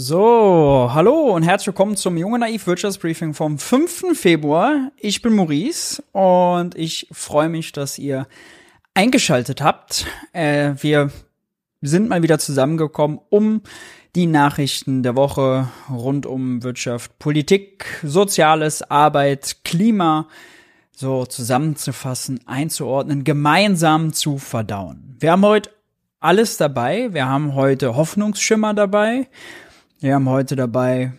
So, hallo und herzlich willkommen zum Junge Naiv Wirtschaftsbriefing vom 5. Februar. Ich bin Maurice und ich freue mich, dass ihr eingeschaltet habt. Äh, wir sind mal wieder zusammengekommen, um die Nachrichten der Woche rund um Wirtschaft, Politik, Soziales, Arbeit, Klima so zusammenzufassen, einzuordnen, gemeinsam zu verdauen. Wir haben heute alles dabei. Wir haben heute Hoffnungsschimmer dabei. Wir haben heute dabei,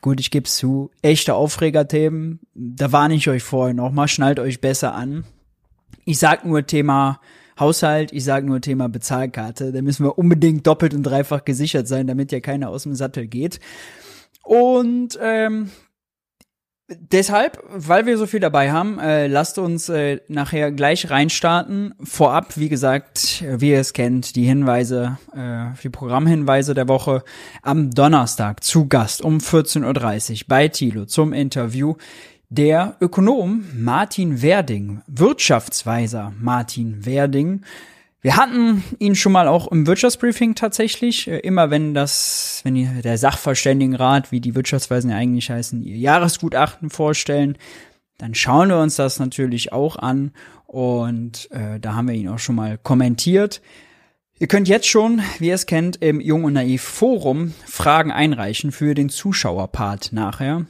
gut, ich gebe zu, echte Aufregerthemen. Da warne ich euch vorher noch mal, schnallt euch besser an. Ich sag nur Thema Haushalt, ich sage nur Thema Bezahlkarte. Da müssen wir unbedingt doppelt und dreifach gesichert sein, damit ja keiner aus dem Sattel geht. Und ähm, Deshalb, weil wir so viel dabei haben, äh, lasst uns äh, nachher gleich reinstarten. Vorab, wie gesagt, wie ihr es kennt, die Hinweise, äh, die Programmhinweise der Woche am Donnerstag zu Gast um 14.30 Uhr bei Thilo zum Interview der Ökonom Martin Werding, Wirtschaftsweiser Martin Werding, wir hatten ihn schon mal auch im Wirtschaftsbriefing tatsächlich. Äh, immer wenn das, wenn der Sachverständigenrat, wie die Wirtschaftsweisen ja eigentlich heißen, ihr Jahresgutachten vorstellen, dann schauen wir uns das natürlich auch an. Und äh, da haben wir ihn auch schon mal kommentiert. Ihr könnt jetzt schon, wie ihr es kennt, im Jung und Naiv Forum Fragen einreichen für den Zuschauerpart nachher.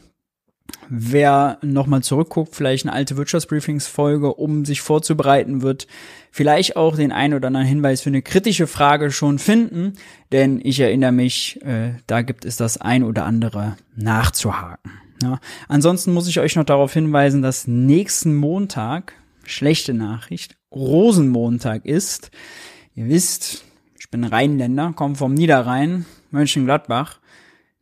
Wer nochmal zurückguckt, vielleicht eine alte Wirtschaftsbriefingsfolge, um sich vorzubereiten, wird vielleicht auch den einen oder anderen Hinweis für eine kritische Frage schon finden, denn ich erinnere mich, äh, da gibt es das ein oder andere nachzuhaken. Ja. Ansonsten muss ich euch noch darauf hinweisen, dass nächsten Montag, schlechte Nachricht, Rosenmontag ist. Ihr wisst, ich bin Rheinländer, komme vom Niederrhein, Mönchengladbach.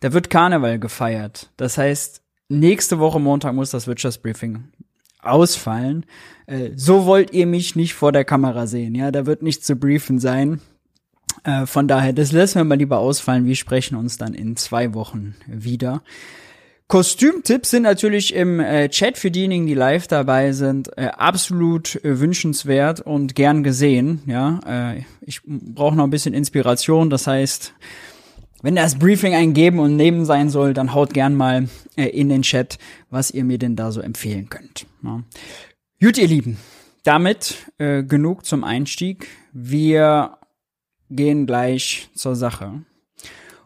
Da wird Karneval gefeiert. Das heißt, nächste Woche Montag muss das Wirtschaftsbriefing ausfallen. Äh, so wollt ihr mich nicht vor der Kamera sehen. Ja, da wird nichts zu briefen sein. Äh, von daher, das lassen wir mal lieber ausfallen. Wir sprechen uns dann in zwei Wochen wieder. Kostümtipps sind natürlich im äh, Chat für diejenigen, die live dabei sind, äh, absolut äh, wünschenswert und gern gesehen. Ja, äh, ich brauche noch ein bisschen Inspiration. Das heißt, wenn das Briefing ein Geben und Nehmen sein soll, dann haut gern mal äh, in den Chat, was ihr mir denn da so empfehlen könnt. Ja. Gut, ihr Lieben, damit äh, genug zum Einstieg. Wir gehen gleich zur Sache.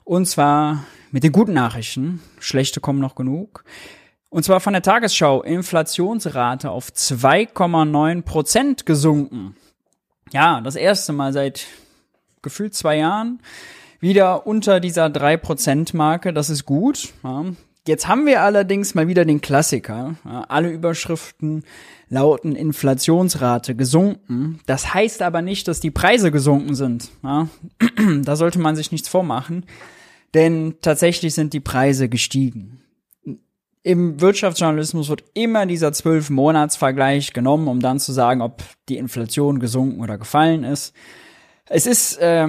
Und zwar mit den guten Nachrichten. Schlechte kommen noch genug. Und zwar von der Tagesschau. Inflationsrate auf 2,9 Prozent gesunken. Ja, das erste Mal seit gefühlt zwei Jahren wieder unter dieser 3%-Marke. Das ist gut. Ja. Jetzt haben wir allerdings mal wieder den Klassiker. Ja, alle Überschriften lauten Inflationsrate gesunken. Das heißt aber nicht, dass die Preise gesunken sind. Ja, da sollte man sich nichts vormachen, denn tatsächlich sind die Preise gestiegen. Im Wirtschaftsjournalismus wird immer dieser zwölf Monats-Vergleich genommen, um dann zu sagen, ob die Inflation gesunken oder gefallen ist. Es ist äh,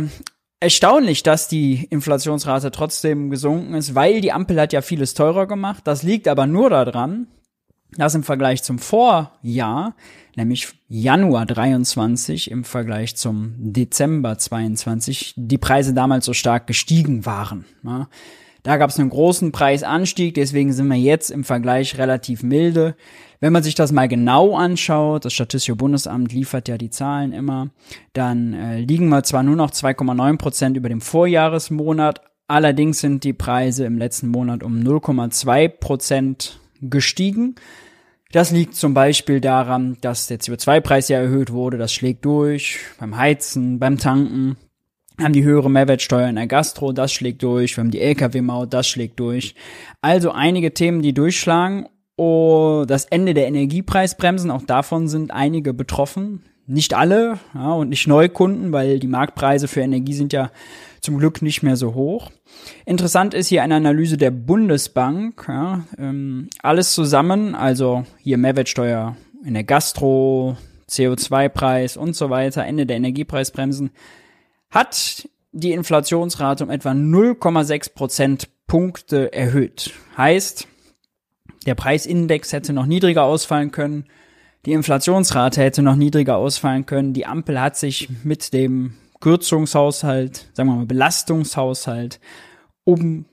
erstaunlich, dass die Inflationsrate trotzdem gesunken ist, weil die Ampel hat ja vieles teurer gemacht. Das liegt aber nur daran, dass im Vergleich zum Vorjahr, nämlich Januar 23 im Vergleich zum Dezember 22, die Preise damals so stark gestiegen waren. Da gab es einen großen Preisanstieg, deswegen sind wir jetzt im Vergleich relativ milde. Wenn man sich das mal genau anschaut, das Statistische Bundesamt liefert ja die Zahlen immer, dann äh, liegen wir zwar nur noch 2,9 Prozent über dem Vorjahresmonat, allerdings sind die Preise im letzten Monat um 0,2 Prozent gestiegen. Das liegt zum Beispiel daran, dass der CO2-Preis ja erhöht wurde, das schlägt durch beim Heizen, beim Tanken. Haben die höhere Mehrwertsteuer in der Gastro, das schlägt durch. Wir haben die Lkw-Maut, das schlägt durch. Also einige Themen, die durchschlagen Oh, das Ende der Energiepreisbremsen, auch davon sind einige betroffen. Nicht alle ja, und nicht Neukunden, weil die Marktpreise für Energie sind ja zum Glück nicht mehr so hoch. Interessant ist hier eine Analyse der Bundesbank. Ja, ähm, alles zusammen, also hier Mehrwertsteuer in der Gastro, CO2-Preis und so weiter, Ende der Energiepreisbremsen, hat die Inflationsrate um etwa 0,6 Prozentpunkte erhöht. Heißt, der Preisindex hätte noch niedriger ausfallen können. Die Inflationsrate hätte noch niedriger ausfallen können. Die Ampel hat sich mit dem Kürzungshaushalt, sagen wir mal Belastungshaushalt, um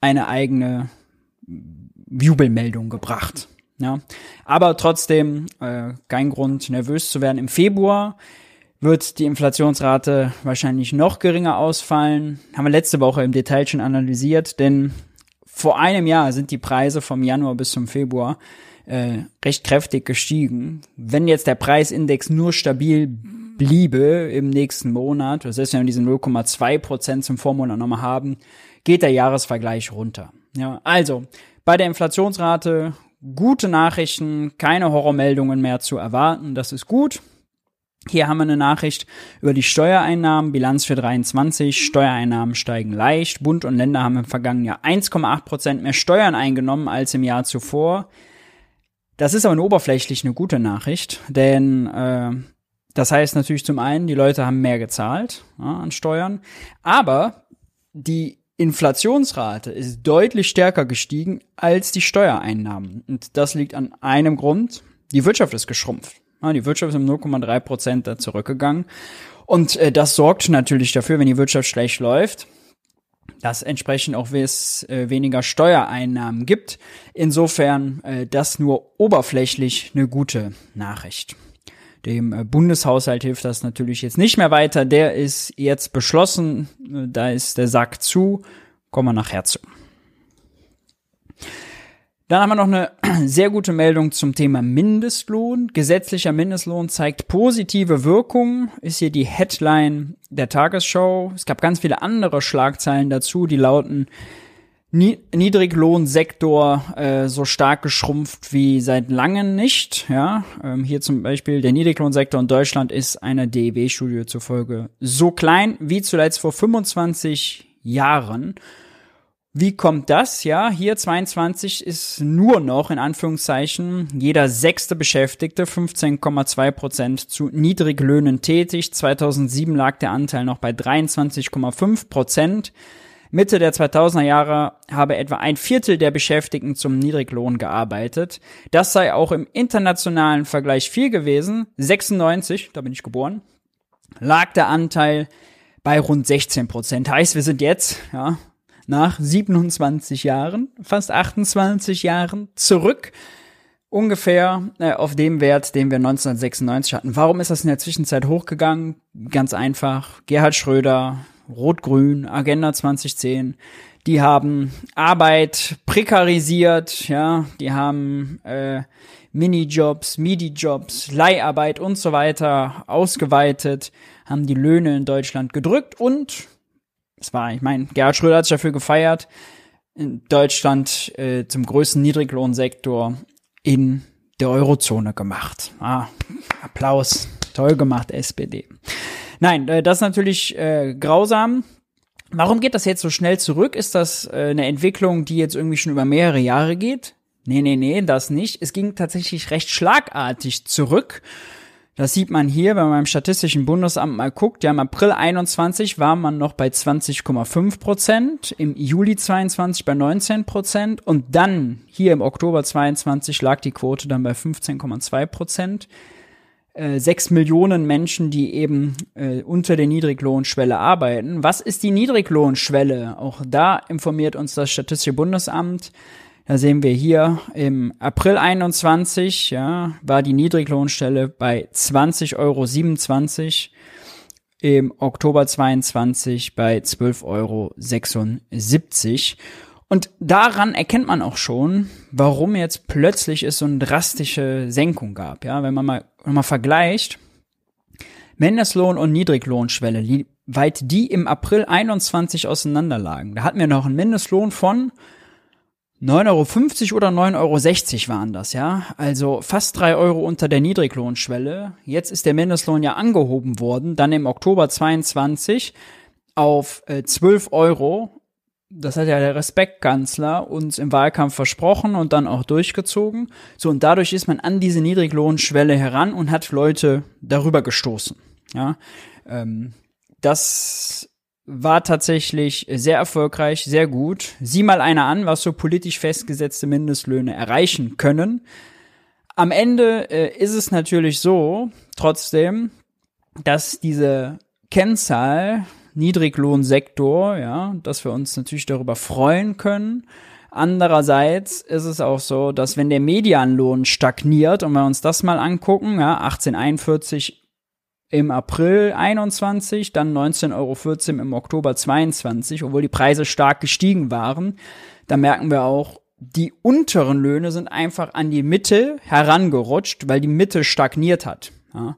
eine eigene Jubelmeldung gebracht. Ja, aber trotzdem äh, kein Grund nervös zu werden. Im Februar wird die Inflationsrate wahrscheinlich noch geringer ausfallen. Haben wir letzte Woche im Detail schon analysiert, denn vor einem Jahr sind die Preise vom Januar bis zum Februar äh, recht kräftig gestiegen. Wenn jetzt der Preisindex nur stabil bliebe im nächsten Monat, das heißt, wenn wir diese 0,2 Prozent zum Vormonat nochmal haben, geht der Jahresvergleich runter. Ja, also bei der Inflationsrate gute Nachrichten, keine Horrormeldungen mehr zu erwarten. Das ist gut. Hier haben wir eine Nachricht über die Steuereinnahmen, Bilanz für 23. Steuereinnahmen steigen leicht. Bund und Länder haben im vergangenen Jahr 1,8 Prozent mehr Steuern eingenommen als im Jahr zuvor. Das ist aber nur oberflächlich eine gute Nachricht, denn äh, das heißt natürlich zum einen, die Leute haben mehr gezahlt ja, an Steuern, aber die Inflationsrate ist deutlich stärker gestiegen als die Steuereinnahmen. Und das liegt an einem Grund. Die Wirtschaft ist geschrumpft. Die Wirtschaft ist um 0,3 Prozent zurückgegangen. Und äh, das sorgt natürlich dafür, wenn die Wirtschaft schlecht läuft, dass entsprechend auch es äh, weniger Steuereinnahmen gibt. Insofern äh, das nur oberflächlich eine gute Nachricht. Dem äh, Bundeshaushalt hilft das natürlich jetzt nicht mehr weiter. Der ist jetzt beschlossen. Äh, da ist der Sack zu. Kommen wir nachher zu. Dann haben wir noch eine sehr gute Meldung zum Thema Mindestlohn. Gesetzlicher Mindestlohn zeigt positive Wirkung, ist hier die Headline der Tagesschau. Es gab ganz viele andere Schlagzeilen dazu, die lauten Niedriglohnsektor äh, so stark geschrumpft wie seit langem nicht. Ja, ähm, hier zum Beispiel der Niedriglohnsektor in Deutschland ist einer DEW-Studie zufolge so klein wie zuletzt vor 25 Jahren. Wie kommt das? Ja, hier 22 ist nur noch in Anführungszeichen jeder sechste Beschäftigte, 15,2 Prozent zu Niedriglöhnen tätig. 2007 lag der Anteil noch bei 23,5 Prozent. Mitte der 2000er Jahre habe etwa ein Viertel der Beschäftigten zum Niedriglohn gearbeitet. Das sei auch im internationalen Vergleich viel gewesen. 96, da bin ich geboren, lag der Anteil bei rund 16 Prozent. Heißt, wir sind jetzt, ja, nach 27 Jahren, fast 28 Jahren zurück ungefähr äh, auf dem Wert, den wir 1996 hatten. Warum ist das in der Zwischenzeit hochgegangen? Ganz einfach. Gerhard Schröder, Rot-Grün, Agenda 2010, die haben Arbeit prekarisiert, ja, die haben äh, Minijobs, Midi-Jobs, Leiharbeit und so weiter ausgeweitet, haben die Löhne in Deutschland gedrückt und es war, ich meine, Gerhard Schröder hat sich dafür gefeiert, in Deutschland äh, zum größten Niedriglohnsektor in der Eurozone gemacht. Ah, Applaus, toll gemacht, SPD. Nein, äh, das ist natürlich äh, grausam. Warum geht das jetzt so schnell zurück? Ist das äh, eine Entwicklung, die jetzt irgendwie schon über mehrere Jahre geht? Nee, nee, nee, das nicht. Es ging tatsächlich recht schlagartig zurück. Das sieht man hier, wenn man beim Statistischen Bundesamt mal guckt. Ja, im April 21 war man noch bei 20,5 Prozent, im Juli 22 bei 19 Prozent und dann hier im Oktober 22 lag die Quote dann bei 15,2 Prozent. Äh, sechs Millionen Menschen, die eben äh, unter der Niedriglohnschwelle arbeiten. Was ist die Niedriglohnschwelle? Auch da informiert uns das Statistische Bundesamt. Da sehen wir hier im April 21, ja, war die Niedriglohnstelle bei 20,27 Euro. Im Oktober 22 bei 12,76 Euro. Und daran erkennt man auch schon, warum jetzt plötzlich es so eine drastische Senkung gab. Ja, wenn man mal, wenn man vergleicht, Mindestlohn und Niedriglohnschwelle, wie weit die im April 21 auseinanderlagen. Da hatten wir noch einen Mindestlohn von 9,50 Euro oder 9,60 Euro waren das, ja. Also fast drei Euro unter der Niedriglohnschwelle. Jetzt ist der Mindestlohn ja angehoben worden, dann im Oktober 22 auf äh, 12 Euro. Das hat ja der Respektkanzler uns im Wahlkampf versprochen und dann auch durchgezogen. So, und dadurch ist man an diese Niedriglohnschwelle heran und hat Leute darüber gestoßen. Ja, ähm, das war tatsächlich sehr erfolgreich, sehr gut. Sieh mal einer an, was so politisch festgesetzte Mindestlöhne erreichen können. Am Ende äh, ist es natürlich so, trotzdem, dass diese Kennzahl Niedriglohnsektor, ja, dass wir uns natürlich darüber freuen können. Andererseits ist es auch so, dass wenn der Medianlohn stagniert und wir uns das mal angucken, ja, 1841 im April 21, dann 19,14 Euro im Oktober 22, obwohl die Preise stark gestiegen waren, da merken wir auch, die unteren Löhne sind einfach an die Mitte herangerutscht, weil die Mitte stagniert hat. Ja.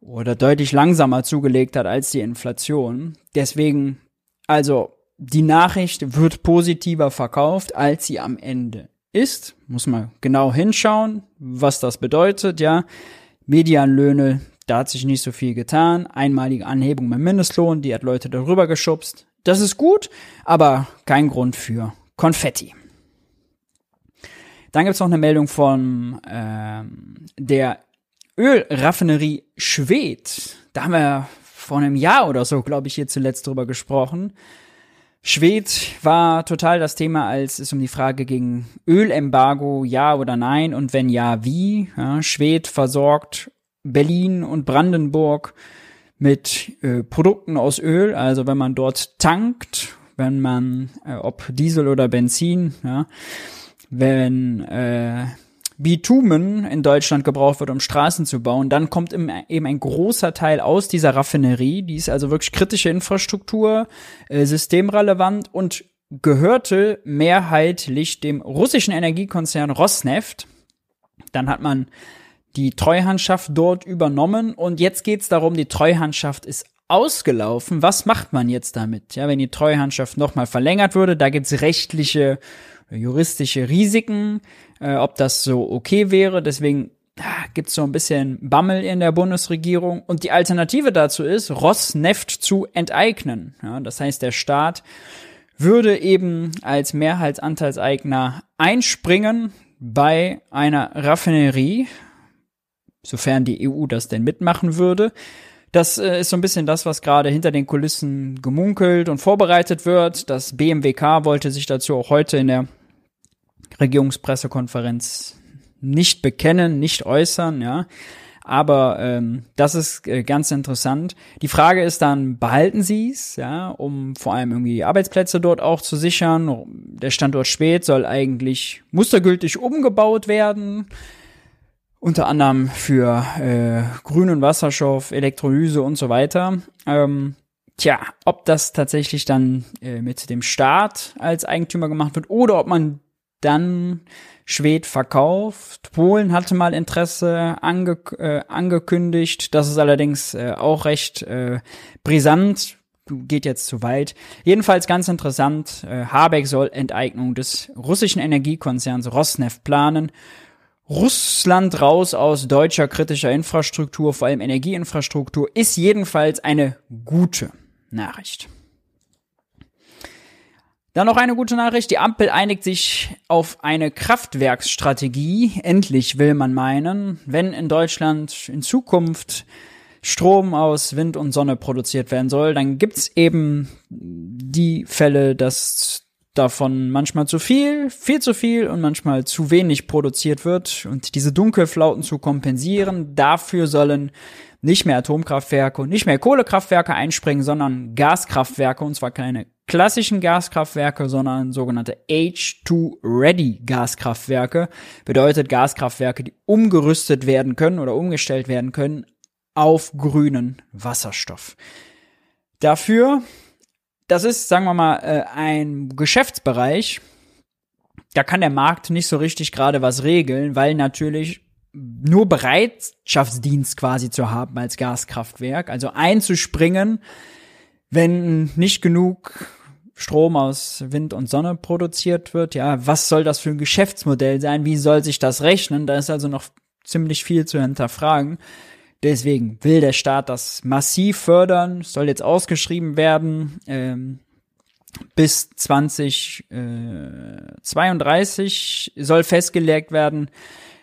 Oder deutlich langsamer zugelegt hat als die Inflation. Deswegen, also die Nachricht wird positiver verkauft, als sie am Ende ist. Muss man genau hinschauen, was das bedeutet, ja. Medianlöhne, da hat sich nicht so viel getan. Einmalige Anhebung beim Mindestlohn, die hat Leute darüber geschubst. Das ist gut, aber kein Grund für Konfetti. Dann gibt's noch eine Meldung von ähm, der Ölraffinerie Schwedt. Da haben wir vor einem Jahr oder so, glaube ich, hier zuletzt drüber gesprochen. Schwedt war total das Thema, als es um die Frage ging, Ölembargo, ja oder nein und wenn ja, wie. Ja, Schwedt versorgt Berlin und Brandenburg mit äh, Produkten aus Öl, also wenn man dort tankt, wenn man, äh, ob Diesel oder Benzin, ja, wenn äh, Bitumen in Deutschland gebraucht wird, um Straßen zu bauen, dann kommt eben ein großer Teil aus dieser Raffinerie. Die ist also wirklich kritische Infrastruktur, äh, systemrelevant und gehörte mehrheitlich dem russischen Energiekonzern Rosneft. Dann hat man die Treuhandschaft dort übernommen und jetzt geht's darum, die Treuhandschaft ist ausgelaufen. Was macht man jetzt damit? Ja, wenn die Treuhandschaft nochmal verlängert würde, da gibt's rechtliche, juristische Risiken, äh, ob das so okay wäre. Deswegen ah, gibt's so ein bisschen Bammel in der Bundesregierung. Und die Alternative dazu ist, Rosneft zu enteignen. Ja, das heißt, der Staat würde eben als Mehrheitsanteilseigner einspringen bei einer Raffinerie, sofern die EU das denn mitmachen würde. Das äh, ist so ein bisschen das, was gerade hinter den Kulissen gemunkelt und vorbereitet wird. Das BMWK wollte sich dazu auch heute in der Regierungspressekonferenz nicht bekennen, nicht äußern, ja. Aber ähm, das ist äh, ganz interessant. Die Frage ist dann, behalten Sie es, ja, um vor allem irgendwie Arbeitsplätze dort auch zu sichern. Der Standort Schwedt soll eigentlich mustergültig umgebaut werden unter anderem für äh, grünen Wasserstoff, Elektrolyse und so weiter. Ähm, tja, ob das tatsächlich dann äh, mit dem Staat als Eigentümer gemacht wird oder ob man dann Schwed verkauft. Polen hatte mal Interesse ange äh, angekündigt. Das ist allerdings äh, auch recht äh, brisant. Geht jetzt zu weit. Jedenfalls ganz interessant. Äh, Habeck soll Enteignung des russischen Energiekonzerns Rosneft planen. Russland raus aus deutscher kritischer Infrastruktur, vor allem Energieinfrastruktur, ist jedenfalls eine gute Nachricht. Dann noch eine gute Nachricht. Die Ampel einigt sich auf eine Kraftwerksstrategie. Endlich will man meinen, wenn in Deutschland in Zukunft Strom aus Wind und Sonne produziert werden soll, dann gibt's eben die Fälle, dass davon manchmal zu viel, viel zu viel und manchmal zu wenig produziert wird. Und diese Dunkelflauten zu kompensieren, dafür sollen nicht mehr Atomkraftwerke und nicht mehr Kohlekraftwerke einspringen, sondern Gaskraftwerke, und zwar keine klassischen Gaskraftwerke, sondern sogenannte H2-Ready Gaskraftwerke. Bedeutet Gaskraftwerke, die umgerüstet werden können oder umgestellt werden können auf grünen Wasserstoff. Dafür das ist, sagen wir mal, äh, ein Geschäftsbereich, da kann der Markt nicht so richtig gerade was regeln, weil natürlich nur Bereitschaftsdienst quasi zu haben als Gaskraftwerk, also einzuspringen, wenn nicht genug Strom aus Wind und Sonne produziert wird. Ja, was soll das für ein Geschäftsmodell sein? Wie soll sich das rechnen? Da ist also noch ziemlich viel zu hinterfragen. Deswegen will der Staat das massiv fördern, soll jetzt ausgeschrieben werden. Ähm, bis 2032 äh, soll festgelegt werden,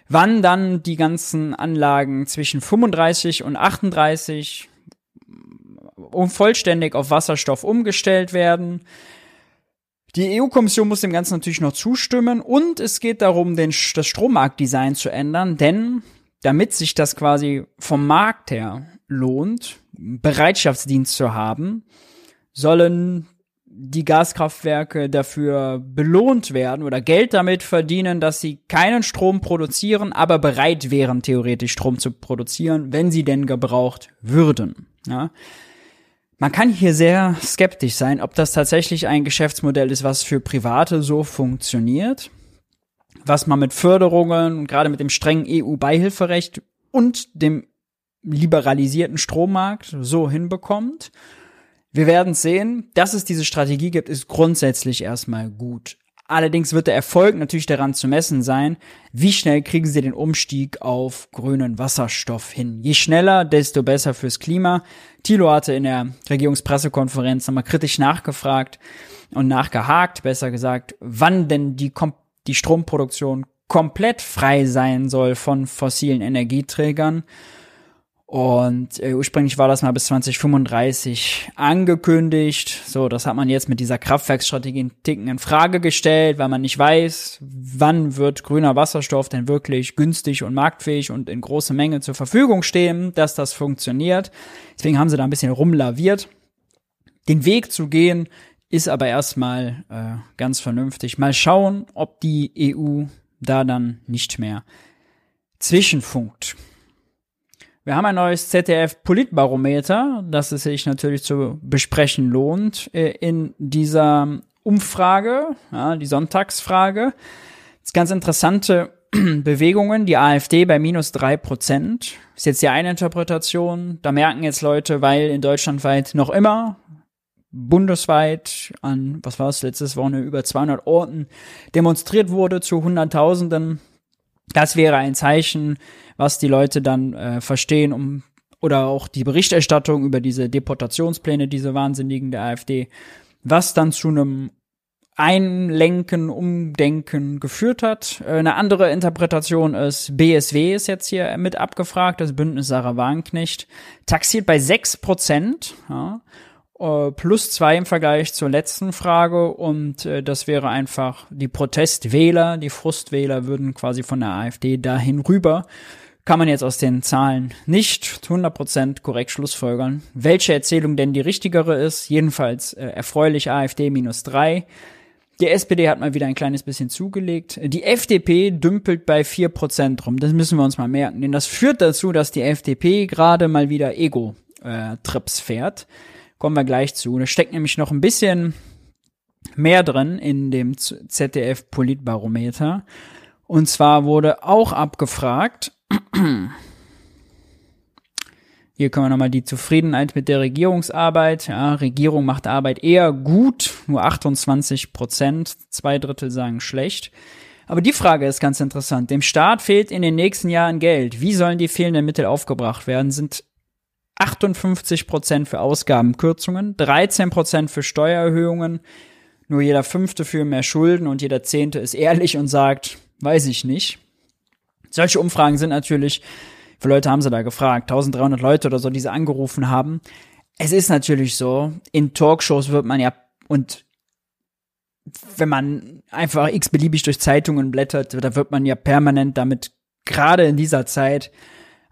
wann dann die ganzen Anlagen zwischen 35 und 38 um vollständig auf Wasserstoff umgestellt werden. Die EU-Kommission muss dem Ganzen natürlich noch zustimmen und es geht darum, den, das Strommarktdesign zu ändern, denn damit sich das quasi vom Markt her lohnt, Bereitschaftsdienst zu haben, sollen die Gaskraftwerke dafür belohnt werden oder Geld damit verdienen, dass sie keinen Strom produzieren, aber bereit wären, theoretisch Strom zu produzieren, wenn sie denn gebraucht würden. Ja? Man kann hier sehr skeptisch sein, ob das tatsächlich ein Geschäftsmodell ist, was für Private so funktioniert, was man mit Förderungen und gerade mit dem strengen EU-Beihilferecht und dem liberalisierten Strommarkt so hinbekommt wir werden sehen, dass es diese Strategie gibt, ist grundsätzlich erstmal gut. Allerdings wird der Erfolg natürlich daran zu messen sein, wie schnell kriegen sie den Umstieg auf grünen Wasserstoff hin. Je schneller, desto besser fürs Klima. Thilo hatte in der Regierungspressekonferenz nochmal kritisch nachgefragt und nachgehakt, besser gesagt, wann denn die, Kom die Stromproduktion komplett frei sein soll von fossilen Energieträgern. Und äh, ursprünglich war das mal bis 2035 angekündigt. So, das hat man jetzt mit dieser Kraftwerksstrategie einen Ticken in Frage gestellt, weil man nicht weiß, wann wird grüner Wasserstoff denn wirklich günstig und marktfähig und in große Menge zur Verfügung stehen, dass das funktioniert. Deswegen haben sie da ein bisschen rumlaviert. Den Weg zu gehen ist aber erstmal äh, ganz vernünftig. Mal schauen, ob die EU da dann nicht mehr zwischenfunkt. Wir haben ein neues ZDF-Politbarometer, das es sich natürlich zu besprechen lohnt äh, in dieser Umfrage, ja, die Sonntagsfrage. Das ganz interessante Bewegungen, die AfD bei minus drei Prozent. Ist jetzt die eine Interpretation. Da merken jetzt Leute, weil in Deutschland weit noch immer bundesweit an, was war es, letztes Woche über 200 Orten demonstriert wurde zu Hunderttausenden. Das wäre ein Zeichen, was die Leute dann äh, verstehen, um oder auch die Berichterstattung über diese Deportationspläne, diese Wahnsinnigen der AfD, was dann zu einem Einlenken, Umdenken geführt hat. Äh, eine andere Interpretation ist, BSW ist jetzt hier mit abgefragt, das Bündnis Sarah Wagenknecht, taxiert bei sechs Prozent, ja, äh, plus zwei im Vergleich zur letzten Frage und äh, das wäre einfach die Protestwähler, die Frustwähler würden quasi von der AfD dahin rüber kann man jetzt aus den Zahlen nicht 100% korrekt schlussfolgern, welche Erzählung denn die richtigere ist. Jedenfalls äh, erfreulich AfD minus drei. Die SPD hat mal wieder ein kleines bisschen zugelegt. Die FDP dümpelt bei 4% rum. Das müssen wir uns mal merken. Denn das führt dazu, dass die FDP gerade mal wieder Ego-Trips äh, fährt. Kommen wir gleich zu. Da steckt nämlich noch ein bisschen mehr drin in dem ZDF-Politbarometer. Und zwar wurde auch abgefragt, hier können wir nochmal die Zufriedenheit mit der Regierungsarbeit. Ja, Regierung macht Arbeit eher gut, nur 28 Prozent, zwei Drittel sagen schlecht. Aber die Frage ist ganz interessant. Dem Staat fehlt in den nächsten Jahren Geld. Wie sollen die fehlenden Mittel aufgebracht werden? Sind 58 Prozent für Ausgabenkürzungen, 13 Prozent für Steuererhöhungen, nur jeder Fünfte für mehr Schulden und jeder Zehnte ist ehrlich und sagt, weiß ich nicht. Solche Umfragen sind natürlich, für Leute haben sie da gefragt, 1300 Leute oder so, die sie angerufen haben. Es ist natürlich so, in Talkshows wird man ja, und wenn man einfach x-beliebig durch Zeitungen blättert, da wird man ja permanent damit, gerade in dieser Zeit,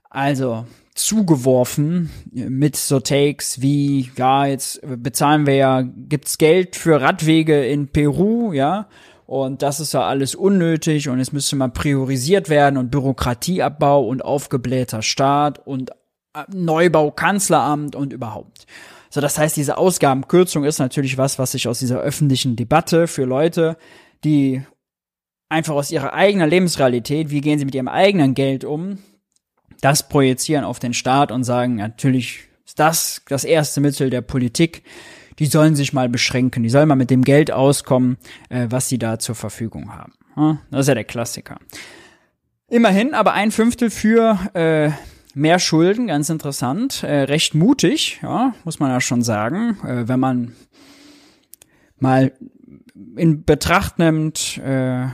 also zugeworfen mit so Takes wie, ja, jetzt bezahlen wir ja, gibt's Geld für Radwege in Peru, ja, und das ist ja alles unnötig und es müsste mal priorisiert werden und Bürokratieabbau und aufgeblähter Staat und äh, Neubau Kanzleramt und überhaupt. So, das heißt, diese Ausgabenkürzung ist natürlich was, was sich aus dieser öffentlichen Debatte für Leute, die einfach aus ihrer eigenen Lebensrealität, wie gehen sie mit ihrem eigenen Geld um, das projizieren auf den Staat und sagen, natürlich ist das das erste Mittel der Politik, die sollen sich mal beschränken, die sollen mal mit dem Geld auskommen, äh, was sie da zur Verfügung haben. Ja, das ist ja der Klassiker. Immerhin aber ein Fünftel für äh, mehr Schulden, ganz interessant, äh, recht mutig, ja, muss man ja schon sagen, äh, wenn man mal in Betracht nimmt, äh,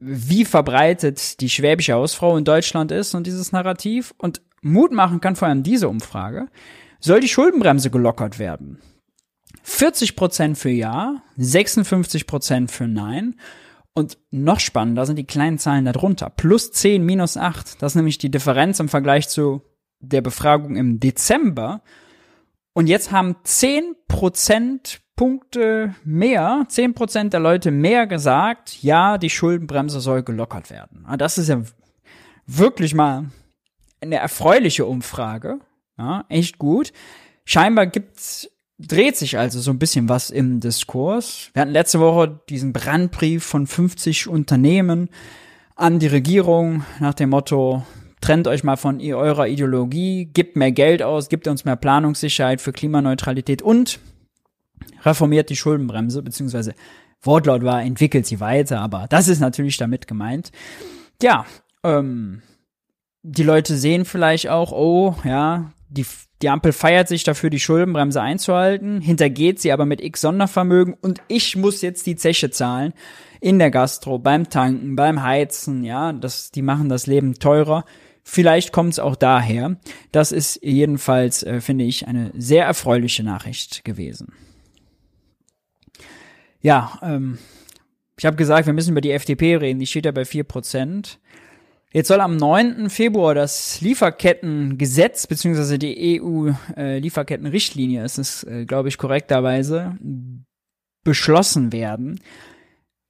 wie verbreitet die schwäbische Hausfrau in Deutschland ist und dieses Narrativ und Mut machen kann vor allem diese Umfrage, soll die Schuldenbremse gelockert werden. 40 Prozent für Ja, 56 Prozent für Nein. Und noch spannender sind die kleinen Zahlen darunter. Plus 10, minus 8. Das ist nämlich die Differenz im Vergleich zu der Befragung im Dezember. Und jetzt haben 10 Prozentpunkte mehr, 10 Prozent der Leute mehr gesagt, ja, die Schuldenbremse soll gelockert werden. Ah, das ist ja wirklich mal eine erfreuliche Umfrage. Ja, echt gut. Scheinbar gibt's, dreht sich also so ein bisschen was im Diskurs. Wir hatten letzte Woche diesen Brandbrief von 50 Unternehmen an die Regierung nach dem Motto, trennt euch mal von eurer Ideologie, gibt mehr Geld aus, gibt uns mehr Planungssicherheit für Klimaneutralität und reformiert die Schuldenbremse, beziehungsweise Wortlaut war, entwickelt sie weiter, aber das ist natürlich damit gemeint. Ja, ähm, die Leute sehen vielleicht auch, oh, ja, die, die Ampel feiert sich dafür, die Schuldenbremse einzuhalten, hintergeht sie aber mit x Sondervermögen und ich muss jetzt die Zeche zahlen in der Gastro, beim Tanken, beim Heizen, ja, das, die machen das Leben teurer. Vielleicht kommt es auch daher. Das ist jedenfalls, äh, finde ich, eine sehr erfreuliche Nachricht gewesen. Ja, ähm, ich habe gesagt, wir müssen über die FDP reden. Die steht ja bei vier Prozent. Jetzt soll am 9. Februar das Lieferkettengesetz beziehungsweise die EU-Lieferkettenrichtlinie, äh, ist es, äh, glaube ich, korrekterweise, beschlossen werden.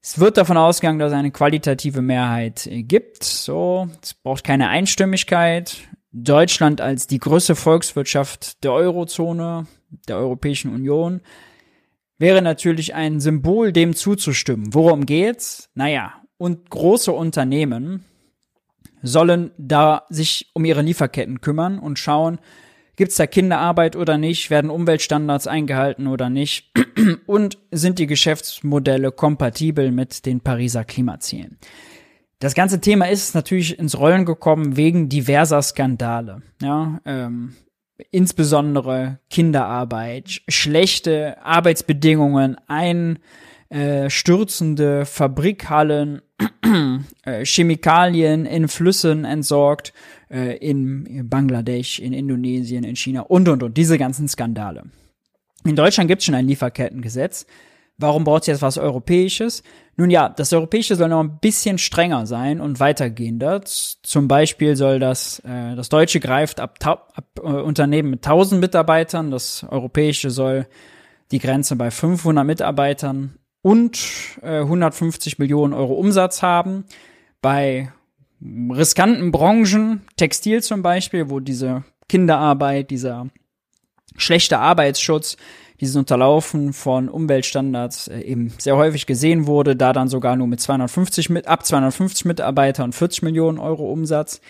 Es wird davon ausgegangen, dass es eine qualitative Mehrheit äh, gibt. So, es braucht keine Einstimmigkeit. Deutschland als die größte Volkswirtschaft der Eurozone, der Europäischen Union, wäre natürlich ein Symbol, dem zuzustimmen. Worum geht's? Naja, und große Unternehmen sollen da sich um ihre Lieferketten kümmern und schauen, Gibt es da Kinderarbeit oder nicht? Werden Umweltstandards eingehalten oder nicht? Und sind die Geschäftsmodelle kompatibel mit den Pariser Klimazielen? Das ganze Thema ist natürlich ins Rollen gekommen wegen diverser Skandale. Ja, ähm, insbesondere Kinderarbeit, schlechte Arbeitsbedingungen, einstürzende Fabrikhallen, äh, Chemikalien in Flüssen entsorgt, äh, in Bangladesch, in Indonesien, in China und, und, und. Diese ganzen Skandale. In Deutschland gibt es schon ein Lieferkettengesetz. Warum braucht es jetzt was Europäisches? Nun ja, das Europäische soll noch ein bisschen strenger sein und weitergehender. Zum Beispiel soll das, äh, das Deutsche greift ab, ab äh, Unternehmen mit 1000 Mitarbeitern, das Europäische soll die Grenze bei 500 Mitarbeitern und äh, 150 Millionen Euro Umsatz haben. Bei riskanten Branchen, Textil zum Beispiel, wo diese Kinderarbeit, dieser schlechte Arbeitsschutz, dieses Unterlaufen von Umweltstandards äh, eben sehr häufig gesehen wurde, da dann sogar nur mit 250 mit, ab 250 Mitarbeiter und 40 Millionen Euro Umsatz.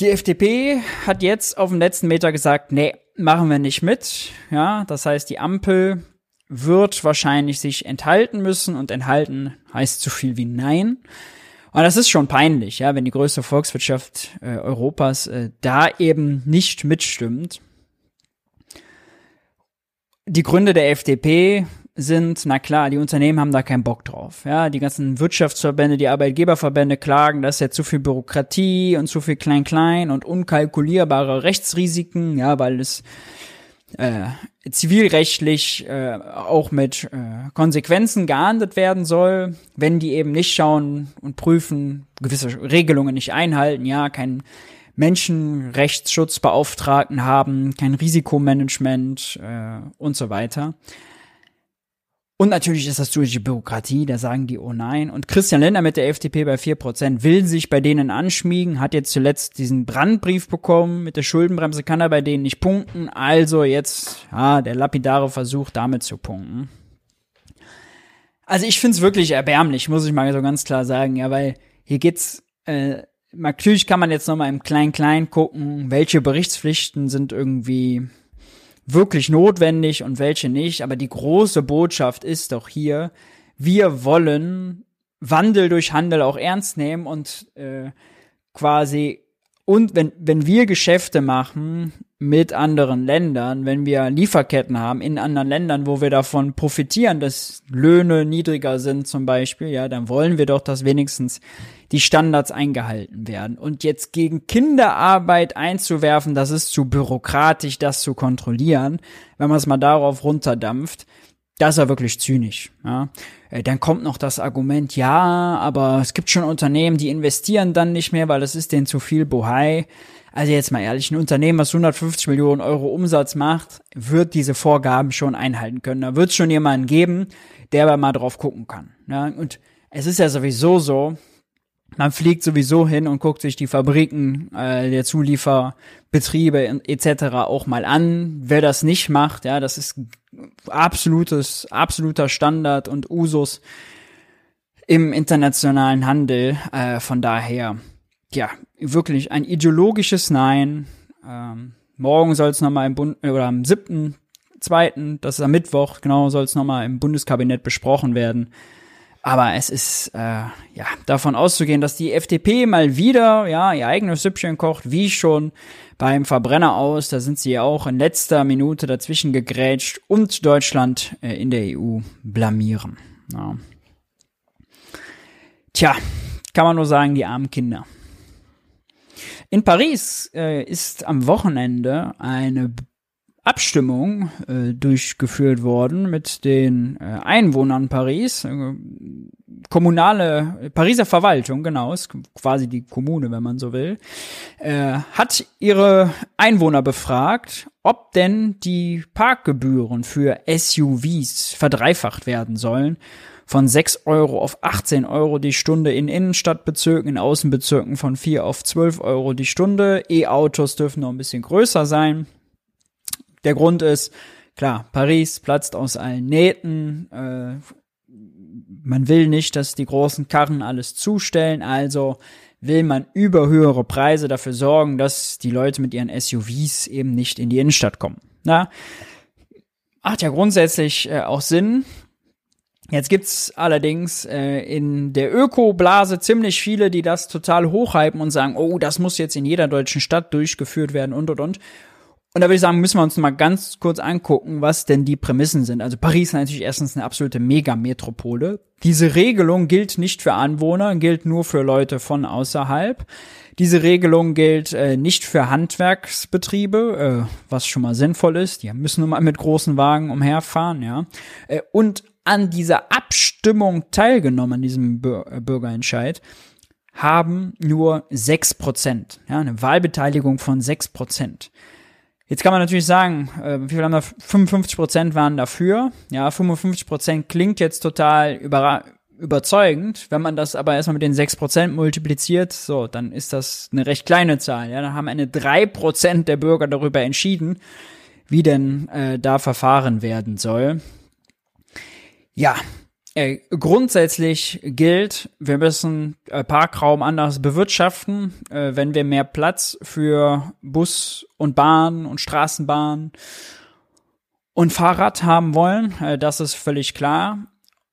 Die FDP hat jetzt auf dem letzten Meter gesagt, nee, machen wir nicht mit. Ja, das heißt, die Ampel wird wahrscheinlich sich enthalten müssen und enthalten heißt so viel wie nein. Und das ist schon peinlich, ja, wenn die größte Volkswirtschaft äh, Europas äh, da eben nicht mitstimmt. Die Gründe der FDP sind, na klar, die Unternehmen haben da keinen Bock drauf. Ja, die ganzen Wirtschaftsverbände, die Arbeitgeberverbände klagen, dass ja zu viel Bürokratie und zu viel Klein-Klein und unkalkulierbare Rechtsrisiken, ja, weil es äh, zivilrechtlich äh, auch mit äh, Konsequenzen geahndet werden soll, wenn die eben nicht schauen und prüfen, gewisse Regelungen nicht einhalten, ja, keinen Menschenrechtsschutzbeauftragten haben, kein Risikomanagement äh, und so weiter. Und natürlich ist das durch die Bürokratie, da sagen die, oh nein. Und Christian Lindner mit der FDP bei vier Prozent will sich bei denen anschmiegen, hat jetzt zuletzt diesen Brandbrief bekommen mit der Schuldenbremse, kann er bei denen nicht punkten. Also jetzt, ja, der lapidare Versuch, damit zu punkten. Also ich find's wirklich erbärmlich, muss ich mal so ganz klar sagen, ja, weil hier geht's, äh, natürlich kann man jetzt nochmal im Klein-Klein gucken, welche Berichtspflichten sind irgendwie wirklich notwendig und welche nicht. Aber die große Botschaft ist doch hier, wir wollen Wandel durch Handel auch ernst nehmen und äh, quasi und wenn, wenn wir Geschäfte machen mit anderen Ländern, wenn wir Lieferketten haben in anderen Ländern, wo wir davon profitieren, dass Löhne niedriger sind zum Beispiel, ja, dann wollen wir doch, dass wenigstens die Standards eingehalten werden. Und jetzt gegen Kinderarbeit einzuwerfen, das ist zu bürokratisch, das zu kontrollieren, wenn man es mal darauf runterdampft, das ist ja wirklich zynisch. Ja. Äh, dann kommt noch das Argument, ja, aber es gibt schon Unternehmen, die investieren dann nicht mehr, weil das ist denen zu viel Bohai. Also jetzt mal ehrlich, ein Unternehmen, was 150 Millionen Euro Umsatz macht, wird diese Vorgaben schon einhalten können. Da wird es schon jemanden geben, der aber mal drauf gucken kann. Ja. Und es ist ja sowieso so, man fliegt sowieso hin und guckt sich die Fabriken äh, der Zulieferbetriebe etc. auch mal an. Wer das nicht macht, ja, das ist absolutes, absoluter Standard und Usus im internationalen Handel. Äh, von daher, ja, wirklich ein ideologisches Nein. Ähm, morgen soll es nochmal im Bund oder am siebten, zweiten, das ist am Mittwoch, genau, soll es nochmal im Bundeskabinett besprochen werden. Aber es ist äh, ja davon auszugehen, dass die FDP mal wieder ja ihr eigenes Süppchen kocht, wie schon beim Verbrenner aus. Da sind sie ja auch in letzter Minute dazwischen gegrätscht und Deutschland äh, in der EU blamieren. Ja. Tja, kann man nur sagen, die armen Kinder. In Paris äh, ist am Wochenende eine Abstimmung äh, durchgeführt worden mit den äh, Einwohnern Paris. Äh, kommunale Pariser Verwaltung, genau, ist quasi die Kommune, wenn man so will, äh, hat ihre Einwohner befragt, ob denn die Parkgebühren für SUVs verdreifacht werden sollen. Von 6 Euro auf 18 Euro die Stunde in Innenstadtbezirken, in Außenbezirken von 4 auf 12 Euro die Stunde. E-Autos dürfen noch ein bisschen größer sein. Der Grund ist, klar, Paris platzt aus allen Nähten. Äh, man will nicht, dass die großen Karren alles zustellen, also will man über höhere Preise dafür sorgen, dass die Leute mit ihren SUVs eben nicht in die Innenstadt kommen. Na, macht ja grundsätzlich äh, auch Sinn. Jetzt gibt's allerdings äh, in der Öko-Blase ziemlich viele, die das total hochhypen und sagen, oh, das muss jetzt in jeder deutschen Stadt durchgeführt werden und und und. Und da würde ich sagen, müssen wir uns mal ganz kurz angucken, was denn die Prämissen sind. Also Paris ist natürlich erstens eine absolute Megametropole. Diese Regelung gilt nicht für Anwohner, gilt nur für Leute von außerhalb. Diese Regelung gilt äh, nicht für Handwerksbetriebe, äh, was schon mal sinnvoll ist. Die müssen nun mal mit großen Wagen umherfahren, ja. Äh, und an dieser Abstimmung teilgenommen, an diesem äh, Bürgerentscheid, haben nur sechs Prozent. Ja, eine Wahlbeteiligung von sechs Prozent. Jetzt kann man natürlich sagen, äh, wie viel haben da 55 Prozent waren dafür. Ja, 55 Prozent klingt jetzt total über, überzeugend. Wenn man das aber erstmal mit den 6 Prozent multipliziert, so, dann ist das eine recht kleine Zahl. Ja, dann haben eine 3 Prozent der Bürger darüber entschieden, wie denn äh, da verfahren werden soll. Ja, äh, grundsätzlich gilt, wir müssen äh, Parkraum anders bewirtschaften, äh, wenn wir mehr Platz für Bus und Bahn und Straßenbahn und Fahrrad haben wollen. Äh, das ist völlig klar.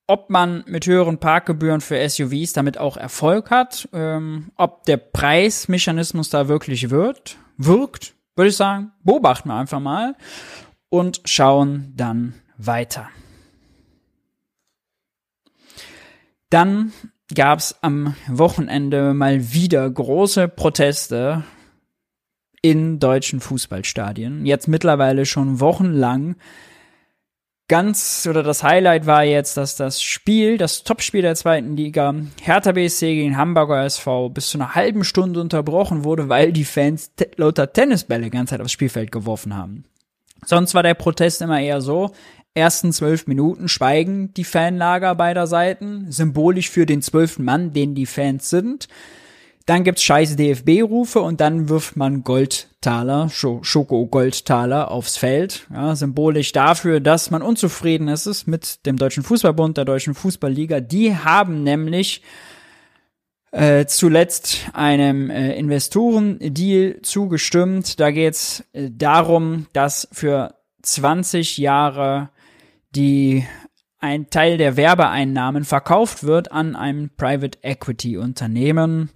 Ob man mit höheren Parkgebühren für SUVs damit auch Erfolg hat, ähm, ob der Preismechanismus da wirklich wird, wirkt, würde ich sagen, beobachten wir einfach mal und schauen dann weiter. Dann gab es am Wochenende mal wieder große Proteste in deutschen Fußballstadien. Jetzt mittlerweile schon wochenlang. Ganz oder das Highlight war jetzt, dass das Spiel, das Topspiel der zweiten Liga, Hertha BSC gegen Hamburger SV, bis zu einer halben Stunde unterbrochen wurde, weil die Fans lauter Tennisbälle die ganze Zeit aufs Spielfeld geworfen haben. Sonst war der Protest immer eher so, ersten zwölf Minuten schweigen die Fanlager beider Seiten, symbolisch für den zwölften Mann, den die Fans sind. Dann gibt's scheiß DFB-Rufe und dann wirft man Goldtaler, Schoko-Goldtaler aufs Feld. Ja, symbolisch dafür, dass man unzufrieden ist mit dem Deutschen Fußballbund, der Deutschen Fußballliga. Die haben nämlich äh, zuletzt einem äh, Investorendeal zugestimmt. Da geht's äh, darum, dass für 20 Jahre die ein Teil der Werbeeinnahmen verkauft wird an ein Private Equity Unternehmen.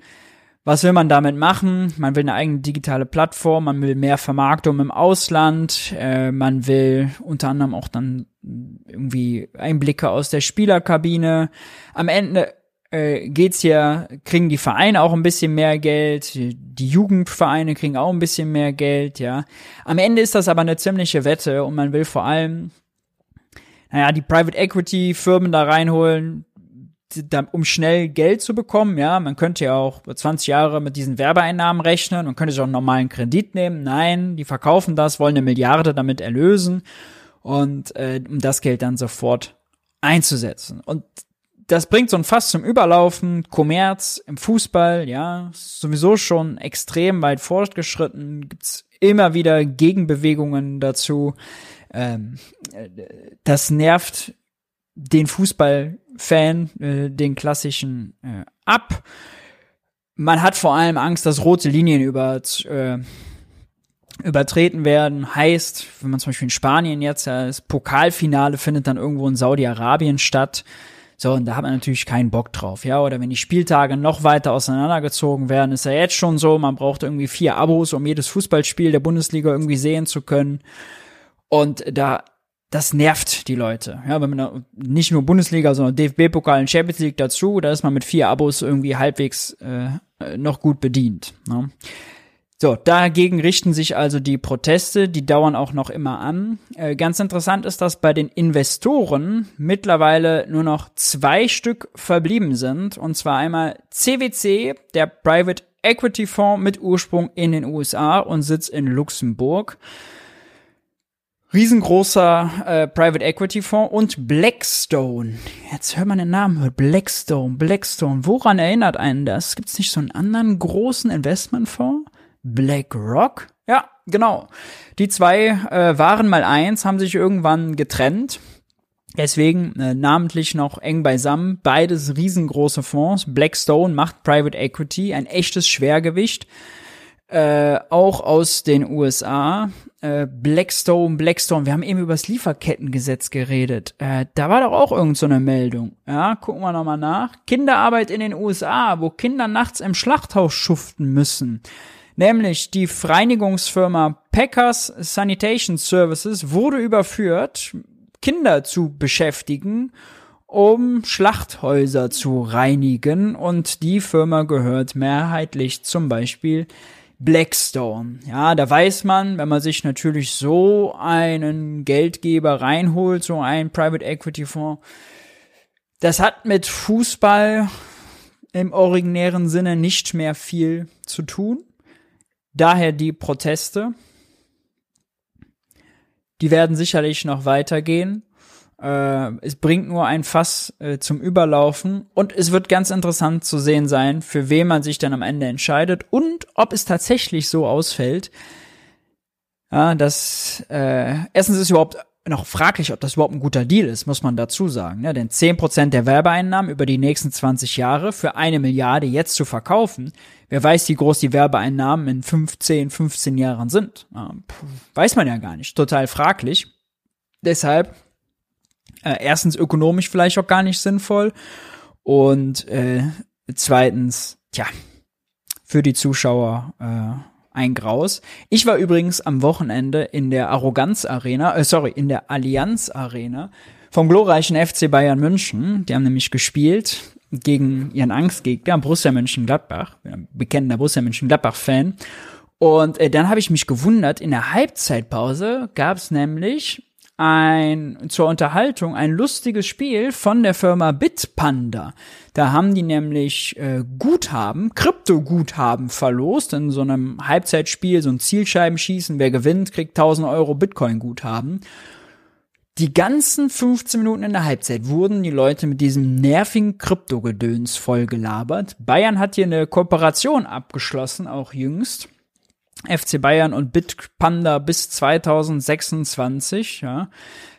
Was will man damit machen? Man will eine eigene digitale Plattform, man will mehr Vermarktung im Ausland, äh, man will unter anderem auch dann irgendwie Einblicke aus der Spielerkabine. Am Ende äh, geht's hier, kriegen die Vereine auch ein bisschen mehr Geld, die Jugendvereine kriegen auch ein bisschen mehr Geld, ja. Am Ende ist das aber eine ziemliche Wette und man will vor allem naja, die Private Equity Firmen da reinholen, um schnell Geld zu bekommen. Ja, man könnte ja auch 20 Jahre mit diesen Werbeeinnahmen rechnen und könnte sich auch einen normalen Kredit nehmen. Nein, die verkaufen das, wollen eine Milliarde damit erlösen und äh, um das Geld dann sofort einzusetzen. Und das bringt so ein Fass zum Überlaufen. Kommerz im Fußball, ja, sowieso schon extrem weit fortgeschritten. Gibt's immer wieder Gegenbewegungen dazu. Ähm, das nervt den Fußballfan, äh, den klassischen, äh, ab. Man hat vor allem Angst, dass rote Linien über, äh, übertreten werden. Heißt, wenn man zum Beispiel in Spanien jetzt das Pokalfinale findet dann irgendwo in Saudi-Arabien statt. So, und da hat man natürlich keinen Bock drauf, ja. Oder wenn die Spieltage noch weiter auseinandergezogen werden, ist ja jetzt schon so, man braucht irgendwie vier Abos, um jedes Fußballspiel der Bundesliga irgendwie sehen zu können. Und da, das nervt die Leute. Ja, wenn man da nicht nur Bundesliga, sondern DFB-Pokal und Champions League dazu, da ist man mit vier Abos irgendwie halbwegs äh, noch gut bedient. Ne? So, dagegen richten sich also die Proteste, die dauern auch noch immer an. Äh, ganz interessant ist, dass bei den Investoren mittlerweile nur noch zwei Stück verblieben sind. Und zwar einmal CWC, der Private Equity Fonds mit Ursprung in den USA und Sitz in Luxemburg. Riesengroßer äh, Private Equity Fonds und Blackstone. Jetzt hört man den Namen, hört Blackstone, Blackstone. Woran erinnert einen das? Gibt es nicht so einen anderen großen Investmentfonds? BlackRock? Ja, genau. Die zwei äh, waren mal eins, haben sich irgendwann getrennt. Deswegen äh, namentlich noch eng beisammen. Beides riesengroße Fonds. Blackstone macht Private Equity, ein echtes Schwergewicht. Äh, auch aus den USA. Äh, Blackstone, Blackstone, wir haben eben über das Lieferkettengesetz geredet. Äh, da war doch auch irgend so eine Meldung. Ja, gucken wir nochmal nach. Kinderarbeit in den USA, wo Kinder nachts im Schlachthaus schuften müssen nämlich die Reinigungsfirma Packers Sanitation Services wurde überführt, Kinder zu beschäftigen, um Schlachthäuser zu reinigen und die Firma gehört mehrheitlich zum Beispiel Blackstone. Ja, da weiß man, wenn man sich natürlich so einen Geldgeber reinholt, so einen Private Equity Fonds, das hat mit Fußball im originären Sinne nicht mehr viel zu tun. Daher die Proteste. Die werden sicherlich noch weitergehen. Äh, es bringt nur ein Fass äh, zum Überlaufen und es wird ganz interessant zu sehen sein, für wen man sich dann am Ende entscheidet und ob es tatsächlich so ausfällt, ja, dass äh, erstens ist überhaupt noch fraglich, ob das überhaupt ein guter Deal ist, muss man dazu sagen. Ne? Denn 10% der Werbeeinnahmen über die nächsten 20 Jahre für eine Milliarde jetzt zu verkaufen, wer weiß, wie groß die Werbeeinnahmen in 15, 15 Jahren sind. Ja, weiß man ja gar nicht. Total fraglich. Deshalb äh, erstens ökonomisch vielleicht auch gar nicht sinnvoll und äh, zweitens, tja, für die Zuschauer äh, ein Graus. Ich war übrigens am Wochenende in der Arroganz Arena, äh, sorry, in der Allianz Arena vom glorreichen FC Bayern München. Die haben nämlich gespielt gegen ihren Angstgegner Borussia Mönchengladbach, bekennender Borussia Mönchengladbach-Fan. Und äh, dann habe ich mich gewundert, in der Halbzeitpause gab es nämlich ein zur Unterhaltung ein lustiges Spiel von der Firma Bitpanda. Da haben die nämlich äh, Guthaben, Kryptoguthaben verlost in so einem Halbzeitspiel, so ein Zielscheibenschießen. Wer gewinnt, kriegt 1000 Euro Bitcoin-Guthaben. Die ganzen 15 Minuten in der Halbzeit wurden die Leute mit diesem nervigen Kryptogedöns vollgelabert. Bayern hat hier eine Kooperation abgeschlossen, auch jüngst. FC Bayern und Bitpanda bis 2026. Ja.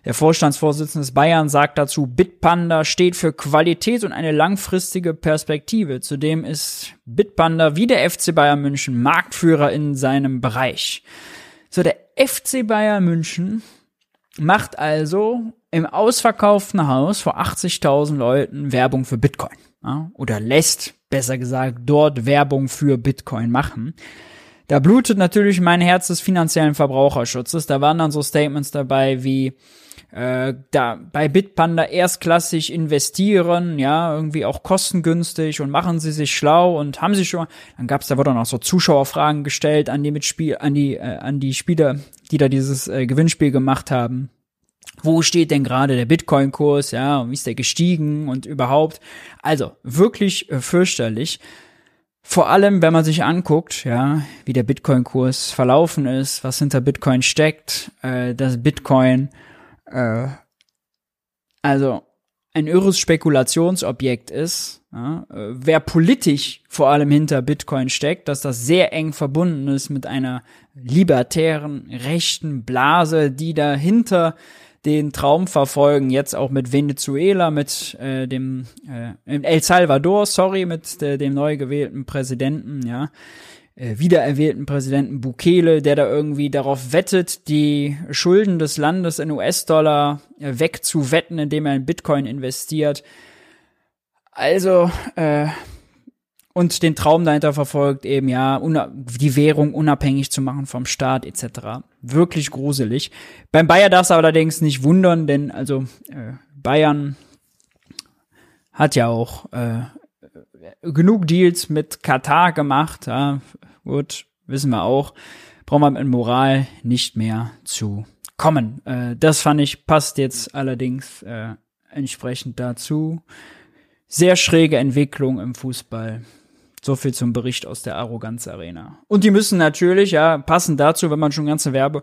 Der Vorstandsvorsitzende des Bayern sagt dazu, Bitpanda steht für Qualität und eine langfristige Perspektive. Zudem ist Bitpanda wie der FC Bayern München Marktführer in seinem Bereich. So, der FC Bayern München macht also im ausverkauften Haus vor 80.000 Leuten Werbung für Bitcoin. Ja, oder lässt, besser gesagt, dort Werbung für Bitcoin machen. Da blutet natürlich mein Herz des finanziellen Verbraucherschutzes. Da waren dann so Statements dabei wie äh, da bei Bitpanda erstklassig investieren, ja, irgendwie auch kostengünstig und machen sie sich schlau und haben sie schon, dann gab's da wurde dann auch so Zuschauerfragen gestellt an die Mitspiel, an die, äh, an die Spieler, die da dieses äh, Gewinnspiel gemacht haben. wo steht denn gerade der Bitcoin-Kurs, ja, und wie ist der gestiegen und überhaupt. Also wirklich äh, fürchterlich. Vor allem, wenn man sich anguckt, ja, wie der Bitcoin-Kurs verlaufen ist, was hinter Bitcoin steckt, äh, dass Bitcoin äh, also ein irres Spekulationsobjekt ist, ja, äh, wer politisch vor allem hinter Bitcoin steckt, dass das sehr eng verbunden ist mit einer libertären rechten Blase, die dahinter den Traum verfolgen, jetzt auch mit Venezuela, mit äh, dem äh, El Salvador, sorry, mit äh, dem neu gewählten Präsidenten, ja, äh, wiedererwählten Präsidenten Bukele, der da irgendwie darauf wettet, die Schulden des Landes in US-Dollar äh, wegzuwetten, indem er in Bitcoin investiert. Also, äh, und den Traum dahinter verfolgt, eben ja, die Währung unabhängig zu machen vom Staat etc. Wirklich gruselig. Beim Bayer darf es allerdings nicht wundern, denn also äh, Bayern hat ja auch äh, genug Deals mit Katar gemacht. Ja, gut, wissen wir auch. Brauchen wir mit Moral nicht mehr zu kommen. Äh, das fand ich passt jetzt allerdings äh, entsprechend dazu. Sehr schräge Entwicklung im Fußball. So viel zum Bericht aus der Arroganz Arena. Und die müssen natürlich, ja, passend dazu, wenn man schon ganze Werbe,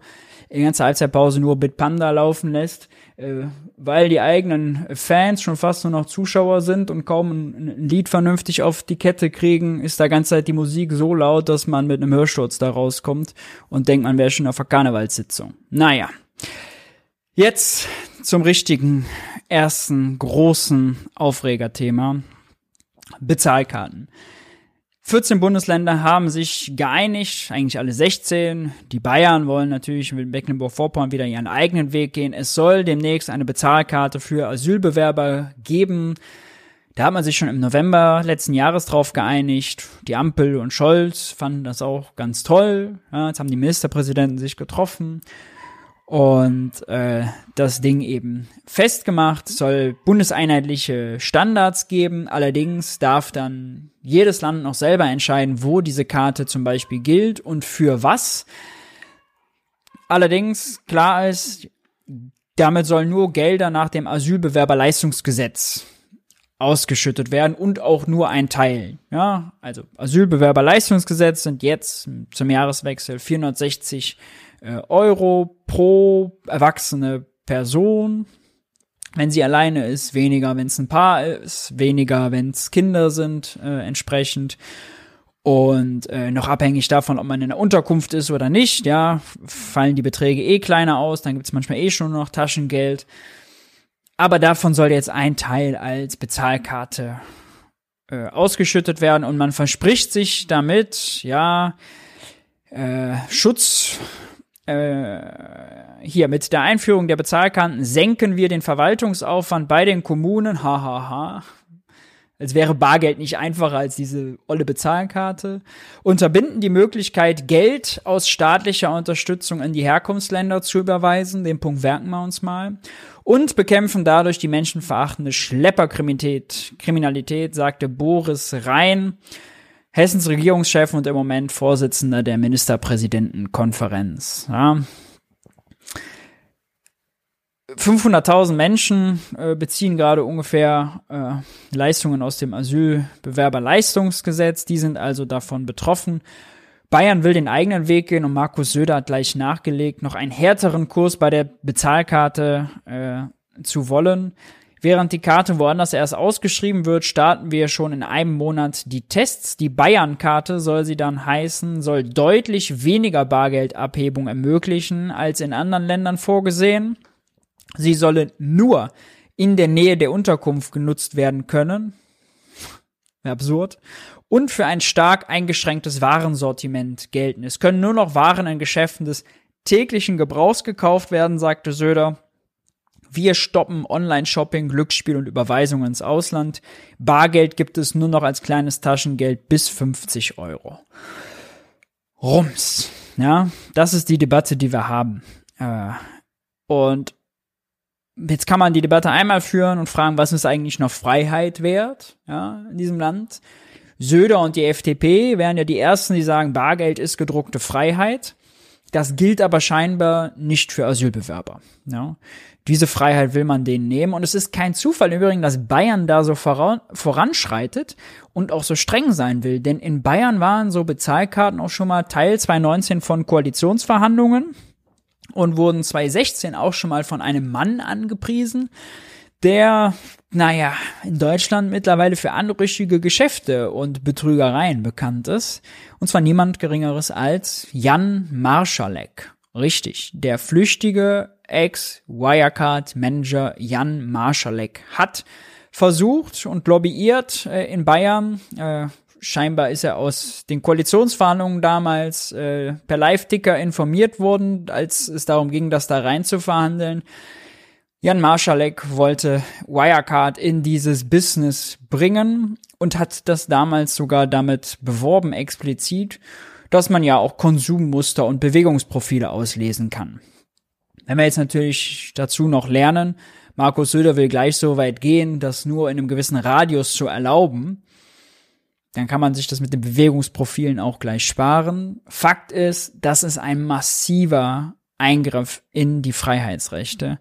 die ganze Halbzeitpause nur Bitpanda laufen lässt, äh, weil die eigenen Fans schon fast nur noch Zuschauer sind und kaum ein, ein, Lied vernünftig auf die Kette kriegen, ist da ganze Zeit die Musik so laut, dass man mit einem Hörsturz da rauskommt und denkt, man wäre schon auf einer Karnevalssitzung. Naja. Jetzt zum richtigen ersten großen Aufregerthema. Bezahlkarten. 14 Bundesländer haben sich geeinigt, eigentlich alle 16. Die Bayern wollen natürlich mit Mecklenburg-Vorpommern wieder ihren eigenen Weg gehen. Es soll demnächst eine Bezahlkarte für Asylbewerber geben. Da hat man sich schon im November letzten Jahres drauf geeinigt. Die Ampel und Scholz fanden das auch ganz toll. Ja, jetzt haben die Ministerpräsidenten sich getroffen und äh, das Ding eben festgemacht, soll bundeseinheitliche Standards geben. Allerdings darf dann jedes Land noch selber entscheiden, wo diese Karte zum Beispiel gilt und für was. Allerdings klar ist, damit sollen nur Gelder nach dem Asylbewerberleistungsgesetz ausgeschüttet werden und auch nur ein Teil. Ja, also Asylbewerberleistungsgesetz sind jetzt zum Jahreswechsel 460 äh, Euro pro erwachsene Person. Wenn sie alleine ist, weniger, wenn es ein Paar ist, weniger, wenn es Kinder sind, äh, entsprechend. Und äh, noch abhängig davon, ob man in der Unterkunft ist oder nicht, ja, fallen die Beträge eh kleiner aus, dann gibt's manchmal eh schon noch Taschengeld. Aber davon soll jetzt ein Teil als Bezahlkarte äh, ausgeschüttet werden und man verspricht sich damit, ja, äh, Schutz hier mit der Einführung der Bezahlkarten senken wir den Verwaltungsaufwand bei den Kommunen. Hahaha. Ha, ha. Als wäre Bargeld nicht einfacher als diese olle Bezahlkarte. Unterbinden die Möglichkeit, Geld aus staatlicher Unterstützung in die Herkunftsländer zu überweisen. Den Punkt werken wir uns mal. Und bekämpfen dadurch die menschenverachtende Schlepperkriminalität, Kriminalität, sagte Boris Rhein. Hessens Regierungschef und im Moment Vorsitzender der Ministerpräsidentenkonferenz. Ja. 500.000 Menschen äh, beziehen gerade ungefähr äh, Leistungen aus dem Asylbewerberleistungsgesetz. Die sind also davon betroffen. Bayern will den eigenen Weg gehen und Markus Söder hat gleich nachgelegt, noch einen härteren Kurs bei der Bezahlkarte äh, zu wollen. Während die Karte woanders erst ausgeschrieben wird, starten wir schon in einem Monat die Tests. Die Bayern-Karte soll sie dann heißen, soll deutlich weniger Bargeldabhebung ermöglichen als in anderen Ländern vorgesehen. Sie solle nur in der Nähe der Unterkunft genutzt werden können. Absurd. Und für ein stark eingeschränktes Warensortiment gelten. Es können nur noch Waren in Geschäften des täglichen Gebrauchs gekauft werden, sagte Söder. Wir stoppen Online-Shopping, Glücksspiel und Überweisungen ins Ausland. Bargeld gibt es nur noch als kleines Taschengeld bis 50 Euro. Rums. Ja, das ist die Debatte, die wir haben. Äh, und jetzt kann man die Debatte einmal führen und fragen, was ist eigentlich noch Freiheit wert, ja, in diesem Land? Söder und die FDP wären ja die ersten, die sagen, Bargeld ist gedruckte Freiheit. Das gilt aber scheinbar nicht für Asylbewerber. Ja. Diese Freiheit will man denen nehmen. Und es ist kein Zufall übrigens, dass Bayern da so voran, voranschreitet und auch so streng sein will. Denn in Bayern waren so Bezahlkarten auch schon mal Teil 2019 von Koalitionsverhandlungen und wurden 2016 auch schon mal von einem Mann angepriesen, der, naja, in Deutschland mittlerweile für anrüchige Geschäfte und Betrügereien bekannt ist. Und zwar niemand Geringeres als Jan Marschalek. Richtig, der flüchtige Ex-Wirecard-Manager Jan Marschalek hat versucht und lobbyiert äh, in Bayern. Äh, scheinbar ist er aus den Koalitionsverhandlungen damals äh, per Live-Ticker informiert worden, als es darum ging, das da rein zu verhandeln. Jan Marschalek wollte Wirecard in dieses Business bringen und hat das damals sogar damit beworben, explizit, dass man ja auch Konsummuster und Bewegungsprofile auslesen kann. Wenn wir jetzt natürlich dazu noch lernen, Markus Söder will gleich so weit gehen, das nur in einem gewissen Radius zu erlauben, dann kann man sich das mit den Bewegungsprofilen auch gleich sparen. Fakt ist, das ist ein massiver Eingriff in die Freiheitsrechte.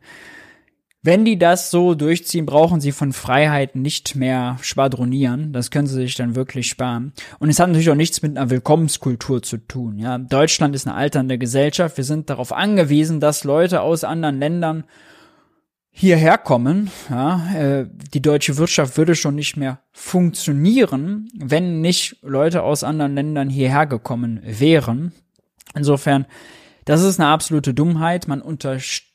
Wenn die das so durchziehen, brauchen sie von Freiheiten nicht mehr schwadronieren. Das können sie sich dann wirklich sparen. Und es hat natürlich auch nichts mit einer Willkommenskultur zu tun. Ja, Deutschland ist eine alternde Gesellschaft. Wir sind darauf angewiesen, dass Leute aus anderen Ländern hierher kommen. Ja, äh, die deutsche Wirtschaft würde schon nicht mehr funktionieren, wenn nicht Leute aus anderen Ländern hierher gekommen wären. Insofern, das ist eine absolute Dummheit. Man unterstützt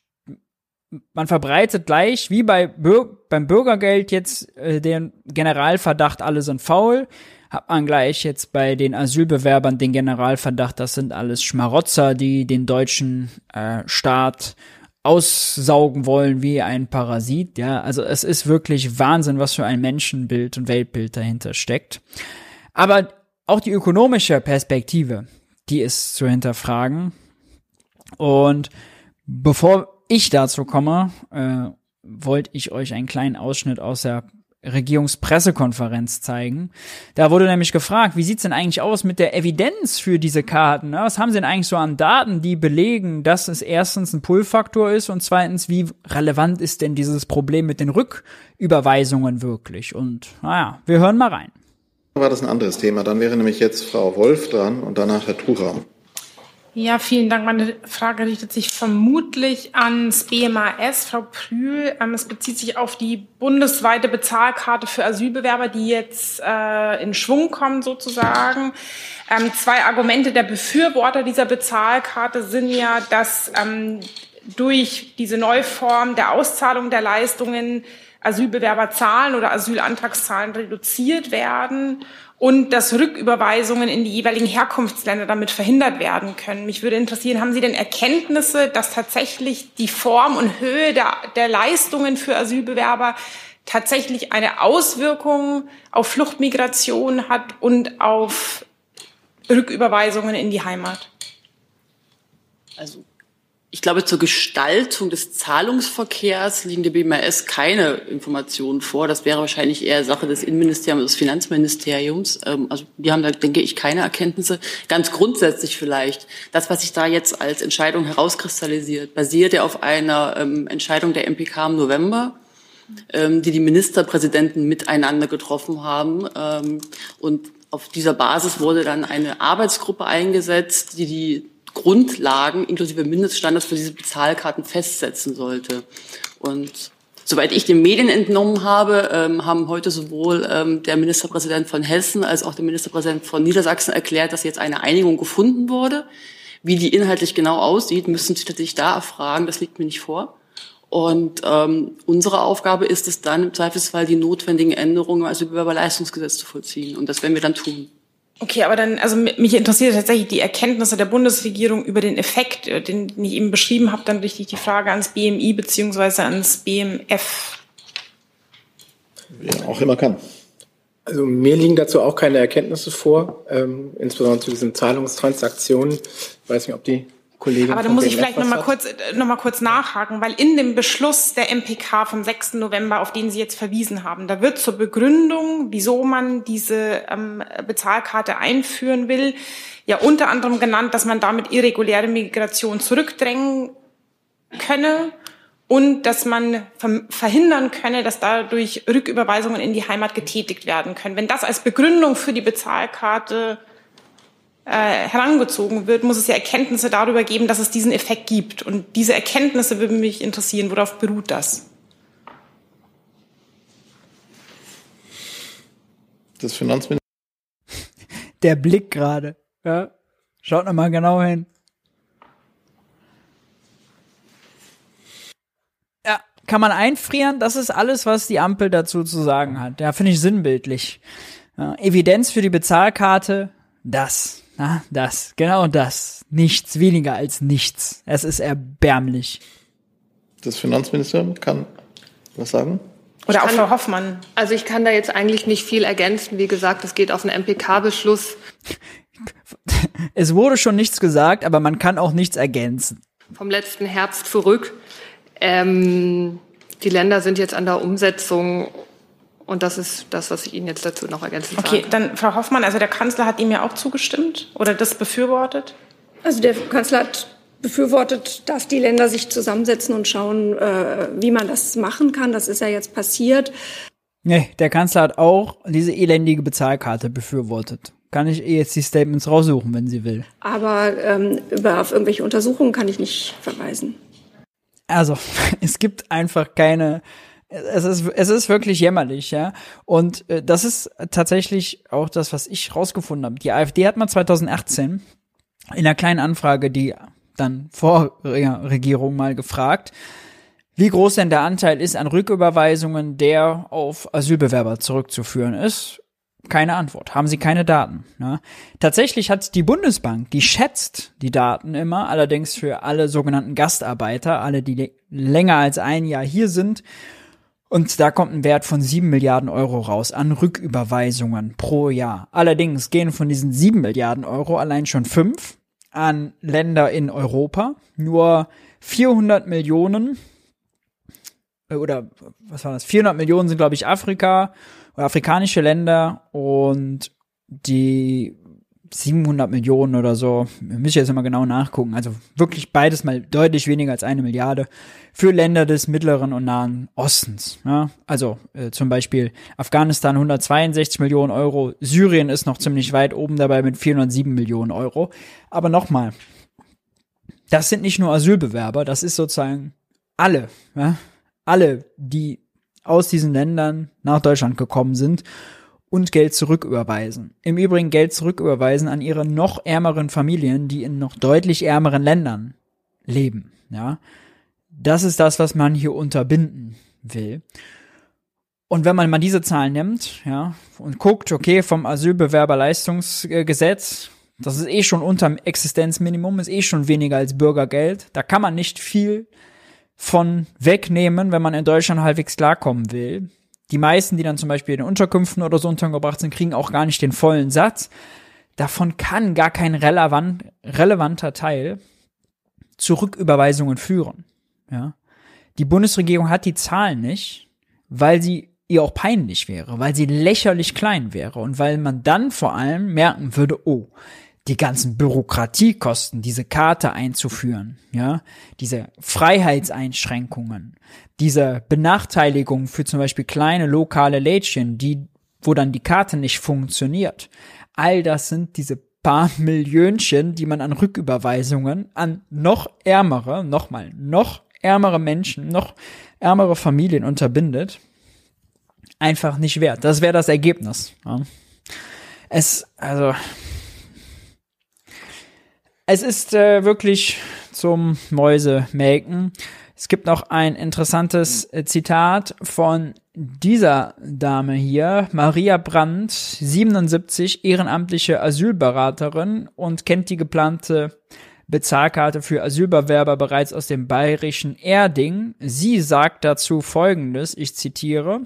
man verbreitet gleich, wie bei Bür beim Bürgergeld jetzt äh, den Generalverdacht, alle sind faul, hat man gleich jetzt bei den Asylbewerbern den Generalverdacht, das sind alles Schmarotzer, die den deutschen äh, Staat aussaugen wollen wie ein Parasit. Ja, also es ist wirklich Wahnsinn, was für ein Menschenbild und Weltbild dahinter steckt. Aber auch die ökonomische Perspektive, die ist zu hinterfragen. Und bevor ich dazu komme, äh, wollte ich euch einen kleinen Ausschnitt aus der Regierungspressekonferenz zeigen. Da wurde nämlich gefragt, wie sieht's denn eigentlich aus mit der Evidenz für diese Karten? Ne? Was haben sie denn eigentlich so an Daten, die belegen, dass es erstens ein Pull-Faktor ist und zweitens, wie relevant ist denn dieses Problem mit den Rücküberweisungen wirklich? Und naja, wir hören mal rein. War das ein anderes Thema? Dann wäre nämlich jetzt Frau Wolf dran und danach Herr Tucher. Ja, vielen Dank. Meine Frage richtet sich vermutlich ans BMAS. Frau Prühl, ähm, es bezieht sich auf die bundesweite Bezahlkarte für Asylbewerber, die jetzt äh, in Schwung kommt sozusagen. Ähm, zwei Argumente der Befürworter dieser Bezahlkarte sind ja, dass ähm, durch diese Neuform der Auszahlung der Leistungen Asylbewerberzahlen oder Asylantragszahlen reduziert werden und dass Rücküberweisungen in die jeweiligen Herkunftsländer damit verhindert werden können. Mich würde interessieren, haben Sie denn Erkenntnisse, dass tatsächlich die Form und Höhe der, der Leistungen für Asylbewerber tatsächlich eine Auswirkung auf Fluchtmigration hat und auf Rücküberweisungen in die Heimat? Also ich glaube, zur Gestaltung des Zahlungsverkehrs liegen der BMS keine Informationen vor. Das wäre wahrscheinlich eher Sache des Innenministeriums, des Finanzministeriums. Ähm, also die haben da, denke ich, keine Erkenntnisse. Ganz grundsätzlich vielleicht. Das, was sich da jetzt als Entscheidung herauskristallisiert, basiert ja auf einer ähm, Entscheidung der MPK im November ähm, die die Ministerpräsidenten miteinander getroffen haben. und auf dieser Basis wurde dann eine Arbeitsgruppe eingesetzt, die die Grundlagen inklusive Mindeststandards für diese Bezahlkarten festsetzen sollte. Und soweit ich den Medien entnommen habe, ähm, haben heute sowohl ähm, der Ministerpräsident von Hessen als auch der Ministerpräsident von Niedersachsen erklärt, dass jetzt eine Einigung gefunden wurde. Wie die inhaltlich genau aussieht, müssen Sie tatsächlich da erfragen. Das liegt mir nicht vor. Und ähm, unsere Aufgabe ist es dann im Zweifelsfall, die notwendigen Änderungen also über zu vollziehen. Und das werden wir dann tun. Okay, aber dann, also mich interessiert tatsächlich die Erkenntnisse der Bundesregierung über den Effekt, äh, den, den ich eben beschrieben habe, dann richtig die Frage ans BMI beziehungsweise ans BMF. Wer auch immer kann. Also mir liegen dazu auch keine Erkenntnisse vor, ähm, insbesondere zu diesen Zahlungstransaktionen. Ich weiß nicht, ob die Kollegin Aber da muss ich vielleicht noch mal was kurz, äh, noch mal kurz nachhaken, weil in dem Beschluss der MPK vom 6. November, auf den Sie jetzt verwiesen haben, da wird zur Begründung, wieso man diese ähm, Bezahlkarte einführen will, ja unter anderem genannt, dass man damit irreguläre Migration zurückdrängen könne und dass man verhindern könne, dass dadurch Rücküberweisungen in die Heimat getätigt werden können. Wenn das als Begründung für die Bezahlkarte äh, herangezogen wird, muss es ja Erkenntnisse darüber geben, dass es diesen Effekt gibt. Und diese Erkenntnisse würden mich interessieren. Worauf beruht das? Das Finanzministerium Der Blick gerade. Ja. Schaut noch mal genau hin. Ja, kann man einfrieren? Das ist alles, was die Ampel dazu zu sagen hat. Ja, finde ich sinnbildlich. Ja, Evidenz für die Bezahlkarte, das. Na, das. Genau das. Nichts, weniger als nichts. Es ist erbärmlich. Das Finanzministerium kann was sagen? Oder auch Frau Hoffmann. Also ich kann da jetzt eigentlich nicht viel ergänzen. Wie gesagt, es geht auf einen MPK-Beschluss Es wurde schon nichts gesagt, aber man kann auch nichts ergänzen. vom letzten Herbst zurück. Ähm, die Länder sind jetzt an der Umsetzung und das ist das, was ich Ihnen jetzt dazu noch ergänzen Okay, kann. dann Frau Hoffmann, also der Kanzler hat ihm ja auch zugestimmt oder das befürwortet? Also der Kanzler hat befürwortet, dass die Länder sich zusammensetzen und schauen, äh, wie man das machen kann. Das ist ja jetzt passiert. Nee, der Kanzler hat auch diese elendige Bezahlkarte befürwortet. Kann ich eh jetzt die Statements raussuchen, wenn sie will. Aber ähm, über auf irgendwelche Untersuchungen kann ich nicht verweisen. Also, es gibt einfach keine. Es ist, es ist wirklich jämmerlich, ja. Und äh, das ist tatsächlich auch das, was ich rausgefunden habe. Die AfD hat mal 2018 in einer kleinen Anfrage die dann Vorregierung mal gefragt, wie groß denn der Anteil ist an Rücküberweisungen, der auf Asylbewerber zurückzuführen ist. Keine Antwort, haben sie keine Daten. Ja. Tatsächlich hat die Bundesbank, die schätzt die Daten immer, allerdings für alle sogenannten Gastarbeiter, alle, die länger als ein Jahr hier sind. Und da kommt ein Wert von 7 Milliarden Euro raus an Rücküberweisungen pro Jahr. Allerdings gehen von diesen 7 Milliarden Euro allein schon 5 an Länder in Europa. Nur 400 Millionen äh, oder was war das? 400 Millionen sind, glaube ich, Afrika oder afrikanische Länder und die 700 Millionen oder so, müsste ich jetzt immer genau nachgucken. Also wirklich beides mal deutlich weniger als eine Milliarde für Länder des Mittleren und Nahen Ostens. Ja? Also äh, zum Beispiel Afghanistan 162 Millionen Euro, Syrien ist noch ziemlich weit oben dabei mit 407 Millionen Euro. Aber nochmal, das sind nicht nur Asylbewerber, das ist sozusagen alle, ja? alle, die aus diesen Ländern nach Deutschland gekommen sind und Geld zurücküberweisen. Im Übrigen Geld zurücküberweisen an ihre noch ärmeren Familien, die in noch deutlich ärmeren Ländern leben, ja. Das ist das, was man hier unterbinden will. Und wenn man mal diese Zahlen nimmt, ja, und guckt, okay, vom Asylbewerberleistungsgesetz, das ist eh schon unterm Existenzminimum, ist eh schon weniger als Bürgergeld. Da kann man nicht viel von wegnehmen, wenn man in Deutschland halbwegs klarkommen will. Die meisten, die dann zum Beispiel in Unterkünften oder so untergebracht sind, kriegen auch gar nicht den vollen Satz. Davon kann gar kein relevant, relevanter Teil zu Rücküberweisungen führen. Ja. Die Bundesregierung hat die Zahlen nicht, weil sie ihr auch peinlich wäre, weil sie lächerlich klein wäre und weil man dann vor allem merken würde, oh, die ganzen Bürokratiekosten, diese Karte einzuführen, ja, diese Freiheitseinschränkungen, diese Benachteiligung für zum Beispiel kleine lokale Lädchen, die, wo dann die Karte nicht funktioniert. All das sind diese paar Millionchen, die man an Rücküberweisungen an noch ärmere, nochmal, noch ärmere Menschen, noch ärmere Familien unterbindet. Einfach nicht wert. Das wäre das Ergebnis. Ja. Es, also, es ist äh, wirklich zum Mäusemelken. Es gibt noch ein interessantes äh, Zitat von dieser Dame hier, Maria Brandt, 77, ehrenamtliche Asylberaterin und kennt die geplante Bezahlkarte für Asylbewerber bereits aus dem bayerischen Erding. Sie sagt dazu Folgendes, ich zitiere,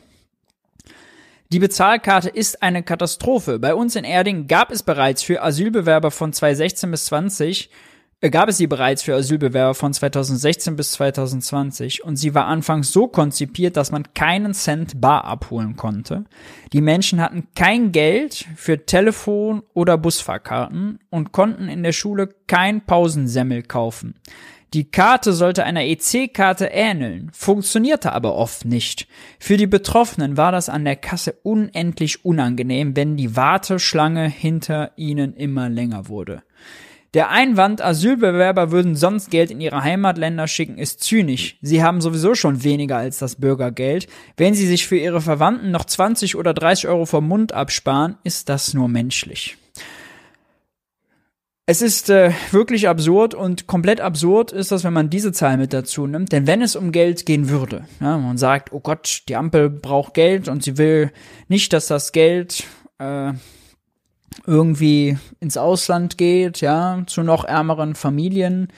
die Bezahlkarte ist eine Katastrophe. Bei uns in Erding gab es bereits für Asylbewerber von 2016 bis 20 äh, gab es sie bereits für Asylbewerber von 2016 bis 2020 und sie war anfangs so konzipiert, dass man keinen Cent bar abholen konnte. Die Menschen hatten kein Geld für Telefon- oder Busfahrkarten und konnten in der Schule kein Pausensemmel kaufen. Die Karte sollte einer EC-Karte ähneln, funktionierte aber oft nicht. Für die Betroffenen war das an der Kasse unendlich unangenehm, wenn die Warteschlange hinter ihnen immer länger wurde. Der Einwand, Asylbewerber würden sonst Geld in ihre Heimatländer schicken, ist zynisch. Sie haben sowieso schon weniger als das Bürgergeld. Wenn sie sich für ihre Verwandten noch 20 oder 30 Euro vom Mund absparen, ist das nur menschlich. Es ist äh, wirklich absurd und komplett absurd ist das, wenn man diese Zahl mit dazu nimmt. Denn wenn es um Geld gehen würde, ja, man sagt, oh Gott, die Ampel braucht Geld und sie will nicht, dass das Geld äh, irgendwie ins Ausland geht, ja, zu noch ärmeren Familien,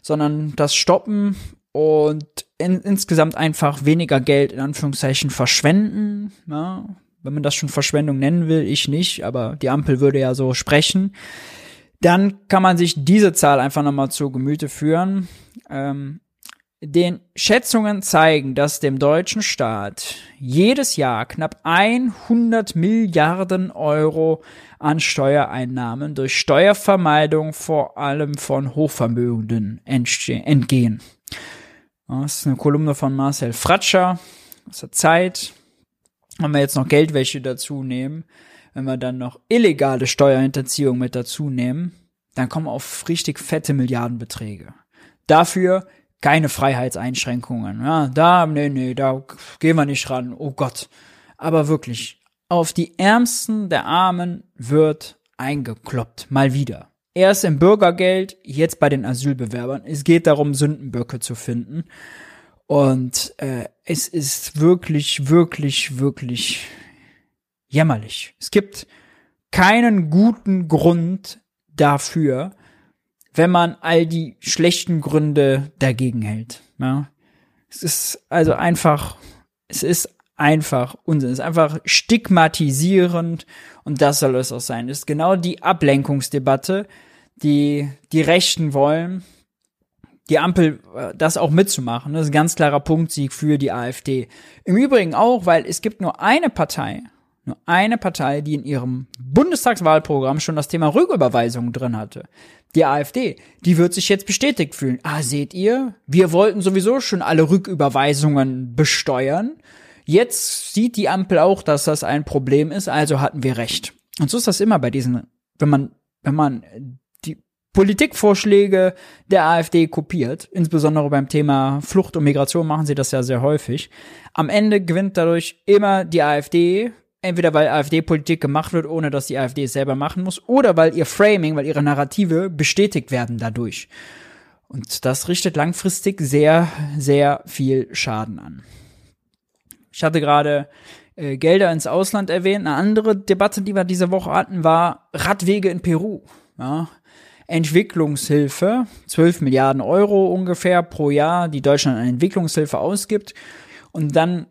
sondern das stoppen und in, insgesamt einfach weniger Geld in Anführungszeichen verschwenden, ja, wenn man das schon Verschwendung nennen will, ich nicht, aber die Ampel würde ja so sprechen dann kann man sich diese Zahl einfach nochmal zu Gemüte führen. Ähm, den Schätzungen zeigen, dass dem deutschen Staat jedes Jahr knapp 100 Milliarden Euro an Steuereinnahmen durch Steuervermeidung vor allem von Hochvermögenden entgehen. Das ist eine Kolumne von Marcel Fratscher aus der Zeit. Wenn wir jetzt noch Geldwäsche dazu nehmen, wenn wir dann noch illegale Steuerhinterziehung mit dazu nehmen, dann kommen auf richtig fette Milliardenbeträge. Dafür keine Freiheitseinschränkungen. Ja, da, nee, nee, da gehen wir nicht ran. Oh Gott. Aber wirklich, auf die Ärmsten der Armen wird eingekloppt. Mal wieder. Erst im Bürgergeld, jetzt bei den Asylbewerbern. Es geht darum, Sündenböcke zu finden. Und äh, es ist wirklich, wirklich, wirklich jämmerlich. Es gibt keinen guten Grund dafür, wenn man all die schlechten Gründe dagegen hält. Ja? Es ist also einfach, es ist einfach Unsinn. Es ist einfach stigmatisierend und das soll es auch sein. Es ist genau die Ablenkungsdebatte, die die Rechten wollen, die Ampel äh, das auch mitzumachen. Das ist ein ganz klarer Punktsieg für die AfD. Im Übrigen auch, weil es gibt nur eine Partei, nur eine Partei, die in ihrem Bundestagswahlprogramm schon das Thema Rücküberweisung drin hatte. Die AfD, die wird sich jetzt bestätigt fühlen. Ah, seht ihr, wir wollten sowieso schon alle Rücküberweisungen besteuern. Jetzt sieht die Ampel auch, dass das ein Problem ist, also hatten wir recht. Und so ist das immer bei diesen, wenn man, wenn man die Politikvorschläge der AfD kopiert, insbesondere beim Thema Flucht und Migration machen sie das ja sehr häufig. Am Ende gewinnt dadurch immer die AfD, Entweder weil AfD-Politik gemacht wird, ohne dass die AfD es selber machen muss, oder weil ihr Framing, weil ihre Narrative bestätigt werden dadurch. Und das richtet langfristig sehr, sehr viel Schaden an. Ich hatte gerade äh, Gelder ins Ausland erwähnt. Eine andere Debatte, die wir diese Woche hatten, war Radwege in Peru. Ja. Entwicklungshilfe, 12 Milliarden Euro ungefähr pro Jahr, die Deutschland an Entwicklungshilfe ausgibt. Und dann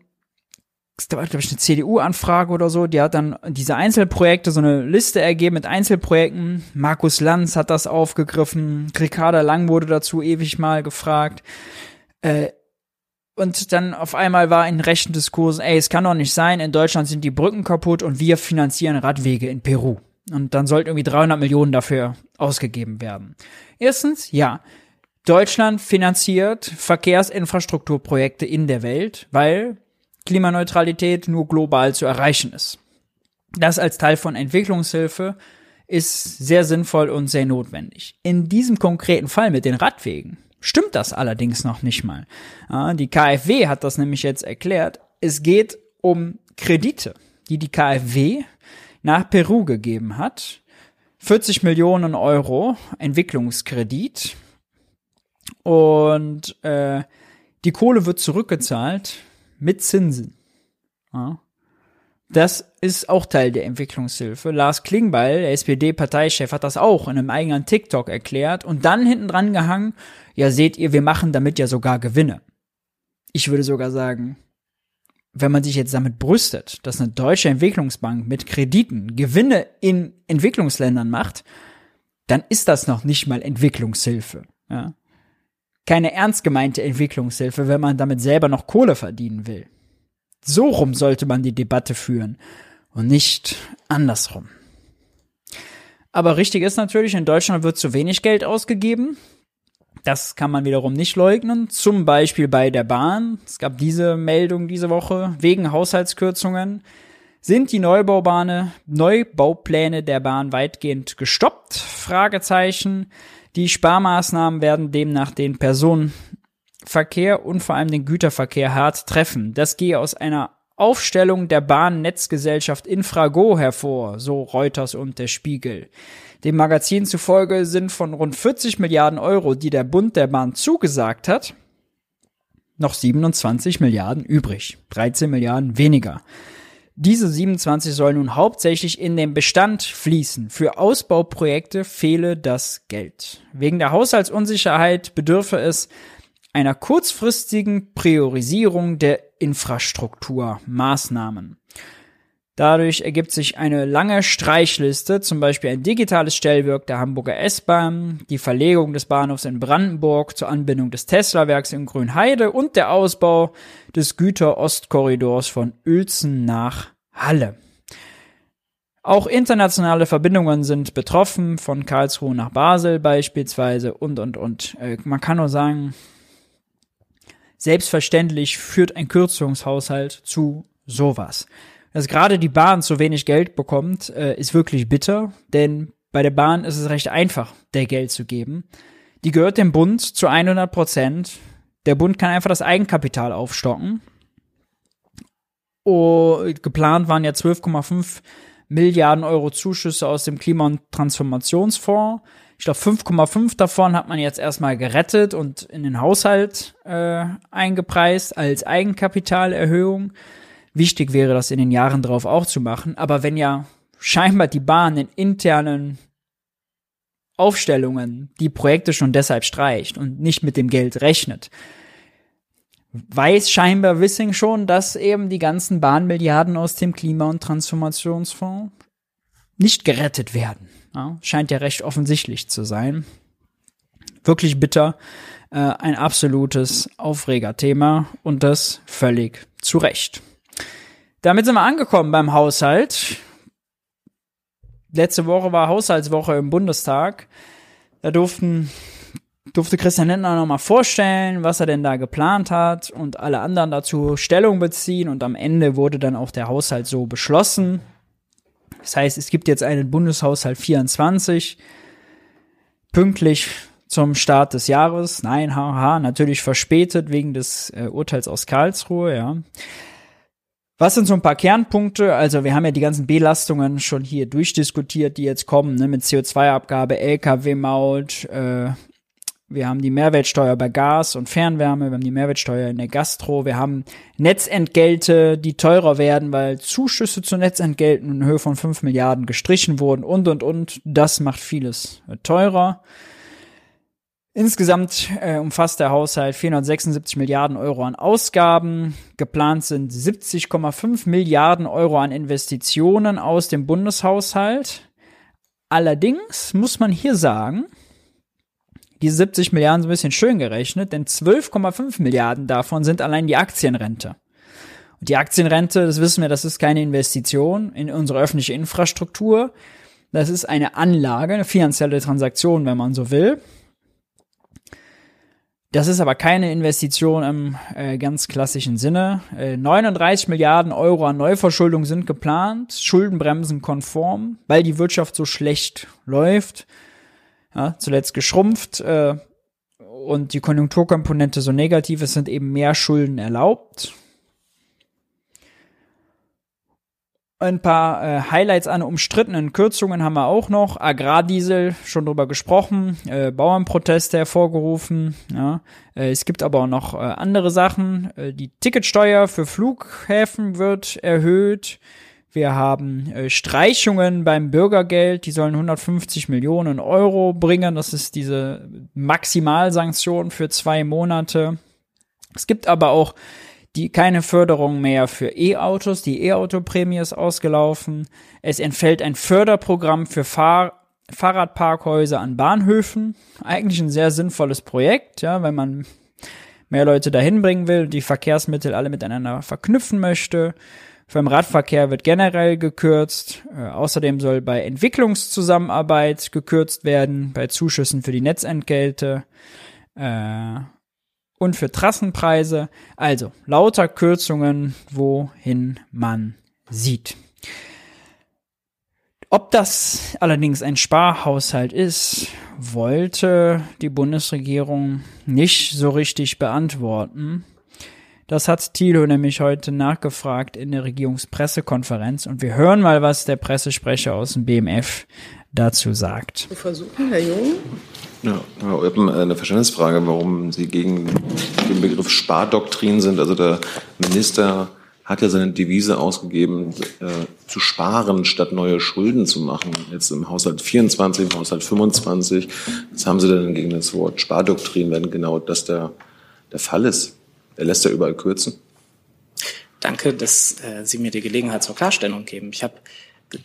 glaube ich, eine CDU-Anfrage oder so, die hat dann diese Einzelprojekte, so eine Liste ergeben mit Einzelprojekten. Markus Lanz hat das aufgegriffen, Ricarda Lang wurde dazu ewig mal gefragt. Äh, und dann auf einmal war in rechten Diskursen, ey, es kann doch nicht sein, in Deutschland sind die Brücken kaputt und wir finanzieren Radwege in Peru. Und dann sollten irgendwie 300 Millionen dafür ausgegeben werden. Erstens, ja, Deutschland finanziert Verkehrsinfrastrukturprojekte in der Welt, weil Klimaneutralität nur global zu erreichen ist. Das als Teil von Entwicklungshilfe ist sehr sinnvoll und sehr notwendig. In diesem konkreten Fall mit den Radwegen stimmt das allerdings noch nicht mal. Die KfW hat das nämlich jetzt erklärt. Es geht um Kredite, die die KfW nach Peru gegeben hat. 40 Millionen Euro Entwicklungskredit. Und äh, die Kohle wird zurückgezahlt mit Zinsen. Ja. Das ist auch Teil der Entwicklungshilfe. Lars Klingbeil, der SPD-Parteichef, hat das auch in einem eigenen TikTok erklärt und dann hinten dran gehangen, ja seht ihr, wir machen damit ja sogar Gewinne. Ich würde sogar sagen, wenn man sich jetzt damit brüstet, dass eine deutsche Entwicklungsbank mit Krediten Gewinne in Entwicklungsländern macht, dann ist das noch nicht mal Entwicklungshilfe. Ja? Keine ernst gemeinte Entwicklungshilfe, wenn man damit selber noch Kohle verdienen will. So rum sollte man die Debatte führen und nicht andersrum. Aber richtig ist natürlich, in Deutschland wird zu wenig Geld ausgegeben. Das kann man wiederum nicht leugnen. Zum Beispiel bei der Bahn. Es gab diese Meldung diese Woche. Wegen Haushaltskürzungen sind die Neubaubahne, Neubaupläne der Bahn weitgehend gestoppt? Fragezeichen. Die Sparmaßnahmen werden demnach den Personenverkehr und vor allem den Güterverkehr hart treffen. Das gehe aus einer Aufstellung der Bahnnetzgesellschaft Infrago hervor, so Reuters und der Spiegel. Dem Magazin zufolge sind von rund 40 Milliarden Euro, die der Bund der Bahn zugesagt hat, noch 27 Milliarden übrig. 13 Milliarden weniger. Diese 27 sollen nun hauptsächlich in den Bestand fließen. Für Ausbauprojekte fehle das Geld. Wegen der Haushaltsunsicherheit bedürfe es einer kurzfristigen Priorisierung der Infrastrukturmaßnahmen. Dadurch ergibt sich eine lange Streichliste, zum Beispiel ein digitales Stellwerk der Hamburger S-Bahn, die Verlegung des Bahnhofs in Brandenburg zur Anbindung des Tesla-Werks in Grünheide und der Ausbau des Güter-Ostkorridors von Uelzen nach Halle. Auch internationale Verbindungen sind betroffen, von Karlsruhe nach Basel beispielsweise und, und, und. Äh, man kann nur sagen, selbstverständlich führt ein Kürzungshaushalt zu sowas dass gerade die Bahn so wenig Geld bekommt, äh, ist wirklich bitter, denn bei der Bahn ist es recht einfach, der Geld zu geben. Die gehört dem Bund zu 100 Prozent. Der Bund kann einfach das Eigenkapital aufstocken. Oh, geplant waren ja 12,5 Milliarden Euro Zuschüsse aus dem Klima- und Transformationsfonds. Ich glaube, 5,5 davon hat man jetzt erstmal gerettet und in den Haushalt äh, eingepreist als Eigenkapitalerhöhung. Wichtig wäre das in den Jahren drauf auch zu machen. Aber wenn ja scheinbar die Bahn in internen Aufstellungen die Projekte schon deshalb streicht und nicht mit dem Geld rechnet, weiß scheinbar Wissing schon, dass eben die ganzen Bahnmilliarden aus dem Klima- und Transformationsfonds nicht gerettet werden. Ja, scheint ja recht offensichtlich zu sein. Wirklich bitter, äh, ein absolutes Aufregerthema und das völlig zu Recht. Damit sind wir angekommen beim Haushalt. Letzte Woche war Haushaltswoche im Bundestag. Da durften, durfte Christian Lindner nochmal vorstellen, was er denn da geplant hat und alle anderen dazu Stellung beziehen und am Ende wurde dann auch der Haushalt so beschlossen. Das heißt, es gibt jetzt einen Bundeshaushalt 24, pünktlich zum Start des Jahres. Nein, haha, natürlich verspätet wegen des äh, Urteils aus Karlsruhe, ja. Was sind so ein paar Kernpunkte? Also wir haben ja die ganzen Belastungen schon hier durchdiskutiert, die jetzt kommen, ne, mit CO2-Abgabe, Lkw-Maut, äh, wir haben die Mehrwertsteuer bei Gas und Fernwärme, wir haben die Mehrwertsteuer in der Gastro, wir haben Netzentgelte, die teurer werden, weil Zuschüsse zu Netzentgelten in Höhe von 5 Milliarden gestrichen wurden und, und, und. Das macht vieles teurer. Insgesamt äh, umfasst der Haushalt 476 Milliarden Euro an Ausgaben. Geplant sind 70,5 Milliarden Euro an Investitionen aus dem Bundeshaushalt. Allerdings muss man hier sagen, diese 70 Milliarden sind ein bisschen schön gerechnet, denn 12,5 Milliarden davon sind allein die Aktienrente. Und die Aktienrente, das wissen wir, das ist keine Investition in unsere öffentliche Infrastruktur. Das ist eine Anlage, eine finanzielle Transaktion, wenn man so will. Das ist aber keine Investition im äh, ganz klassischen Sinne. Äh, 39 Milliarden Euro an Neuverschuldung sind geplant, Schuldenbremsen konform, weil die Wirtschaft so schlecht läuft, ja, zuletzt geschrumpft äh, und die Konjunkturkomponente so negativ ist, sind eben mehr Schulden erlaubt. Ein paar äh, Highlights an umstrittenen Kürzungen haben wir auch noch. Agrardiesel, schon drüber gesprochen, äh, Bauernproteste hervorgerufen. Ja. Äh, es gibt aber auch noch äh, andere Sachen. Äh, die Ticketsteuer für Flughäfen wird erhöht. Wir haben äh, Streichungen beim Bürgergeld, die sollen 150 Millionen Euro bringen. Das ist diese Maximalsanktion für zwei Monate. Es gibt aber auch die keine Förderung mehr für E-Autos. Die E-Auto-Prämie ist ausgelaufen. Es entfällt ein Förderprogramm für Fahr Fahrradparkhäuser an Bahnhöfen. Eigentlich ein sehr sinnvolles Projekt, ja, wenn man mehr Leute dahin bringen will, die Verkehrsmittel alle miteinander verknüpfen möchte. Den Radverkehr wird generell gekürzt. Äh, außerdem soll bei Entwicklungszusammenarbeit gekürzt werden, bei Zuschüssen für die Netzentgelte äh, und für Trassenpreise. Also lauter Kürzungen, wohin man sieht. Ob das allerdings ein Sparhaushalt ist, wollte die Bundesregierung nicht so richtig beantworten. Das hat Thilo nämlich heute nachgefragt in der Regierungspressekonferenz und wir hören mal, was der Pressesprecher aus dem BMF dazu sagt. Zu versuchen, Herr Jung? Ja, Herr Eupen, eine Verständnisfrage, warum Sie gegen den Begriff Spardoktrin sind. Also der Minister hat ja seine Devise ausgegeben, äh, zu sparen, statt neue Schulden zu machen. Jetzt im Haushalt 24, im Haushalt 25. Was haben Sie denn gegen das Wort Spardoktrin, wenn genau das der, der Fall ist? Er lässt ja überall kürzen. Danke, dass äh, Sie mir die Gelegenheit zur Klarstellung geben. Ich habe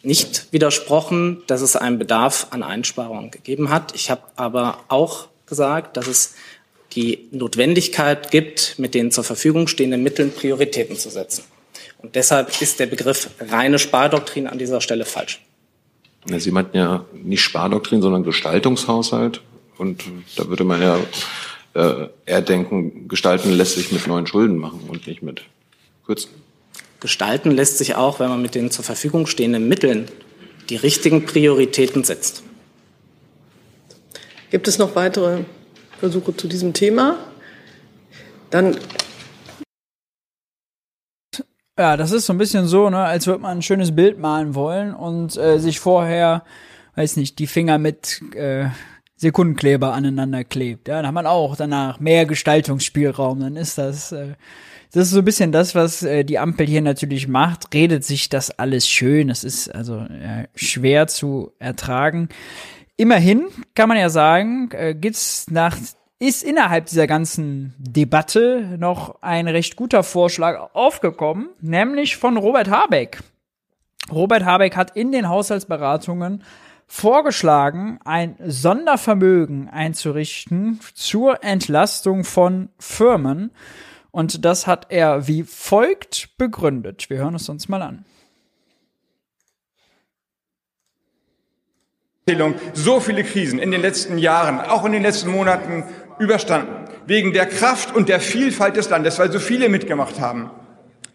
nicht widersprochen, dass es einen Bedarf an Einsparungen gegeben hat. Ich habe aber auch gesagt, dass es die Notwendigkeit gibt, mit den zur Verfügung stehenden Mitteln Prioritäten zu setzen. Und deshalb ist der Begriff reine Spardoktrin an dieser Stelle falsch. Ja, Sie meinten ja nicht Spardoktrin, sondern Gestaltungshaushalt. Und da würde man ja äh, eher denken, gestalten lässt sich mit neuen Schulden machen und nicht mit kürzen. Gestalten lässt sich auch, wenn man mit den zur Verfügung stehenden Mitteln die richtigen Prioritäten setzt. Gibt es noch weitere Versuche zu diesem Thema. Dann ja, das ist so ein bisschen so, ne, als würde man ein schönes Bild malen wollen und äh, sich vorher, weiß nicht, die Finger mit äh, Sekundenkleber aneinander klebt. Ja, dann hat man auch danach mehr Gestaltungsspielraum. Dann ist das, äh, das ist so ein bisschen das, was äh, die Ampel hier natürlich macht. Redet sich das alles schön. Das ist also äh, schwer zu ertragen. Immerhin kann man ja sagen, äh, gibt's nach ist innerhalb dieser ganzen Debatte noch ein recht guter Vorschlag aufgekommen, nämlich von Robert Habeck. Robert Habeck hat in den Haushaltsberatungen vorgeschlagen, ein Sondervermögen einzurichten zur Entlastung von Firmen. Und das hat er wie folgt begründet. Wir hören es uns mal an. so viele Krisen in den letzten Jahren, auch in den letzten Monaten überstanden. Wegen der Kraft und der Vielfalt des Landes, weil so viele mitgemacht haben.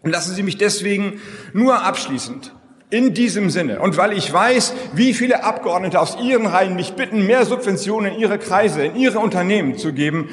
Und lassen Sie mich deswegen nur abschließend in diesem Sinne und weil ich weiß, wie viele Abgeordnete aus Ihren Reihen mich bitten, mehr Subventionen in Ihre Kreise, in Ihre Unternehmen zu geben,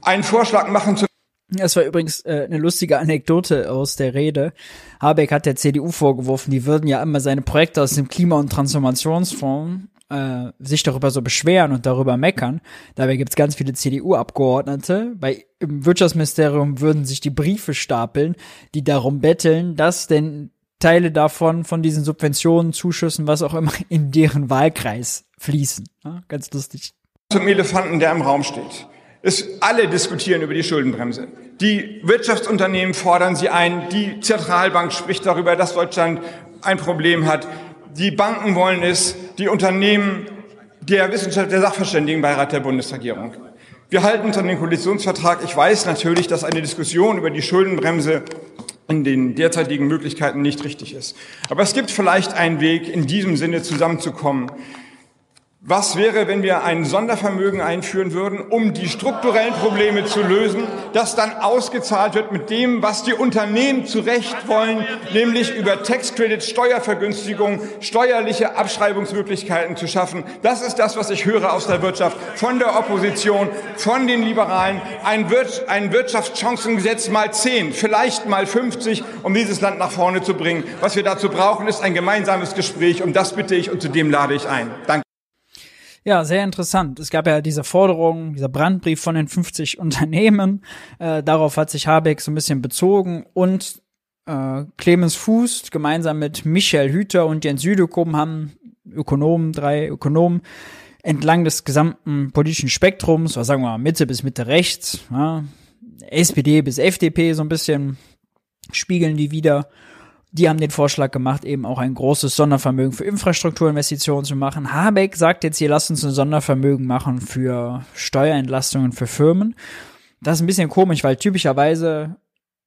einen Vorschlag machen zu das war übrigens äh, eine lustige Anekdote aus der Rede. Habeck hat der CDU vorgeworfen, die würden ja immer seine Projekte aus dem Klima- und Transformationsfonds äh, sich darüber so beschweren und darüber meckern. Dabei gibt es ganz viele CDU-Abgeordnete. Bei im Wirtschaftsministerium würden sich die Briefe stapeln, die darum betteln, dass denn Teile davon, von diesen Subventionen, Zuschüssen, was auch immer, in deren Wahlkreis fließen. Ja, ganz lustig. Zum Elefanten, der im Raum steht. Es, alle diskutieren über die Schuldenbremse. Die Wirtschaftsunternehmen fordern sie ein. Die Zentralbank spricht darüber, dass Deutschland ein Problem hat. Die Banken wollen es, die Unternehmen, der Wissenschaft, der Sachverständigenbeirat der Bundesregierung. Wir halten uns an den Koalitionsvertrag. Ich weiß natürlich, dass eine Diskussion über die Schuldenbremse in den derzeitigen Möglichkeiten nicht richtig ist. Aber es gibt vielleicht einen Weg, in diesem Sinne zusammenzukommen. Was wäre, wenn wir ein Sondervermögen einführen würden, um die strukturellen Probleme zu lösen, das dann ausgezahlt wird mit dem, was die Unternehmen zu Recht wollen, nämlich über Tax Credits, Steuervergünstigung, steuerliche Abschreibungsmöglichkeiten zu schaffen. Das ist das, was ich höre aus der Wirtschaft, von der Opposition, von den Liberalen. Ein, Wir ein Wirtschaftschancengesetz mal zehn, vielleicht mal 50, um dieses Land nach vorne zu bringen. Was wir dazu brauchen, ist ein gemeinsames Gespräch. Um das bitte ich und zu dem lade ich ein. Danke. Ja, sehr interessant. Es gab ja diese Forderung, dieser Brandbrief von den 50 Unternehmen. Äh, darauf hat sich Habeck so ein bisschen bezogen und äh, Clemens Fuß gemeinsam mit Michael Hüter und Jens Südekum haben Ökonomen, drei Ökonomen, entlang des gesamten politischen Spektrums, was sagen wir mal Mitte bis Mitte rechts, ja, SPD bis FDP so ein bisschen spiegeln die wieder Die haben den Vorschlag gemacht, eben auch ein großes Sondervermögen für Infrastrukturinvestitionen zu machen. Habeck sagt jetzt hier, lasst uns ein Sondervermögen machen für Steuerentlastungen für Firmen. Das ist ein bisschen komisch, weil typischerweise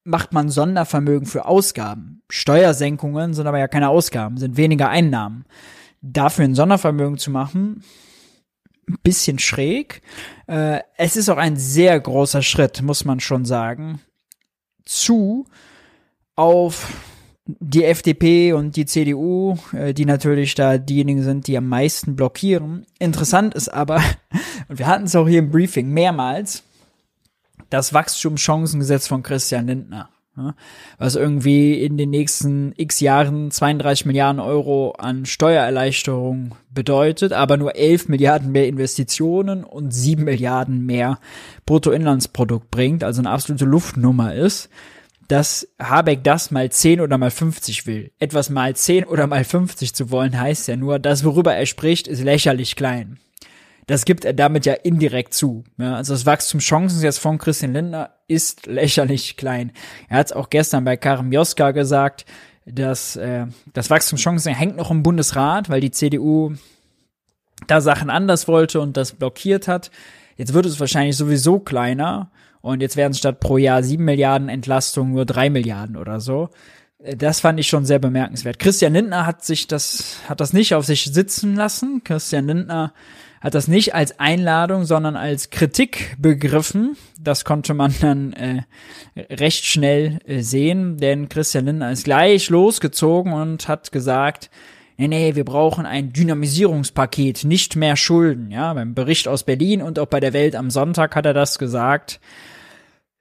macht man Sondervermögen für Ausgaben. Steuersenkungen sind aber ja keine Ausgaben, sind weniger Einnahmen. Dafür ein Sondervermögen zu machen, ein bisschen schräg. Äh, es ist auch ein sehr großer Schritt, muss man schon sagen, zu auf die FDP und die CDU, äh, die natürlich da diejenigen sind, die am meisten blockieren. Interessant ist aber, und wir hatten es auch hier im Briefing mehrmals, das Wachstumschancengesetz von Christian Lindner. was irgendwie in den nächsten x Jahren 32 Milliarden Euro an Steuererleichterung bedeutet, aber nur 11 Milliarden mehr Investitionen und 7 Milliarden mehr Bruttoinlandsprodukt bringt, also eine absolute Luftnummer ist dass Habeck das mal 10 oder mal 50 will. Etwas mal 10 oder mal 50 zu wollen, heißt ja nur, das, worüber er spricht, ist lächerlich klein. Das gibt er damit ja indirekt zu. Ja, also das Wachstumschancen von Christian Lindner ist lächerlich klein. Er hat es auch gestern bei Karim Joska gesagt, dass äh, das Wachstumschancen hängt noch im Bundesrat, weil die CDU da Sachen anders wollte und das blockiert hat. Jetzt wird es wahrscheinlich sowieso kleiner und jetzt werden statt pro Jahr sieben Milliarden Entlastungen nur drei Milliarden oder so. Äh, das fand ich schon sehr bemerkenswert. Christian Lindner hat sich das, hat das nicht auf sich sitzen lassen. Christian Lindner hat das nicht als Einladung, sondern als Kritik begriffen. Das konnte man dann äh, recht schnell äh, sehen, denn Christian Lindner ist gleich losgezogen und hat gesagt, nee, nee, wir brauchen ein Dynamisierungspaket, nicht mehr Schulden. Ja, beim Bericht aus Berlin und auch bei der Welt am Sonntag hat er das gesagt.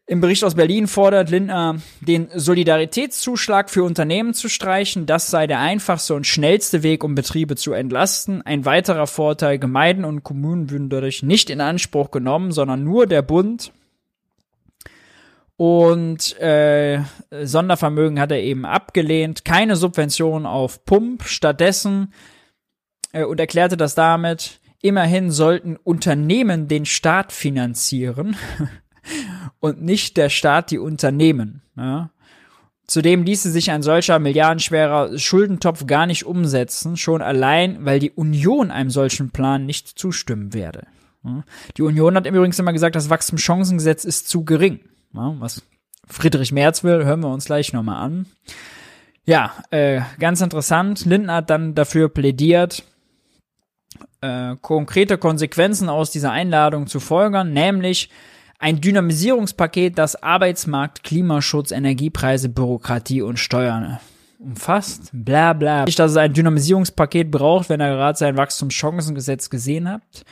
Im Bericht aus Berlin fordert Lindner, den Solidaritätszuschlag für Unternehmen zu streichen. Das sei der einfachste und schnellste Weg, um Betriebe zu entlasten. Ein weiterer Vorteil, Gemeinden und Kommunen würden dadurch nicht in Anspruch genommen, sondern nur der Bund. Und äh, Sondervermögen hat er eben abgelehnt. Keine Subvention auf Pump. Stattdessen äh, und erklärte das damit, immerhin sollten Unternehmen den Staat finanzieren. und nicht der Staat die Unternehmen. Ja. Zudem ließe sich ein solcher milliardenschwerer Schuldentopf gar nicht umsetzen, schon allein, weil die Union einem solchen Plan nicht zustimmen werde. Die Union hat übrigens immer gesagt, das Wachstumschancengesetz ist zu gering. Was Friedrich Merz will, hören wir uns gleich nochmal an. Ja, äh, ganz interessant. Lindner hat dann dafür plädiert, äh, konkrete Konsequenzen aus dieser Einladung zu folgern, nämlich ein Dynamisierungspaket, das Arbeitsmarkt, Klimaschutz, Energiepreise, Bürokratie und Steuern umfasst. Bla bla. Nicht, dass es ein Dynamisierungspaket braucht, wenn ihr gerade sein Wachstumschancengesetz gesehen habt.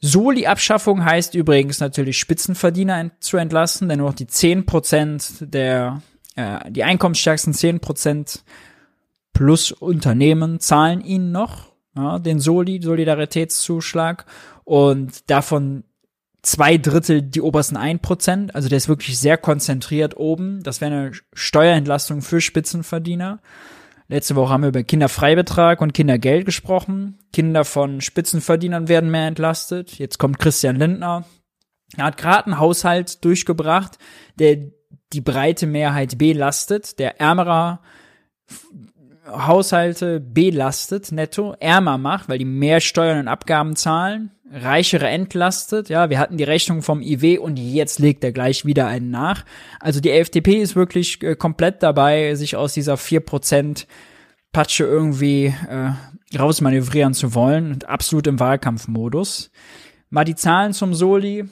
Soli-Abschaffung heißt übrigens natürlich Spitzenverdiener zu entlassen, denn nur noch die 10% der, äh, die einkommensstärksten 10% plus Unternehmen zahlen ihnen noch ja, den Soli, Solidaritätszuschlag und davon zwei Drittel die obersten ein Prozent. Also der ist wirklich sehr konzentriert oben. Das wäre eine Steuerentlastung für Spitzenverdiener. Letzte Woche haben wir über Kinderfreibetrag und Kindergeld gesprochen. Kinder von Spitzenverdienern werden mehr entlastet. Jetzt kommt Christian Lindner. Er hat gerade einen Haushalt durchgebracht, der die breite Mehrheit belastet, der ärmerer Haushalte belastet, netto, ärmer macht, weil die mehr Steuern und Abgaben zahlen Reichere entlastet. Ja, wir hatten die Rechnung vom IW und jetzt legt er gleich wieder einen nach. Also die FDP ist wirklich äh, komplett dabei, sich aus dieser 4% Patsche irgendwie äh, rausmanövrieren zu wollen und absolut im Wahlkampfmodus. Mal die Zahlen zum Soli.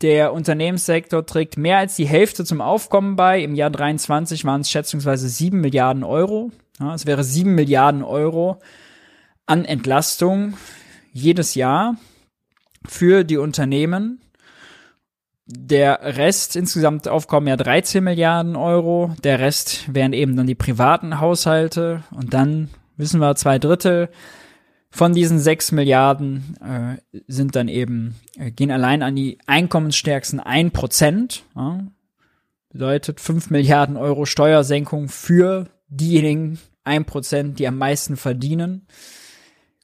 Der Unternehmenssektor trägt mehr als die Hälfte zum Aufkommen bei. Im Jahr 23 waren es schätzungsweise 7 Milliarden Euro. Ja, es wäre 7 Milliarden Euro an Entlastung jedes Jahr für die Unternehmen. Der Rest, insgesamt aufkommen ja 13 Milliarden Euro. Der Rest wären eben dann die privaten Haushalte. Und dann wissen wir, zwei Drittel von diesen 6 Milliarden äh, sind dann eben, äh, gehen allein an die einkommensstärksten 1 Prozent. Ja. Bedeutet 5 Milliarden Euro Steuersenkung für diejenigen 1 Prozent, die am meisten verdienen.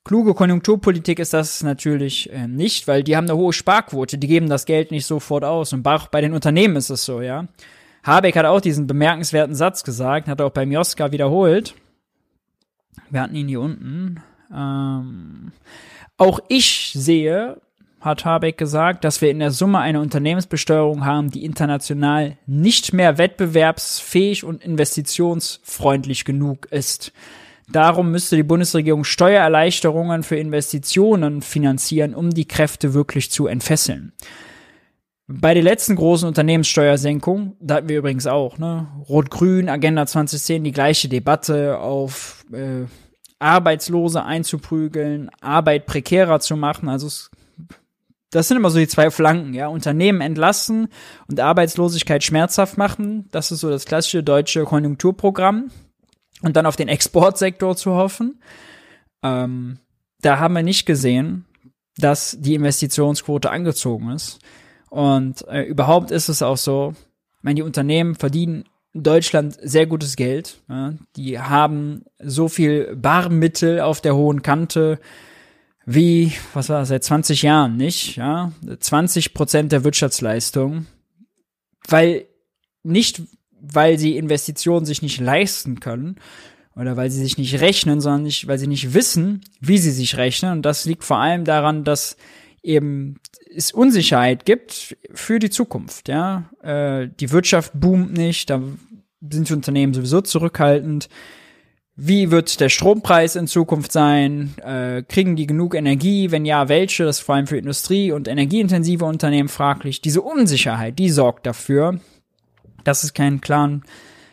Kluge Konjunkturpolitik ist das natürlich äh, nicht, weil die haben eine hohe Sparquote, die geben das Geld nicht sofort aus. Und auch bei den Unternehmen ist es so, ja. Habeck hat auch diesen bemerkenswerten Satz gesagt, hat er auch beim Joska wiederholt. Wir hatten ihn hier unten. Ähm, auch ich sehe, hat Habeck gesagt, dass wir in der Summe eine Unternehmensbesteuerung haben, die international nicht mehr wettbewerbsfähig und investitionsfreundlich genug ist. Darum müsste die Bundesregierung Steuererleichterungen für Investitionen finanzieren, um die Kräfte wirklich zu entfesseln. Bei der letzten großen Unternehmenssteuersenkung, da hatten wir übrigens auch, ne, Rot-Grün, Agenda 2010, die gleiche Debatte auf äh, Arbeitslose einzuprügeln, Arbeit prekärer zu machen. Also es, das sind immer so die zwei Flanken, ja. Unternehmen entlassen und Arbeitslosigkeit schmerzhaft machen. Das ist so das klassische deutsche Konjunkturprogramm. Und dann auf den Exportsektor zu hoffen. Ähm, da haben wir nicht gesehen, dass die Investitionsquote angezogen ist. Und äh, überhaupt ist es auch so, meine, die Unternehmen verdienen in Deutschland sehr gutes Geld. Ja? Die haben so viel Barmittel auf der hohen Kante wie, was war seit 20 Jahren nicht, ja? 20 Prozent der Wirtschaftsleistung, weil nicht, weil sie Investitionen sich nicht leisten können oder weil sie sich nicht rechnen, sondern nicht, weil sie nicht wissen, wie sie sich rechnen. Und das liegt vor allem daran, dass eben es Unsicherheit gibt für die Zukunft. Ja, äh, die Wirtschaft boomt nicht, da sind die Unternehmen sowieso zurückhaltend. Wie wird der Strompreis in Zukunft sein? Äh, kriegen die genug Energie? Wenn ja, welche? Das ist vor allem für Industrie- und energieintensive Unternehmen fraglich. Diese Unsicherheit, die sorgt dafür, dass es keinen klaren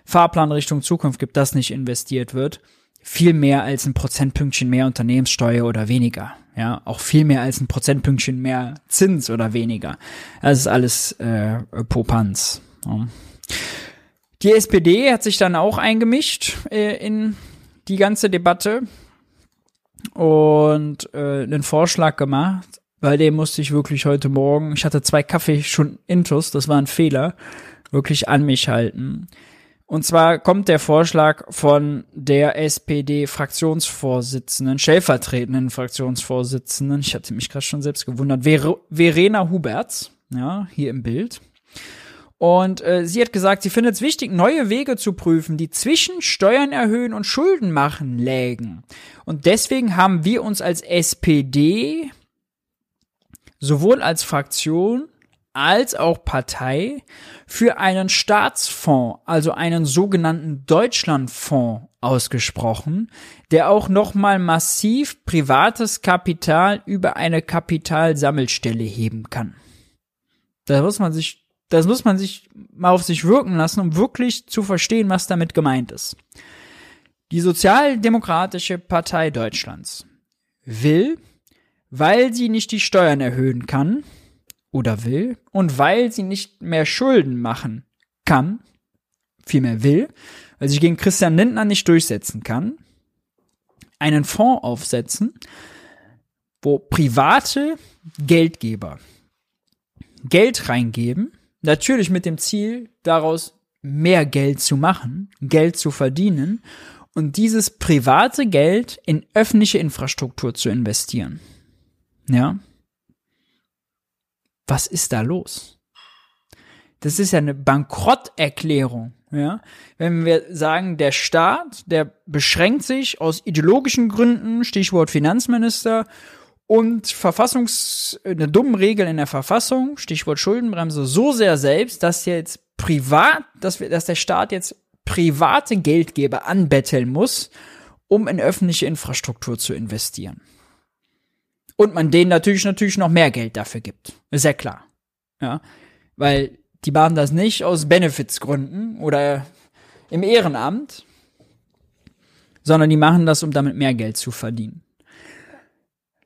Fahrplan Richtung Zukunft gibt, dass nicht investiert wird. Viel mehr als ein Prozentpünktchen mehr Unternehmenssteuer oder weniger. Ja, auch viel mehr als ein Prozentpünktchen mehr Zins oder weniger. Das ist alles äh, Popanz. Ja. Die SPD hat sich dann auch eingemischt äh, in die ganze Debatte und äh, einen Vorschlag gemacht. Bei dem musste ich wirklich heute Morgen, ich hatte zwei Kaffee schon intus, das war ein Fehler, wirklich an mich halten. Und zwar kommt der Vorschlag von der SPD-Fraktionsvorsitzenden, stellvertretenden Fraktionsvorsitzenden, ich hatte mich gerade schon selbst gewundert, Ver Verena Huberts, ja, hier im Bild. Und äh, sie hat gesagt, sie findet es wichtig, neue Wege zu prüfen, die zwischen Steuern erhöhen und Schulden machen lägen. Und deswegen haben wir uns als SPD sowohl als Fraktion als auch Partei für einen Staatsfonds, also einen sogenannten Deutschlandfonds ausgesprochen, der auch nochmal massiv privates Kapital über eine Kapitalsammelstelle heben kann. Da muss man sich, das muss man sich mal auf sich wirken lassen, um wirklich zu verstehen, was damit gemeint ist. Die Sozialdemokratische Partei Deutschlands will, weil sie nicht die Steuern erhöhen kann, oder will und weil sie nicht mehr Schulden machen kann, vielmehr will, weil sie gegen Christian Lindner nicht durchsetzen kann, einen Fonds aufsetzen, wo private Geldgeber Geld reingeben, natürlich mit dem Ziel, daraus mehr Geld zu machen, Geld zu verdienen und dieses private Geld in öffentliche Infrastruktur zu investieren. Ja, was ist da los? Das ist ja eine Bankrotterklärung, ja. Wenn wir sagen, der Staat, der beschränkt sich aus ideologischen Gründen, Stichwort Finanzminister, und Verfassungs, eine dumme Regel in der Verfassung, Stichwort Schuldenbremse, so sehr selbst, dass jetzt privat, dass wir, dass der Staat jetzt private Geldgeber anbetteln muss, um in öffentliche Infrastruktur zu investieren. Und man denen natürlich natürlich noch mehr Geld dafür gibt. Ist ja klar. Ja. Weil die machen das nicht aus Benefitsgründen oder im Ehrenamt, sondern die machen das, um damit mehr Geld zu verdienen.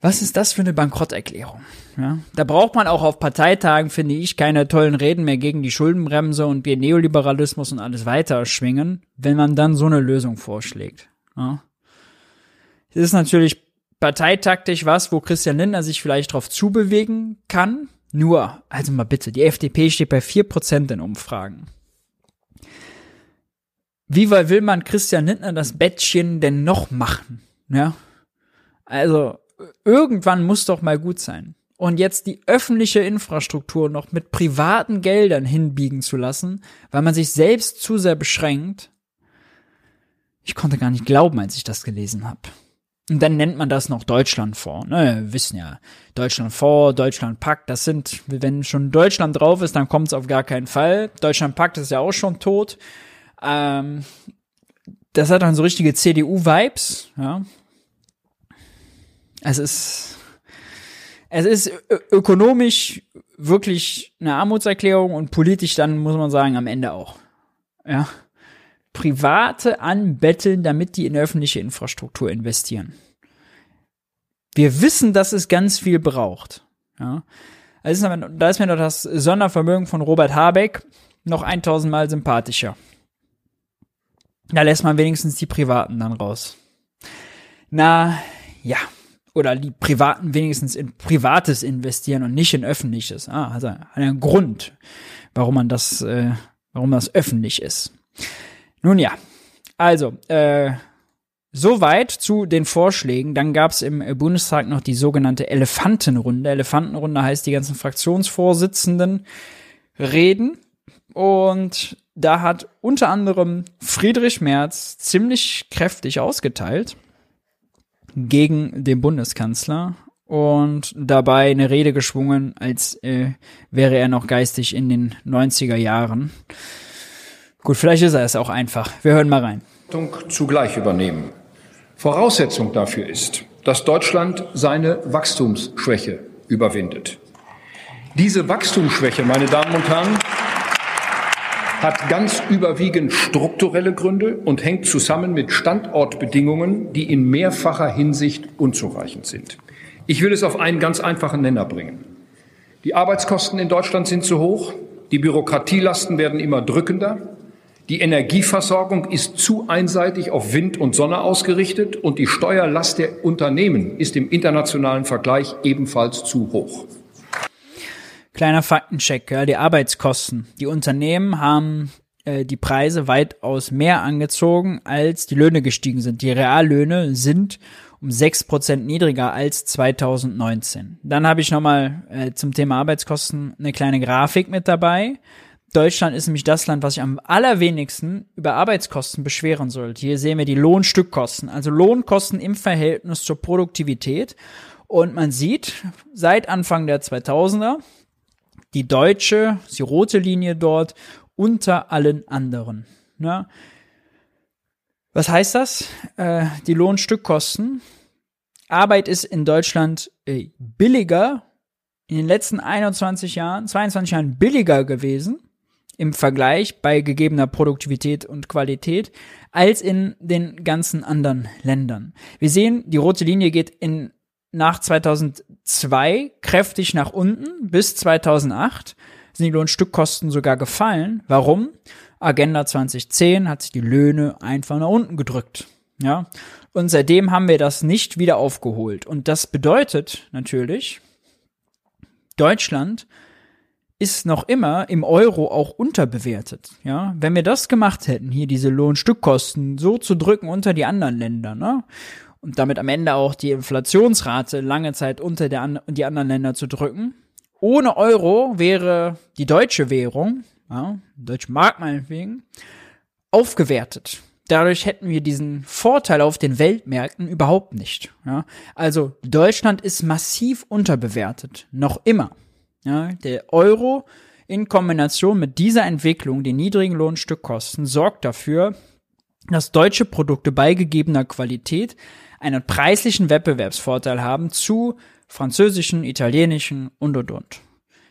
Was ist das für eine Bankrotterklärung? Ja, da braucht man auch auf Parteitagen, finde ich, keine tollen Reden mehr gegen die Schuldenbremse und den Neoliberalismus und alles weiter schwingen, wenn man dann so eine Lösung vorschlägt. Ja. Es ist natürlich parteitaktisch was, wo Christian Lindner sich vielleicht drauf zubewegen kann. Nur, also mal bitte, die FDP steht bei 4% in Umfragen. Wie will man Christian Lindner das Bettchen denn noch machen? Ja? Also, irgendwann muss doch mal gut sein. Und jetzt die öffentliche Infrastruktur noch mit privaten Geldern hinbiegen zu lassen, weil man sich selbst zu sehr beschränkt. Ich konnte gar nicht glauben, als ich das gelesen habe. Und dann nennt man das noch Deutschlandfonds. Ne, wir wissen ja, Deutschlandfonds, Deutschlandpakt, das sind, wenn schon Deutschland drauf ist, dann kommt es auf gar keinen Fall. Deutschlandpakt ist ja auch schon tot. Ähm, das hat dann so richtige CDU-Vibes, ja. Es ist, es ist ökonomisch wirklich eine Armutserklärung und politisch dann, muss man sagen, am Ende auch. Ja. Private anbetteln, damit die in öffentliche Infrastruktur investieren. Wir wissen, dass es ganz viel braucht. Ja. Also da ist mir doch das Sondervermögen von Robert Habeck noch 1000 Mal sympathischer. Da lässt man wenigstens die Privaten dann raus. Na, ja. Oder die Privaten wenigstens in Privates investieren und nicht in Öffentliches. Ah, also einen Grund, warum man das, äh, warum das öffentlich ist. Nun ja, also, äh, Soweit zu den Vorschlägen. Dann gab es im Bundestag noch die sogenannte Elefantenrunde. Elefantenrunde heißt, die ganzen Fraktionsvorsitzenden reden. Und da hat unter anderem Friedrich Merz ziemlich kräftig ausgeteilt gegen den Bundeskanzler und dabei eine Rede geschwungen, als äh, wäre er noch geistig in den 90er Jahren. Gut, vielleicht ist er es auch einfach. Wir hören mal rein. Zugleich übernehmen. Voraussetzung dafür ist, dass Deutschland seine Wachstumsschwäche überwindet. Diese Wachstumsschwäche, meine Damen und Herren, hat ganz überwiegend strukturelle Gründe und hängt zusammen mit Standortbedingungen, die in mehrfacher Hinsicht unzureichend sind. Ich will es auf einen ganz einfachen Nenner bringen. Die Arbeitskosten in Deutschland sind zu hoch, die Bürokratielasten werden immer drückender, die Energieversorgung ist zu einseitig auf Wind und Sonne ausgerichtet und die Steuerlast der Unternehmen ist im internationalen Vergleich ebenfalls zu hoch. Kleiner Faktencheck, ja, die Arbeitskosten. Die Unternehmen haben äh, die Preise weitaus mehr angezogen, als die Löhne gestiegen sind. Die Reallöhne sind um sechs Prozent niedriger als 2019. Dann habe ich nochmal äh, zum Thema Arbeitskosten eine kleine Grafik mit dabei. Deutschland ist nämlich das Land, was sich am allerwenigsten über Arbeitskosten beschweren sollte. Hier sehen wir die Lohnstückkosten, also Lohnkosten im Verhältnis zur Produktivität. Und man sieht seit Anfang der 2000er, die deutsche, die rote Linie dort unter allen anderen. Ja. Was heißt das? Äh, die Lohnstückkosten. Arbeit ist in Deutschland äh, billiger, in den letzten 21 Jahren, 22 Jahren billiger gewesen im Vergleich bei gegebener Produktivität und Qualität als in den ganzen anderen Ländern. Wir sehen, die rote Linie geht in nach 2002 kräftig nach unten. Bis 2008 sind die Lohnstückkosten sogar gefallen. Warum? Agenda 2010 hat sich die Löhne einfach nach unten gedrückt. Ja. Und seitdem haben wir das nicht wieder aufgeholt. Und das bedeutet natürlich, Deutschland ist noch immer im Euro auch unterbewertet. Ja, wenn wir das gemacht hätten, hier diese Lohnstückkosten so zu drücken unter die anderen Länder, ne? und damit am Ende auch die Inflationsrate lange Zeit unter der an die anderen Länder zu drücken. Ohne Euro wäre die deutsche Währung, ja, deutsche Mark meinetwegen, aufgewertet. Dadurch hätten wir diesen Vorteil auf den Weltmärkten überhaupt nicht. Ja. Also Deutschland ist massiv unterbewertet, noch immer. Ja. Der Euro in Kombination mit dieser Entwicklung, den niedrigen Lohnstückkosten, sorgt dafür, dass deutsche Produkte bei gegebener Qualität einen preislichen Wettbewerbsvorteil haben zu französischen, italienischen und und und.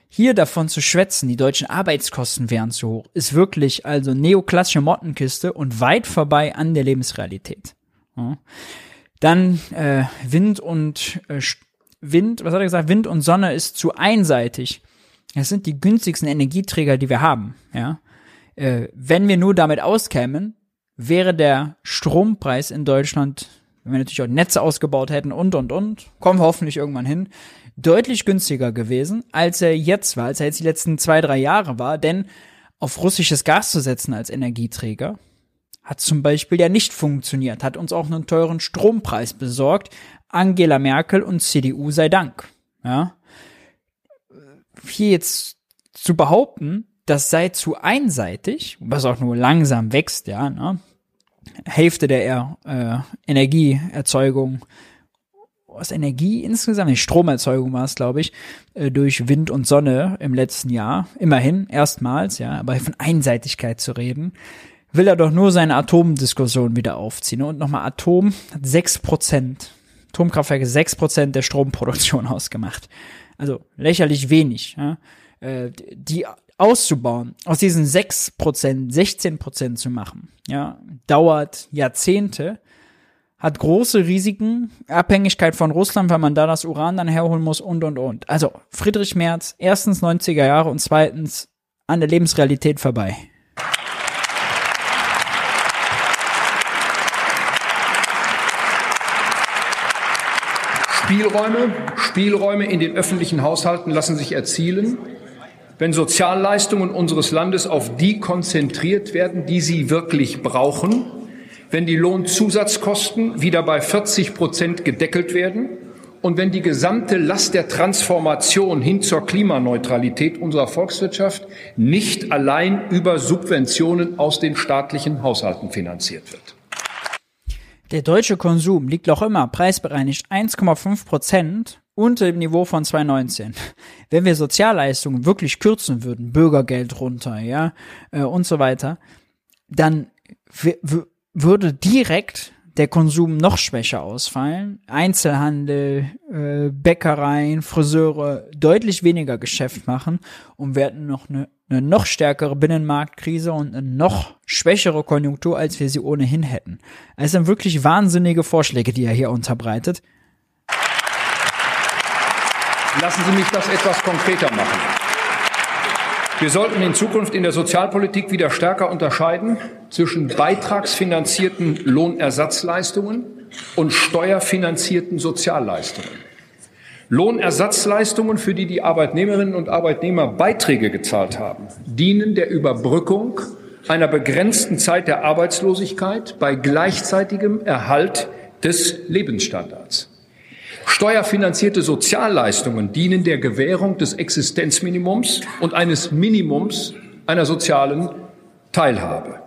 Hier davon zu schwätzen, die deutschen Arbeitskosten wären zu hoch, ist wirklich also neoklassische Mottenkiste und weit vorbei an der Lebensrealität. Ja. Dann äh, Wind und äh, Wind, was hat er gesagt? Wind und Sonne ist zu einseitig. Das sind die günstigsten Energieträger, die wir haben. Ja, äh, wenn wir nur damit auskämen, wäre der Strompreis in Deutschland wenn wir natürlich auch Netze ausgebaut hätten und, und, und, kommen wir hoffentlich irgendwann hin, deutlich günstiger gewesen, als er jetzt war, als er jetzt die letzten zwei, drei Jahre war, denn auf russisches Gas zu setzen als Energieträger hat zum Beispiel ja nicht funktioniert, hat uns auch einen teuren Strompreis besorgt, Angela Merkel und CDU sei Dank, ja. hier jetzt zu behaupten, das sei zu einseitig, was auch nur langsam wächst, ja, ne? Hälfte der äh, Energieerzeugung, was Energie insgesamt, Stromerzeugung war es, glaube ich, äh, durch Wind und Sonne im letzten Jahr, immerhin, erstmals, ja, aber von Einseitigkeit zu reden, will er doch nur seine Atomdiskussion wieder aufziehen. Und nochmal, Atom hat sechs Prozent, Atomkraftwerke sechs Prozent der Stromproduktion ausgemacht. Also lächerlich wenig. Ja? Äh, die auszubauen, aus diesen 6%, 16% zu machen, ja, dauert Jahrzehnte, hat große Risiken, Abhängigkeit von Russland, weil man da das Uran dann herholen muss und und und. Also Friedrich Merz, erstens 90er Jahre und zweitens an der Lebensrealität vorbei. Spielräume, Spielräume in den öffentlichen Haushalten lassen sich erzielen, wenn Sozialleistungen unseres Landes auf die konzentriert werden, die sie wirklich brauchen, wenn die Lohnzusatzkosten wieder bei 40 Prozent gedeckelt werden und wenn die gesamte Last der Transformation hin zur Klimaneutralität unserer Volkswirtschaft nicht allein über Subventionen aus den staatlichen Haushalten finanziert wird. Der deutsche Konsum liegt noch immer preisbereinigt 1,5 Prozent unter dem Niveau von 2019. Wenn wir Sozialleistungen wirklich kürzen würden, Bürgergeld runter, ja, äh, und so weiter, dann würde direkt der Konsum noch schwächer ausfallen. Einzelhandel, äh, Bäckereien, Friseure deutlich weniger Geschäft machen und hätten noch eine, eine noch stärkere Binnenmarktkrise und eine noch schwächere Konjunktur, als wir sie ohnehin hätten. Es sind wirklich wahnsinnige Vorschläge, die er hier unterbreitet. Lassen Sie mich das etwas konkreter machen. Wir sollten in Zukunft in der Sozialpolitik wieder stärker unterscheiden zwischen beitragsfinanzierten Lohnersatzleistungen und steuerfinanzierten Sozialleistungen. Lohnersatzleistungen, für die die Arbeitnehmerinnen und Arbeitnehmer Beiträge gezahlt haben, dienen der Überbrückung einer begrenzten Zeit der Arbeitslosigkeit bei gleichzeitigem Erhalt des Lebensstandards. Steuerfinanzierte Sozialleistungen dienen der Gewährung des Existenzminimums und eines Minimums einer sozialen Teilhabe.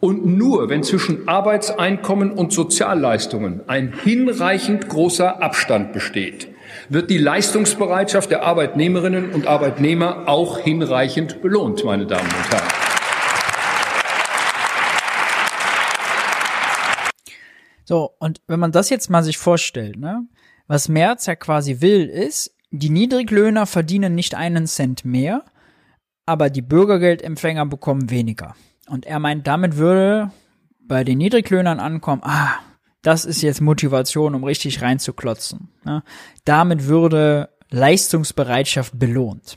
Und nur wenn zwischen Arbeitseinkommen und Sozialleistungen ein hinreichend großer Abstand besteht, wird die Leistungsbereitschaft der Arbeitnehmerinnen und Arbeitnehmer auch hinreichend belohnt, meine Damen und Herren. So, und wenn man das jetzt mal sich vorstellt, ne? Was Merz ja quasi will, ist, die Niedriglöhner verdienen nicht einen Cent mehr, aber die Bürgergeldempfänger bekommen weniger. Und er meint, damit würde bei den Niedriglöhnern ankommen, ah, das ist jetzt Motivation, um richtig reinzuklotzen. Ja, damit würde Leistungsbereitschaft belohnt.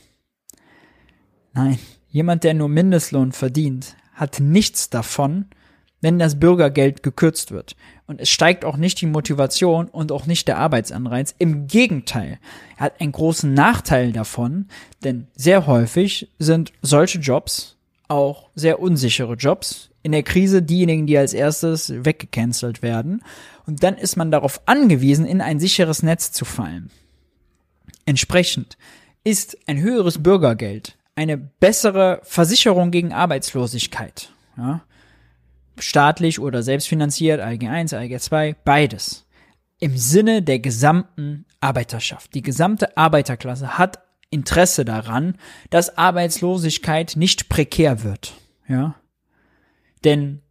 Nein, jemand, der nur Mindestlohn verdient, hat nichts davon, wenn das Bürgergeld gekürzt wird. Und es steigt auch nicht die Motivation und auch nicht der Arbeitsanreiz. Im Gegenteil, er hat einen großen Nachteil davon, denn sehr häufig sind solche Jobs auch sehr unsichere Jobs. In der Krise diejenigen, die als erstes weggecancelt werden. Und dann ist man darauf angewiesen, in ein sicheres Netz zu fallen. Entsprechend ist ein höheres Bürgergeld eine bessere Versicherung gegen Arbeitslosigkeit. Ja? staatlich oder selbstfinanziert, ALG 1, ALG 2, beides. Im Sinne der gesamten Arbeiterschaft. Die gesamte Arbeiterklasse hat Interesse daran, dass Arbeitslosigkeit nicht prekär wird. Ja? Denn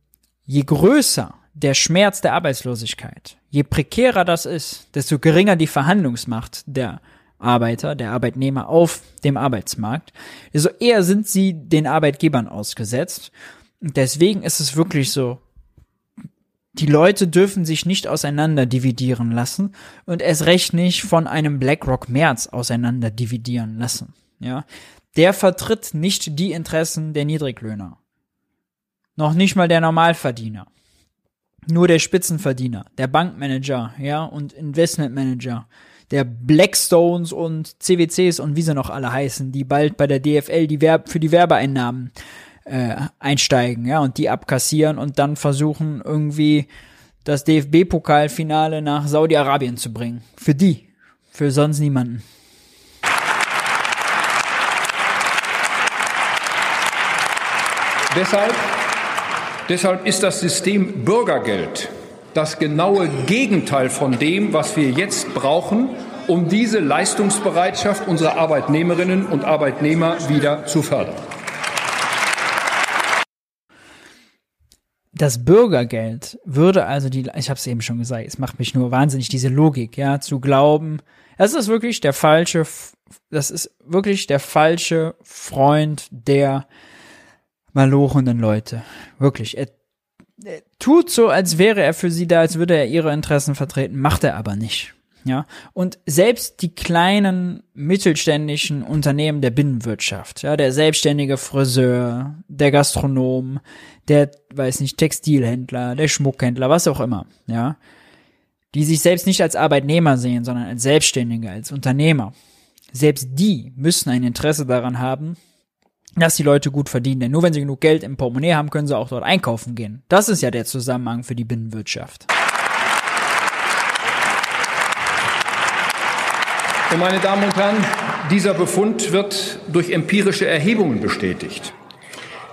je größer der Schmerz der Arbeitslosigkeit, je prekärer das ist, desto geringer die Verhandlungsmacht der Arbeiter, der Arbeitnehmer auf dem Arbeitsmarkt, desto eher sind sie den Arbeitgebern ausgesetzt deswegen ist es wirklich so. Die Leute dürfen sich nicht auseinander dividieren lassen und es recht nicht von einem BlackRock März auseinander dividieren lassen. Ja, der vertritt nicht die Interessen der Niedriglöhner. Noch nicht mal der Normalverdiener. Nur der Spitzenverdiener, der Bankmanager, ja, und Investmentmanager, der Blackstones und CWCs und wie sie noch alle heißen, die bald bei der DFL die Werb für die Werbeeinnahmen äh, einsteigen, ja, und die abkassieren und dann versuchen irgendwie das DFB-Pokalfinale nach Saudi-Arabien zu bringen. Für die, für sonst niemanden. Deshalb, deshalb ist das System Bürgergeld das genaue Gegenteil von dem, was wir jetzt brauchen, um diese Leistungsbereitschaft unserer Arbeitnehmerinnen und Arbeitnehmer wieder zu fördern. Das Bürgergeld würde also die, ich habe es eben schon gesagt, es macht mich nur wahnsinnig diese Logik, ja, zu glauben, das ist wirklich der falsche, das ist wirklich der falsche Freund der malochenden Leute, wirklich. Er, er tut so, als wäre er für sie da, als würde er ihre Interessen vertreten, macht er aber nicht. Ja, und selbst die kleinen mittelständischen Unternehmen der Binnenwirtschaft, ja, der selbstständige Friseur, der Gastronom, der, weiß nicht, Textilhändler, der Schmuckhändler, was auch immer, ja, die sich selbst nicht als Arbeitnehmer sehen, sondern als Selbstständige, als Unternehmer. Selbst die müssen ein Interesse daran haben, dass die Leute gut verdienen. Denn nur wenn sie genug Geld im Portemonnaie haben, können sie auch dort einkaufen gehen. Das ist ja der Zusammenhang für die Binnenwirtschaft. Und meine Damen und Herren, dieser Befund wird durch empirische Erhebungen bestätigt.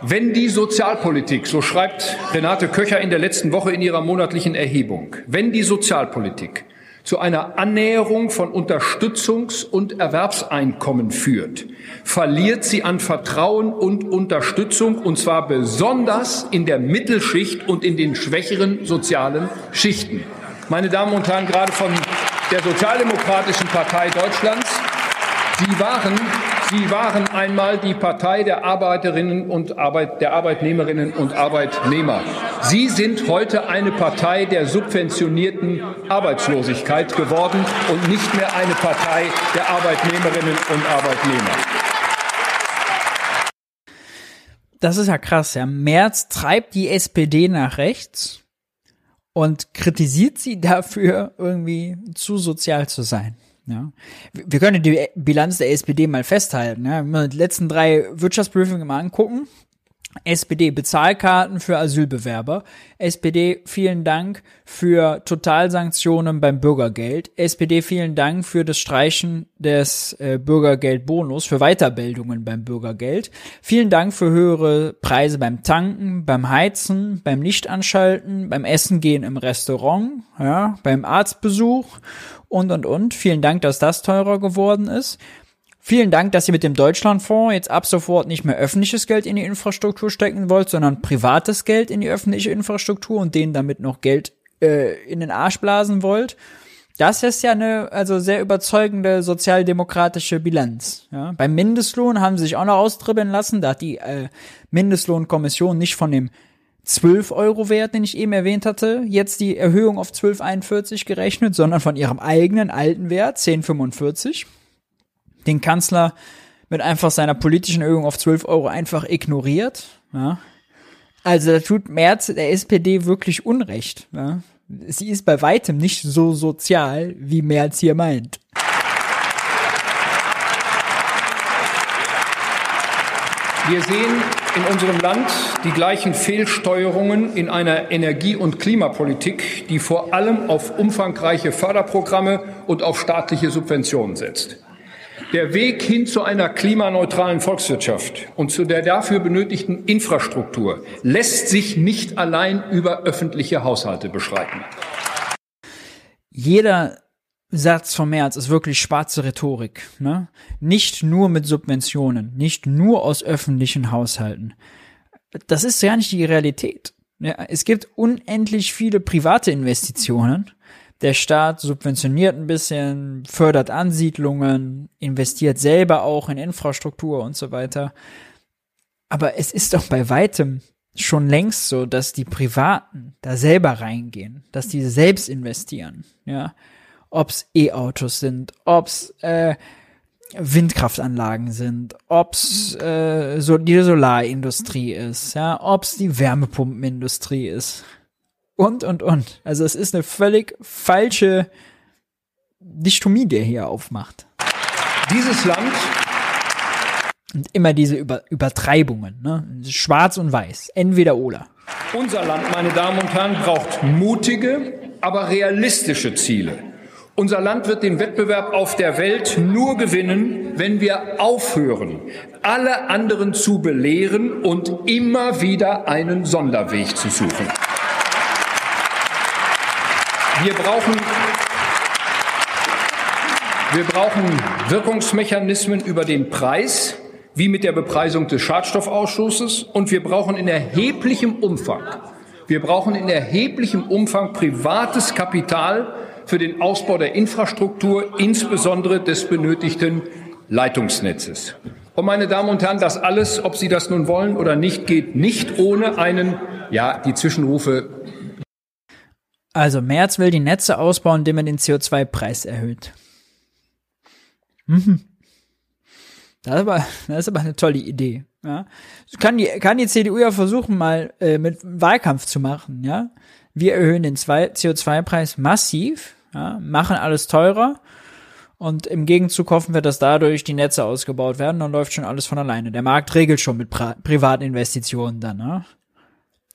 Wenn die Sozialpolitik, so schreibt Renate Köcher in der letzten Woche in ihrer monatlichen Erhebung, wenn die Sozialpolitik zu einer Annäherung von Unterstützungs- und Erwerbseinkommen führt, verliert sie an Vertrauen und Unterstützung, und zwar besonders in der Mittelschicht und in den schwächeren sozialen Schichten. Meine Damen und Herren, gerade von der Sozialdemokratischen Partei Deutschlands, Sie waren Sie waren einmal die Partei der Arbeiterinnen und Arbeit, der Arbeitnehmerinnen und Arbeitnehmer. Sie sind heute eine Partei der subventionierten Arbeitslosigkeit geworden und nicht mehr eine Partei der Arbeitnehmerinnen und Arbeitnehmer. Das ist ja krass, ja. Merz treibt die SPD nach rechts und kritisiert sie dafür, irgendwie zu sozial zu sein. Ja. Wir können die Bilanz der SPD mal festhalten. Ja. Wenn wir die letzten drei Wirtschaftsbriefings mal angucken. SPD Bezahlkarten für Asylbewerber. SPD vielen Dank für Totalsanktionen beim Bürgergeld. SPD vielen Dank für das Streichen des äh, Bürgergeldbonus für Weiterbildungen beim Bürgergeld. Vielen Dank für höhere Preise beim Tanken, beim Heizen, beim Lichtanschalten, beim Essen gehen im Restaurant, ja, beim Arztbesuch und, und, und. Vielen Dank, dass das teurer geworden ist. Vielen Dank, dass ihr mit dem Deutschlandfonds jetzt ab sofort nicht mehr öffentliches Geld in die Infrastruktur stecken wollt, sondern privates Geld in die öffentliche Infrastruktur und denen damit noch Geld äh, in den Arsch blasen wollt. Das ist ja eine also sehr überzeugende sozialdemokratische Bilanz. Ja. Beim Mindestlohn haben sie sich auch noch austribbeln lassen. Da hat die äh, Mindestlohnkommission nicht von dem 12 Euro Wert, den ich eben erwähnt hatte, jetzt die Erhöhung auf 12,41 gerechnet, sondern von ihrem eigenen alten Wert 10,45. Den Kanzler mit einfach seiner politischen Erhöhung auf 12 Euro einfach ignoriert. Ja. Also da tut Merz der SPD wirklich Unrecht. Ja. Sie ist bei weitem nicht so sozial, wie Merz hier meint. Wir sehen in unserem Land die gleichen Fehlsteuerungen in einer Energie- und Klimapolitik, die vor allem auf umfangreiche Förderprogramme und auf staatliche Subventionen setzt. Der Weg hin zu einer klimaneutralen Volkswirtschaft und zu der dafür benötigten Infrastruktur lässt sich nicht allein über öffentliche Haushalte beschreiten. Jeder Satz vom März ist wirklich schwarze Rhetorik. Ne? Nicht nur mit Subventionen, nicht nur aus öffentlichen Haushalten. Das ist ja nicht die Realität. Ja, es gibt unendlich viele private Investitionen. Der Staat subventioniert ein bisschen, fördert Ansiedlungen, investiert selber auch in Infrastruktur und so weiter. Aber es ist doch bei weitem schon längst so, dass die Privaten da selber reingehen, dass die selbst investieren, ja. Ob's E-Autos sind, ob's äh, Windkraftanlagen sind, ob's äh, so die Solarindustrie ist, ja, ob's die Wärmepumpenindustrie ist und und und. Also es ist eine völlig falsche Dichtomie, der hier aufmacht. Dieses Land und immer diese Über Übertreibungen, ne? Schwarz und Weiß, entweder oder. Unser Land, meine Damen und Herren, braucht mutige, aber realistische Ziele Unser Land wird den Wettbewerb auf der Welt nur gewinnen, wenn wir aufhören, alle anderen zu belehren und immer wieder einen Sonderweg zu suchen. Wir brauchen, wir brauchen Wirkungsmechanismen über den Preis, wie mit der Bepreisung des Schadstoffausschusses, und wir brauchen in erheblichem Umfang, wir brauchen in erheblichem Umfang privates Kapital für den Ausbau der Infrastruktur, insbesondere des benötigten Leitungsnetzes. Und meine Damen und Herren, das alles, ob Sie das nun wollen oder nicht, geht nicht ohne einen, ja, die Zwischenrufe. Also Merz will die Netze ausbauen, indem er den CO2-Preis erhöht. Mhm. Das ist, aber, das ist aber eine tolle Idee. Ja. Kann, die, kann die CDU ja versuchen, mal äh, mit Wahlkampf zu machen. Ja, Wir erhöhen den CO2-Preis massiv, ja, machen alles teurer und im Gegenzug hoffen wir, dass dadurch die Netze ausgebaut werden, dann läuft schon alles von alleine. Der Markt regelt schon mit Pri privaten Investitionen dann. Ja.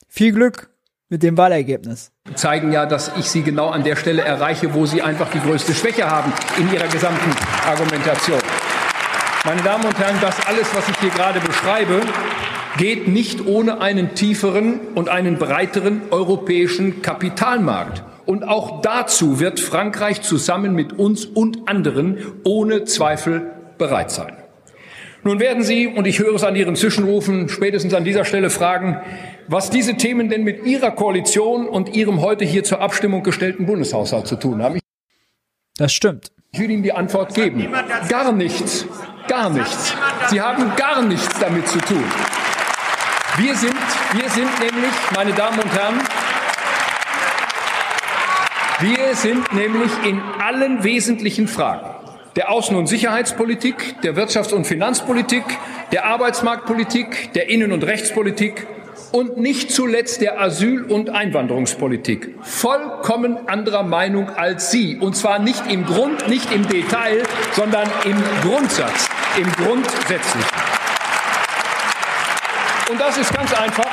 Viel Glück mit dem Wahlergebnis. Zeigen ja, dass ich Sie genau an der Stelle erreiche, wo Sie einfach die größte Schwäche haben in Ihrer gesamten Argumentation. Meine Damen und Herren, das alles, was ich hier gerade beschreibe, geht nicht ohne einen tieferen und einen breiteren europäischen Kapitalmarkt. Und auch dazu wird Frankreich zusammen mit uns und anderen ohne Zweifel bereit sein. Nun werden Sie, und ich höre es an Ihren Zwischenrufen, spätestens an dieser Stelle fragen, was diese Themen denn mit Ihrer Koalition und Ihrem heute hier zur Abstimmung gestellten Bundeshaushalt zu tun haben. Das stimmt. Ich will Ihnen die Antwort geben. Gar nichts. Gar nichts. Sie haben gar nichts damit zu tun. Wir sind, wir sind nämlich, meine Damen und Herren, wir sind nämlich in allen wesentlichen Fragen der Außen- und Sicherheitspolitik, der Wirtschafts- und Finanzpolitik, der Arbeitsmarktpolitik, der Innen- und Rechtspolitik und nicht zuletzt der Asyl- und Einwanderungspolitik vollkommen anderer Meinung als Sie. Und zwar nicht im Grund, nicht im Detail, sondern im Grundsatz, im Grundsätzlichen. Und das ist ganz einfach.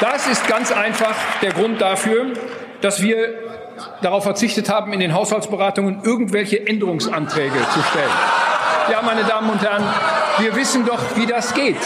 Das ist ganz einfach der Grund dafür, dass wir darauf verzichtet haben, in den Haushaltsberatungen irgendwelche Änderungsanträge zu stellen. Ja, meine Damen und Herren, wir wissen doch, wie das geht.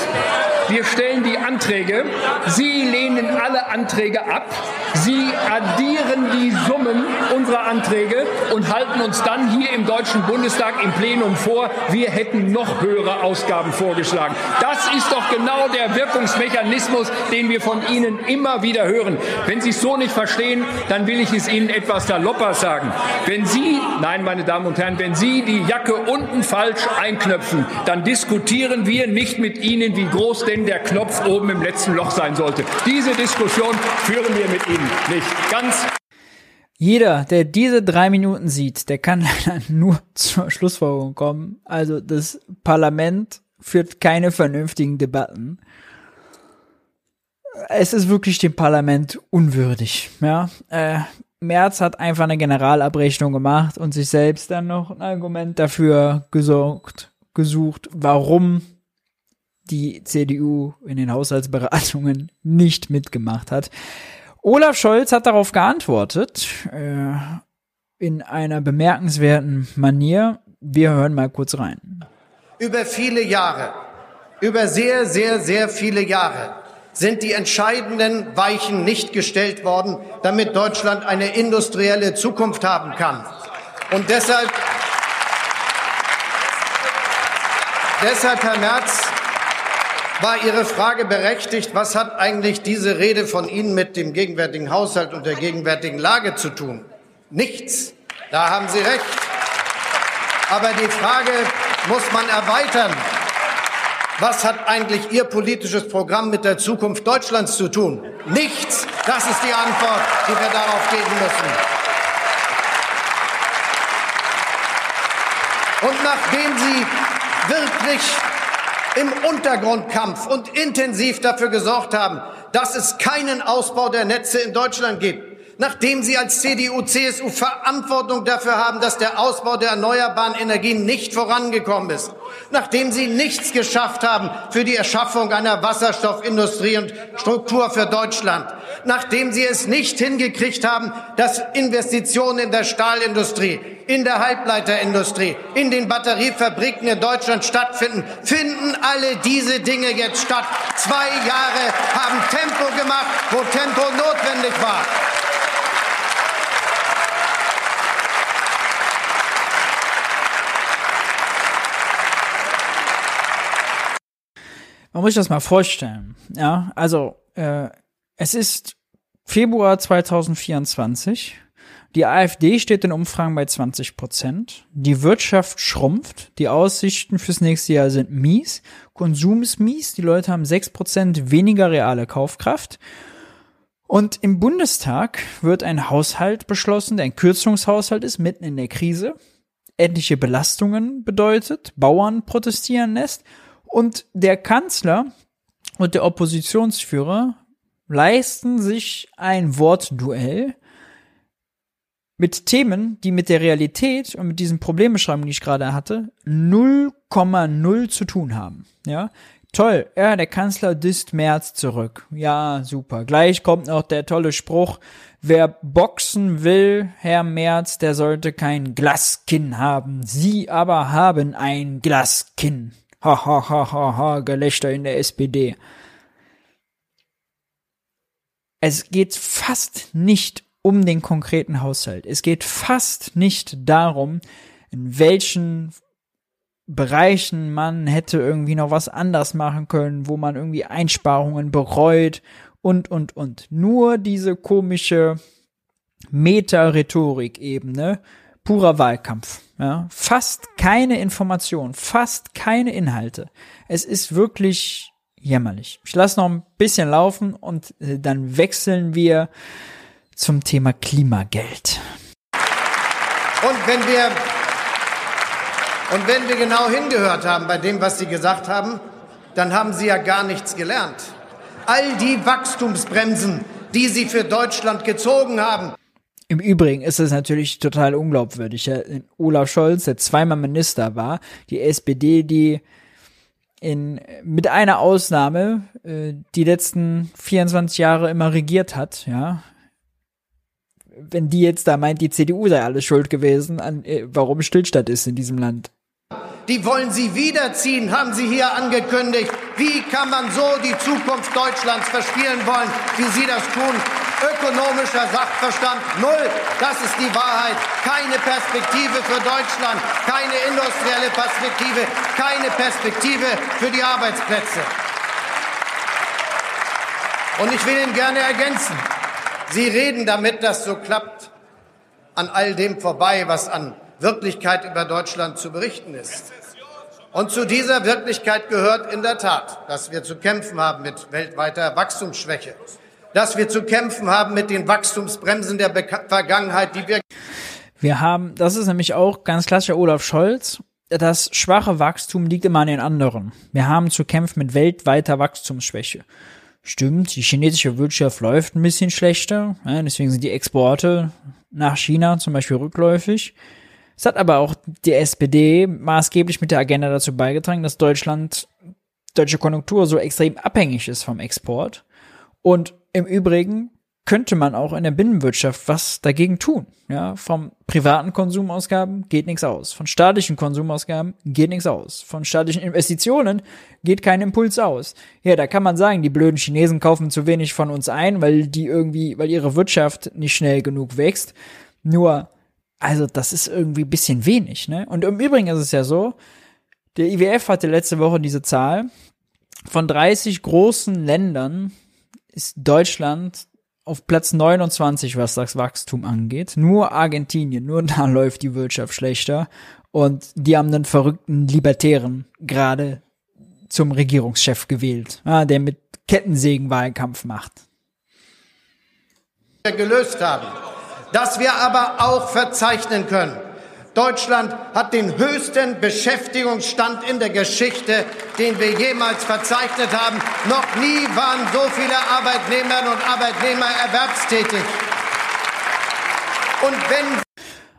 Wir stellen die Anträge, Sie lehnen alle Anträge ab, Sie addieren die Summen unserer Anträge und halten uns dann hier im Deutschen Bundestag im Plenum vor, wir hätten noch höhere Ausgaben vorgeschlagen. Das ist doch genau der Wirkungsmechanismus, den wir von Ihnen immer wieder hören. Wenn Sie es so nicht verstehen, dann will ich es Ihnen etwas salopper sagen. Wenn Sie, nein, meine Damen und Herren, wenn Sie die Jacke unten falsch einknöpfen, dann diskutieren wir nicht mit Ihnen, wie groß denn der Knopf oben im letzten Loch sein sollte. Diese Diskussion führen wir mit Ihnen nicht. Ganz jeder, der diese drei Minuten sieht, der kann leider nur zur Schlussfolgerung kommen. Also das Parlament führt keine vernünftigen Debatten. Es ist wirklich dem Parlament unwürdig. Ja, äh, Merz hat einfach eine Generalabrechnung gemacht und sich selbst dann noch ein Argument dafür gesorgt, gesucht, warum die CDU in den Haushaltsberatungen nicht mitgemacht hat. Olaf Scholz hat darauf geantwortet, äh, in einer bemerkenswerten Manier. Wir hören mal kurz rein. Über viele Jahre, über sehr, sehr, sehr viele Jahre sind die entscheidenden Weichen nicht gestellt worden, damit Deutschland eine industrielle Zukunft haben kann. Und deshalb, deshalb Herr Merz, war Ihre Frage berechtigt, was hat eigentlich diese Rede von Ihnen mit dem gegenwärtigen Haushalt und der gegenwärtigen Lage zu tun? Nichts. Da haben Sie recht. Aber die Frage muss man erweitern. Was hat eigentlich Ihr politisches Programm mit der Zukunft Deutschlands zu tun? Nichts. Das ist die Antwort, die wir darauf geben müssen. Und nachdem Sie wirklich im Untergrundkampf und intensiv dafür gesorgt haben, dass es keinen Ausbau der Netze in Deutschland gibt, Nachdem Sie als CDU, CSU Verantwortung dafür haben, dass der Ausbau der erneuerbaren Energien nicht vorangekommen ist. Nachdem Sie nichts geschafft haben für die Erschaffung einer Wasserstoffindustrie und Struktur für Deutschland. Nachdem Sie es nicht hingekriegt haben, dass Investitionen in der Stahlindustrie, in der Halbleiterindustrie, in den Batteriefabriken in Deutschland stattfinden, finden alle diese Dinge jetzt statt. Zwei Jahre haben Tempo gemacht, wo Tempo notwendig war. Man muss sich das mal vorstellen. Ja, also äh, es ist Februar 2024. Die AfD steht in Umfragen bei 20 Prozent. Die Wirtschaft schrumpft. Die Aussichten fürs nächste Jahr sind mies. Konsum ist mies. Die Leute haben 6 Prozent weniger reale Kaufkraft. Und im Bundestag wird ein Haushalt beschlossen, der ein Kürzungshaushalt ist, mitten in der Krise. Etliche Belastungen bedeutet, Bauern protestieren lässt und der Kanzler und der Oppositionsführer leisten sich ein Wortduell mit Themen, die mit der Realität und mit diesen Problembeschreibungen, die ich gerade hatte, 0,0 zu tun haben. Ja, toll. Ja, der Kanzler disst März zurück. Ja, super. Gleich kommt noch der tolle Spruch. Wer boxen will, Herr Merz, der sollte kein Glaskinn haben. Sie aber haben ein Glaskinn. Ha, ha, ha, ha, ha, Gelächter in der SPD. Es geht fast nicht um den konkreten Haushalt. Es geht fast nicht darum, in welchen Bereichen man hätte irgendwie noch was anders machen können, wo man irgendwie Einsparungen bereut und, und, und. Nur diese komische Meta-Rhetorik-Ebene, purer Wahlkampf. Ja, fast keine Information, fast keine Inhalte. Es ist wirklich jämmerlich. Ich lasse noch ein bisschen laufen und äh, dann wechseln wir zum Thema Klimageld. Und wenn wir und wenn wir genau hingehört haben bei dem, was Sie gesagt haben, dann haben Sie ja gar nichts gelernt. All die Wachstumsbremsen, die Sie für Deutschland gezogen haben, im Übrigen ist es natürlich total unglaubwürdig. Ja? Olaf Scholz, der zweimal Minister war, die SPD, die in, mit einer Ausnahme äh, die letzten 24 Jahre immer regiert hat, ja. Wenn die jetzt da meint, die CDU sei alles schuld gewesen, an, äh, warum Stillstand ist in diesem Land. Die wollen Sie wiederziehen, haben Sie hier angekündigt. Wie kann man so die Zukunft Deutschlands verspielen wollen, wie Sie das tun? Ökonomischer Sachverstand null. Das ist die Wahrheit. Keine Perspektive für Deutschland, keine industrielle Perspektive, keine Perspektive für die Arbeitsplätze. Und ich will Ihnen gerne ergänzen. Sie reden damit, dass so klappt, an all dem vorbei, was an Wirklichkeit über Deutschland zu berichten ist. Und zu dieser Wirklichkeit gehört in der Tat, dass wir zu kämpfen haben mit weltweiter Wachstumsschwäche, dass wir zu kämpfen haben mit den Wachstumsbremsen der Be Vergangenheit, die wir wir haben, das ist nämlich auch ganz klassischer Olaf Scholz, das schwache Wachstum liegt immer an den anderen. Wir haben zu kämpfen mit weltweiter Wachstumsschwäche. Stimmt, die chinesische Wirtschaft läuft ein bisschen schlechter, ja, deswegen sind die Exporte nach China zum Beispiel rückläufig. Es hat aber auch die SPD maßgeblich mit der Agenda dazu beigetragen, dass Deutschland, deutsche Konjunktur so extrem abhängig ist vom Export. Und im Übrigen könnte man auch in der Binnenwirtschaft was dagegen tun. Ja, vom privaten Konsumausgaben geht nichts aus. Von staatlichen Konsumausgaben geht nichts aus. Von staatlichen Investitionen geht kein Impuls aus. Ja, da kann man sagen, die blöden Chinesen kaufen zu wenig von uns ein, weil die irgendwie, weil ihre Wirtschaft nicht schnell genug wächst. Nur, also das ist irgendwie bisschen wenig, ne? Und im Übrigen ist es ja so, der IWF hatte letzte Woche diese Zahl. Von 30 großen Ländern ist Deutschland auf Platz 29, was das Wachstum angeht. Nur Argentinien, nur da läuft die Wirtschaft schlechter. Und die haben einen verrückten Libertären gerade zum Regierungschef gewählt, der mit Kettensägen Wahlkampf macht. gelöst haben. Dass wir aber auch verzeichnen können, Deutschland hat den höchsten Beschäftigungsstand in der Geschichte, den wir jemals verzeichnet haben. Noch nie waren so viele Arbeitnehmerinnen und Arbeitnehmer erwerbstätig. Und wenn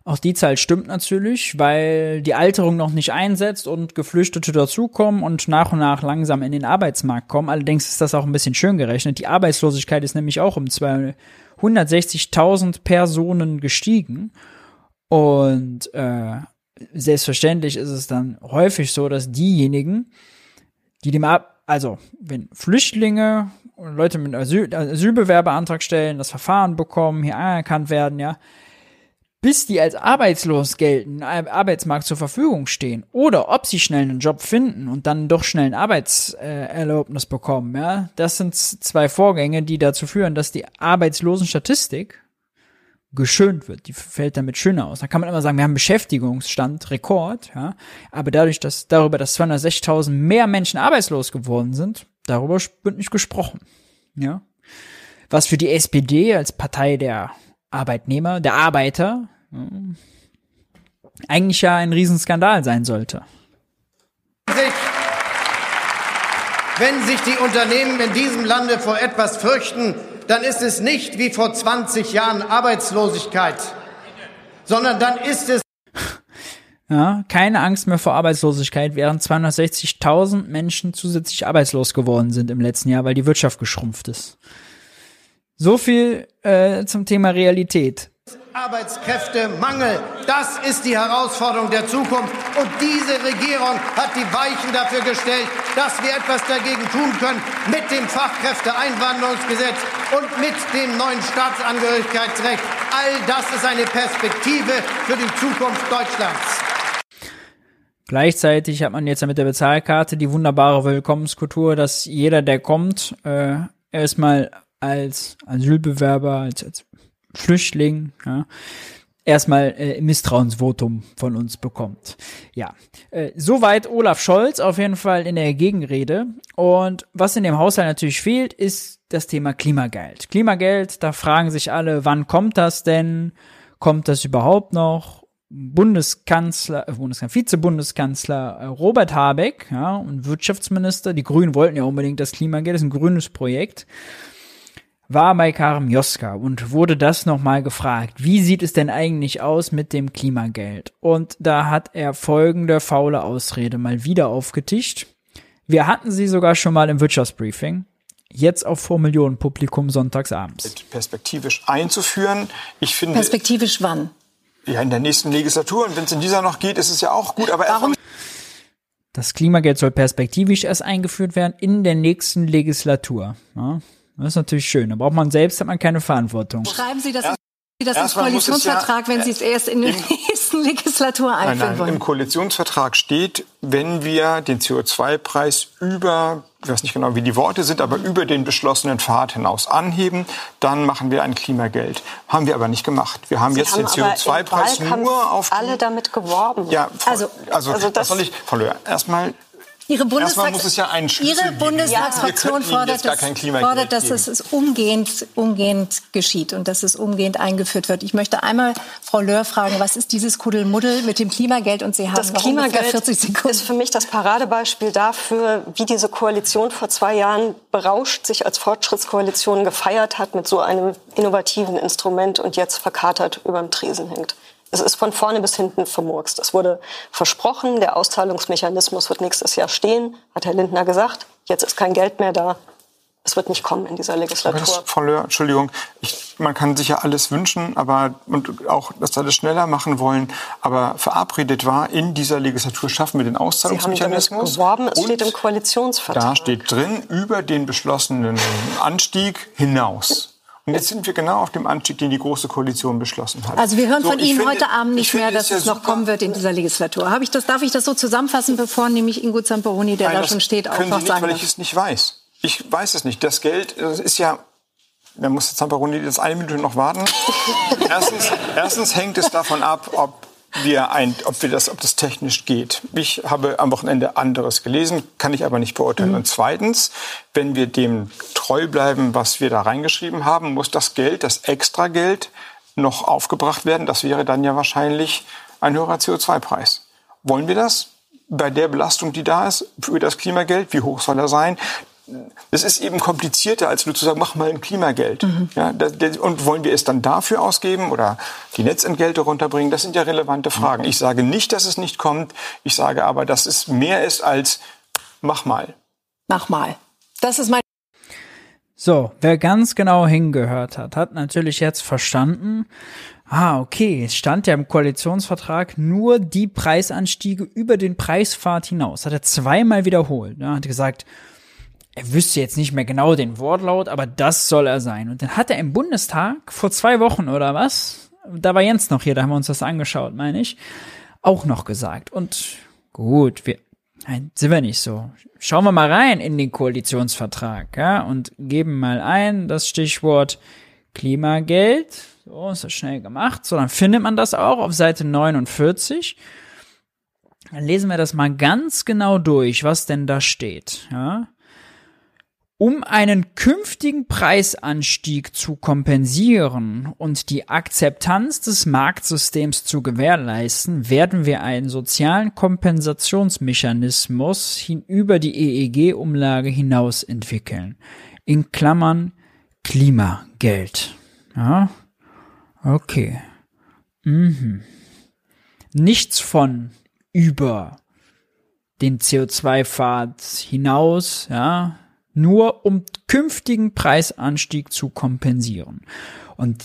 auch die Zahl stimmt natürlich, weil die Alterung noch nicht einsetzt und Geflüchtete dazukommen und nach und nach langsam in den Arbeitsmarkt kommen. Allerdings ist das auch ein bisschen schön gerechnet. Die Arbeitslosigkeit ist nämlich auch um 260.000 Personen gestiegen. Und äh, selbstverständlich ist es dann häufig so, dass diejenigen, die dem Ab also wenn Flüchtlinge und Leute mit Asyl Asylbewerbeantrag stellen, das Verfahren bekommen, hier anerkannt werden, ja, bis die als arbeitslos gelten, Arbeitsmarkt zur Verfügung stehen oder ob sie schnell einen Job finden und dann doch schnell ein Arbeitserlaubnis bekommen, ja, das sind zwei Vorgänge, die dazu führen, dass die Arbeitslosenstatistik geschönt wird. Die fällt damit schöner aus. Da kann man immer sagen, wir haben Beschäftigungsstand, Rekord, ja. Aber dadurch, dass darüber, dass 260.000 mehr Menschen arbeitslos geworden sind, darüber wird nicht gesprochen, ja. Was für die SPD als Partei der Arbeitnehmer, der Arbeiter, eigentlich ja ein Riesenskandal sein sollte. Wenn sich die Unternehmen in diesem Lande vor etwas fürchten, dann ist es nicht wie vor 20 Jahren Arbeitslosigkeit, sondern dann ist es ja, keine Angst mehr vor Arbeitslosigkeit, während 260.000 Menschen zusätzlich arbeitslos geworden sind im letzten Jahr, weil die Wirtschaft geschrumpft ist. So viel äh, zum Thema Realität. Arbeitskräftemangel. Das ist die Herausforderung der Zukunft. Und diese Regierung hat die Weichen dafür gestellt, dass wir etwas dagegen tun können mit dem Fachkräfteeinwanderungsgesetz und mit dem neuen Staatsangehörigkeitsrecht. All das ist eine Perspektive für die Zukunft Deutschlands. Gleichzeitig hat man jetzt mit der Bezahlkarte die wunderbare Willkommenskultur, dass jeder, der kommt, äh, erstmal als Asylbewerber, als, als Flüchtling, ja, erstmal äh, Misstrauensvotum von uns bekommt. Ja, äh, soweit Olaf Scholz auf jeden Fall in der Gegenrede. Und was in dem Haushalt natürlich fehlt, ist das Thema Klimageld. Klimageld, da fragen sich alle, wann kommt das denn? Kommt das überhaupt noch? Bundeskanzler, äh, Bundeskanzler, Vize-Bundeskanzler äh, Robert Habeck, ja, und Wirtschaftsminister, die Grünen wollten ja unbedingt das Klimageld, das ist ein grünes Projekt war bei Karim Joska und wurde das nochmal gefragt. Wie sieht es denn eigentlich aus mit dem Klimageld? Und da hat er folgende faule Ausrede mal wieder aufgetischt. Wir hatten sie sogar schon mal im Wirtschaftsbriefing. Jetzt auf vor Millionen Publikum sonntagsabends. Perspektivisch einzuführen. Ich finde. Perspektivisch wann? Ja, in der nächsten Legislatur. Und wenn es in dieser noch geht, ist es ja auch gut. Aber Warum? Das Klimageld soll perspektivisch erst eingeführt werden in der nächsten Legislatur. Ja, das ist natürlich schön. Da braucht man selbst, hat man keine Verantwortung. Schreiben Sie das, ja. das im Koalitionsvertrag, ja, wenn Sie es erst in der nächsten Legislatur einführen nein, nein, wollen? Im Koalitionsvertrag steht, wenn wir den CO2-Preis über, ich weiß nicht genau, wie die Worte sind, aber über den beschlossenen Pfad hinaus anheben, dann machen wir ein Klimageld. Haben wir aber nicht gemacht. Wir haben Sie jetzt haben den CO2-Preis nur auf alle damit geworben. Ja, also, also, also das was soll ich, Frau Löhr, erstmal Ihre, es ja einen Ihre Bundestagsfraktion fordert, das, fordert dass es umgehend, umgehend geschieht und dass es umgehend eingeführt wird. Ich möchte einmal Frau Löhr fragen, was ist dieses Kuddelmuddel mit dem Klimageld? Und Sie haben das Klimageld 40 Sekunden. ist für mich das Paradebeispiel dafür, wie diese Koalition vor zwei Jahren berauscht sich als Fortschrittskoalition gefeiert hat mit so einem innovativen Instrument und jetzt verkatert über dem Tresen hängt. Es ist von vorne bis hinten vermurkst. Es wurde versprochen, der Auszahlungsmechanismus wird nächstes Jahr stehen, hat Herr Lindner gesagt. Jetzt ist kein Geld mehr da. Es wird nicht kommen in dieser Legislatur. Das, Frau Löhr, Entschuldigung, ich, man kann sich ja alles wünschen, aber und auch, das schneller machen wollen. Aber verabredet war, in dieser Legislatur schaffen wir den Auszahlungsmechanismus. Sie haben geworben, es steht im Koalitionsvertrag. Da steht drin, über den beschlossenen Anstieg hinaus. Und jetzt sind wir genau auf dem Anstieg, den die Große Koalition beschlossen hat. Also wir hören so, von Ihnen finde, heute Abend nicht mehr, dass es, ja noch kommen wird in dieser Legislatur. Habe ich das, darf ich das so zusammenfassen, bevor nämlich Ingo Zamperoni, der Nein, da schon steht, auch noch sagen nicht, weil ich es nicht weiß. Ich weiß es nicht. Das Geld das ist ja da muss Zamperoni jetzt eine Minute noch warten. erstens, erstens hängt es davon ab, ob wir ein, ob wir das, ob das technisch geht. Ich habe am Wochenende anderes gelesen, kann ich aber nicht beurteilen. Mhm. Und zweitens, wenn wir dem treu bleiben, was wir da reingeschrieben haben, muss das Geld, das Extrageld, noch aufgebracht werden. Das wäre dann ja wahrscheinlich ein höherer CO2-Preis. Wollen wir das? Bei der Belastung, die da ist, für das Klimageld, wie hoch soll er sein? Das ist eben komplizierter, als nur zu sagen, mach mal ein Klimageld. Mhm. Ja, und wollen wir es dann dafür ausgeben oder die Netzentgelte runterbringen? Das sind ja relevante Fragen. Ich sage nicht, dass es nicht kommt. Ich sage aber, dass es mehr ist als mach mal. Mach mal. Das ist mein so, wer ganz genau hingehört hat, hat natürlich jetzt verstanden, ah, okay, es stand ja im Koalitionsvertrag nur die Preisanstiege über den Preispfad hinaus. Hat er zweimal wiederholt. Ne? Hat gesagt, er wüsste jetzt nicht mehr genau den Wortlaut, aber das soll er sein. Und dann hat er im Bundestag vor zwei Wochen oder was, da war Jens noch hier, da haben wir uns das angeschaut, meine ich, auch noch gesagt. Und gut, wir, Nein, sind wir nicht so. Schauen wir mal rein in den Koalitionsvertrag, ja, und geben mal ein das Stichwort Klimageld. So, ist das schnell gemacht. So, dann findet man das auch auf Seite 49. Dann lesen wir das mal ganz genau durch, was denn da steht, ja. Um einen künftigen Preisanstieg zu kompensieren und die Akzeptanz des Marktsystems zu gewährleisten, werden wir einen sozialen Kompensationsmechanismus hin über die EEG-Umlage hinaus entwickeln. In Klammern Klimageld. Ja? Okay. Mhm. Nichts von über den CO2-Pfad hinaus, ja, nur um künftigen Preisanstieg zu kompensieren. Und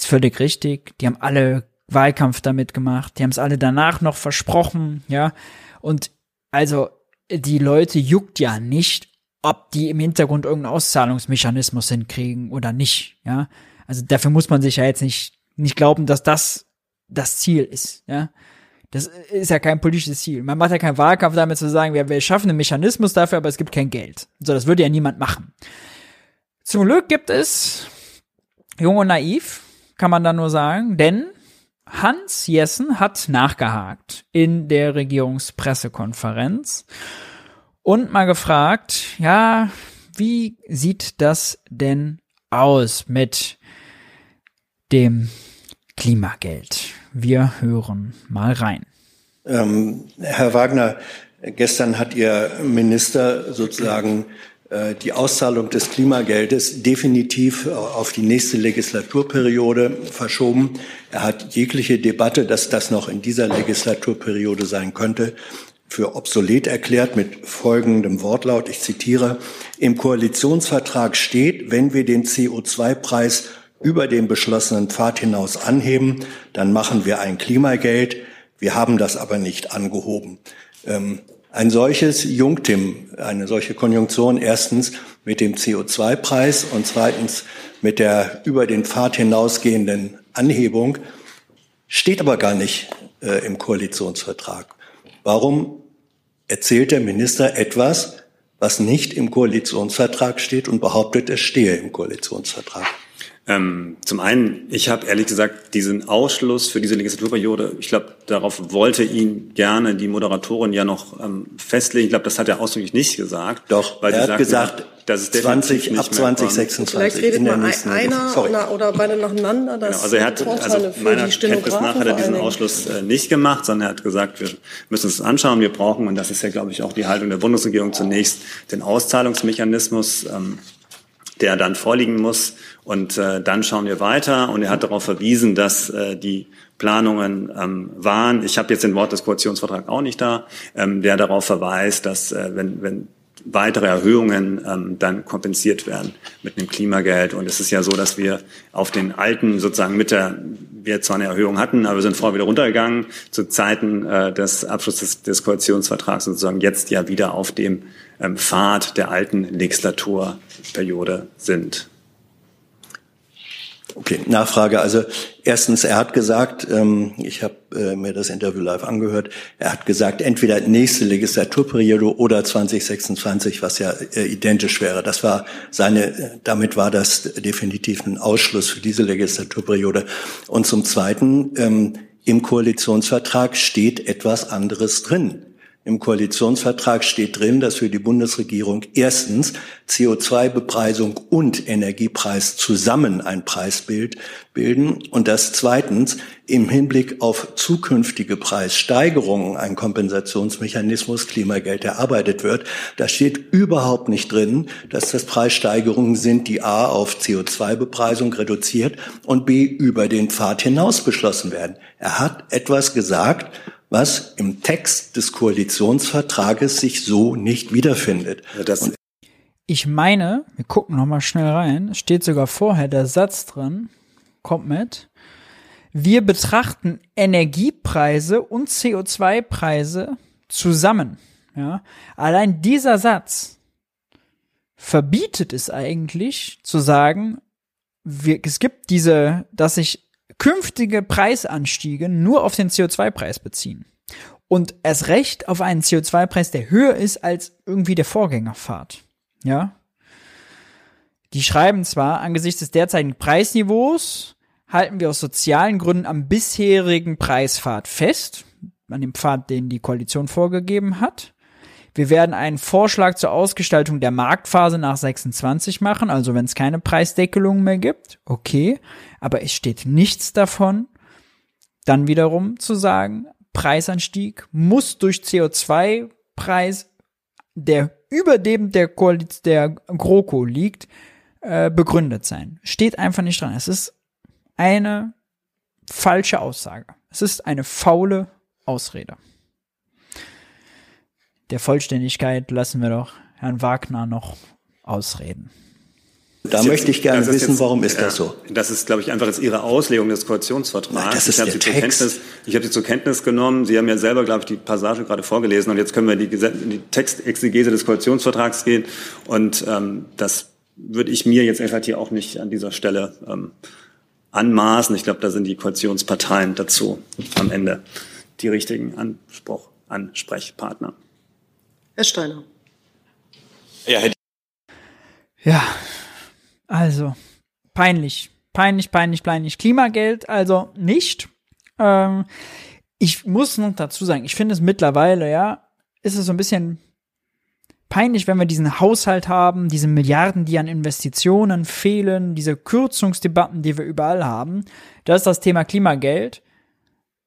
ist völlig richtig, die haben alle Wahlkampf damit gemacht, die haben es alle danach noch versprochen, ja. Und also die Leute juckt ja nicht, ob die im Hintergrund irgendeinen Auszahlungsmechanismus hinkriegen oder nicht, ja. Also dafür muss man sich ja jetzt nicht, nicht glauben, dass das das Ziel ist, ja. Das ist ja kein politisches Ziel. Man macht ja keinen Wahlkampf damit zu sagen, wir, wir schaffen einen Mechanismus dafür, aber es gibt kein Geld. So, das würde ja niemand machen. Zum Glück gibt es Jung und Naiv, kann man da nur sagen, denn Hans Jessen hat nachgehakt in der Regierungspressekonferenz und mal gefragt, ja, wie sieht das denn aus mit dem Klimageld? Wir hören mal rein. Ähm, Herr Wagner, gestern hat Ihr Minister sozusagen äh, die Auszahlung des Klimageldes definitiv auf die nächste Legislaturperiode verschoben. Er hat jegliche Debatte, dass das noch in dieser Legislaturperiode sein könnte, für obsolet erklärt mit folgendem Wortlaut. Ich zitiere, im Koalitionsvertrag steht, wenn wir den CO2-Preis über den beschlossenen Pfad hinaus anheben, dann machen wir ein Klimageld. Wir haben das aber nicht angehoben. Ähm, ein solches Jungtim, eine solche Konjunktion erstens mit dem CO2-Preis und zweitens mit der über den Pfad hinausgehenden Anhebung steht aber gar nicht äh, im Koalitionsvertrag. Warum erzählt der Minister etwas, was nicht im Koalitionsvertrag steht und behauptet, es stehe im Koalitionsvertrag? Ähm, zum einen, ich habe ehrlich gesagt diesen Ausschluss für diese Legislaturperiode, ich glaube, darauf wollte ihn gerne die Moderatorin ja noch ähm, festlegen. Ich glaube, das hat er ausdrücklich nicht gesagt. Doch, weil er sie hat gesagt, dass es 20, ab 2026. Vielleicht redet mal einer oder, oder beide nacheinander. Das genau, also er hat, also meiner Kenntnis nach hat er diesen Ausschluss äh, nicht gemacht, sondern er hat gesagt, wir müssen uns das anschauen. Wir brauchen, und das ist ja, glaube ich, auch die Haltung der Bundesregierung zunächst, den Auszahlungsmechanismus. Ähm, der dann vorliegen muss. Und äh, dann schauen wir weiter. Und er hat darauf verwiesen, dass äh, die Planungen ähm, waren. Ich habe jetzt den Wort des Koalitionsvertrags auch nicht da, ähm, der darauf verweist, dass äh, wenn, wenn weitere Erhöhungen ähm, dann kompensiert werden mit einem Klimageld. Und es ist ja so, dass wir auf den alten sozusagen mit der, wir zwar eine Erhöhung hatten, aber wir sind vorher wieder runtergegangen zu Zeiten äh, des Abschlusses des, Koalitionsvertrags sozusagen jetzt ja wieder auf dem ähm, Pfad der alten Legislaturperiode sind. Okay, Nachfrage. Also erstens, er hat gesagt, ähm, ich habe äh, mir das Interview live angehört, er hat gesagt, entweder nächste Legislaturperiode oder 2026, was ja äh, identisch wäre. Das war seine, damit war das definitiv ein Ausschluss für diese Legislaturperiode. Und zum Zweiten, ähm, im Koalitionsvertrag steht etwas anderes drin. Im Koalitionsvertrag steht drin, dass für die Bundesregierung erstens CO2-Bepreisung und Energiepreis zusammen ein Preisbild bilden und dass zweitens im Hinblick auf zukünftige Preissteigerungen ein Kompensationsmechanismus Klimageld erarbeitet wird. Da steht überhaupt nicht drin, dass das Preissteigerungen sind, die A auf CO2-Bepreisung reduziert und B über den Pfad hinaus beschlossen werden. Er hat etwas gesagt, was im Text des Koalitionsvertrages sich so nicht wiederfindet. Ja, ich meine, wir gucken noch mal schnell rein, steht sogar vorher der Satz drin, kommt mit. Wir betrachten Energiepreise und CO2-Preise zusammen. Ja? Allein dieser Satz verbietet es eigentlich zu sagen, wir, es gibt diese, dass sich künftige Preisanstiege nur auf den CO2-Preis beziehen. Und erst recht auf einen CO2-Preis, der höher ist als irgendwie der Vorgängerfahrt. Ja? Die schreiben zwar, angesichts des derzeitigen Preisniveaus halten wir aus sozialen Gründen am bisherigen Preispfad fest, an dem Pfad, den die Koalition vorgegeben hat. Wir werden einen Vorschlag zur Ausgestaltung der Marktphase nach 26 machen, also wenn es keine Preisdeckelung mehr gibt, okay, aber es steht nichts davon, dann wiederum zu sagen, Preisanstieg muss durch CO2-Preis, der über dem der, Koaliz der GroKo liegt, äh, begründet sein. Steht einfach nicht dran. Es ist eine falsche Aussage. Es ist eine faule Ausrede. Der Vollständigkeit lassen wir doch Herrn Wagner noch ausreden. Da jetzt, möchte ich gerne wissen, jetzt, warum ist ja, das so? Das ist, glaube ich, einfach jetzt Ihre Auslegung des Koalitionsvertrags. Nein, das ist ich habe Sie, zur Kenntnis, ich habe Sie zur Kenntnis genommen. Sie haben ja selber, glaube ich, die Passage gerade vorgelesen. Und jetzt können wir in die, in die Textexegese des Koalitionsvertrags gehen. Und ähm, das würde ich mir jetzt einfach hier auch nicht an dieser Stelle ähm, anmaßen. Ich glaube, da sind die Koalitionsparteien dazu am Ende die richtigen Anspruch, Ansprechpartner. Herr Steiner. Ja, Herr ja, also peinlich, peinlich, peinlich, peinlich. Klimageld also nicht. Ähm, ich muss noch dazu sagen, ich finde es mittlerweile, ja, ist es so ein bisschen peinlich, wenn wir diesen Haushalt haben, diese Milliarden, die an Investitionen fehlen, diese Kürzungsdebatten, die wir überall haben, dass das Thema Klimageld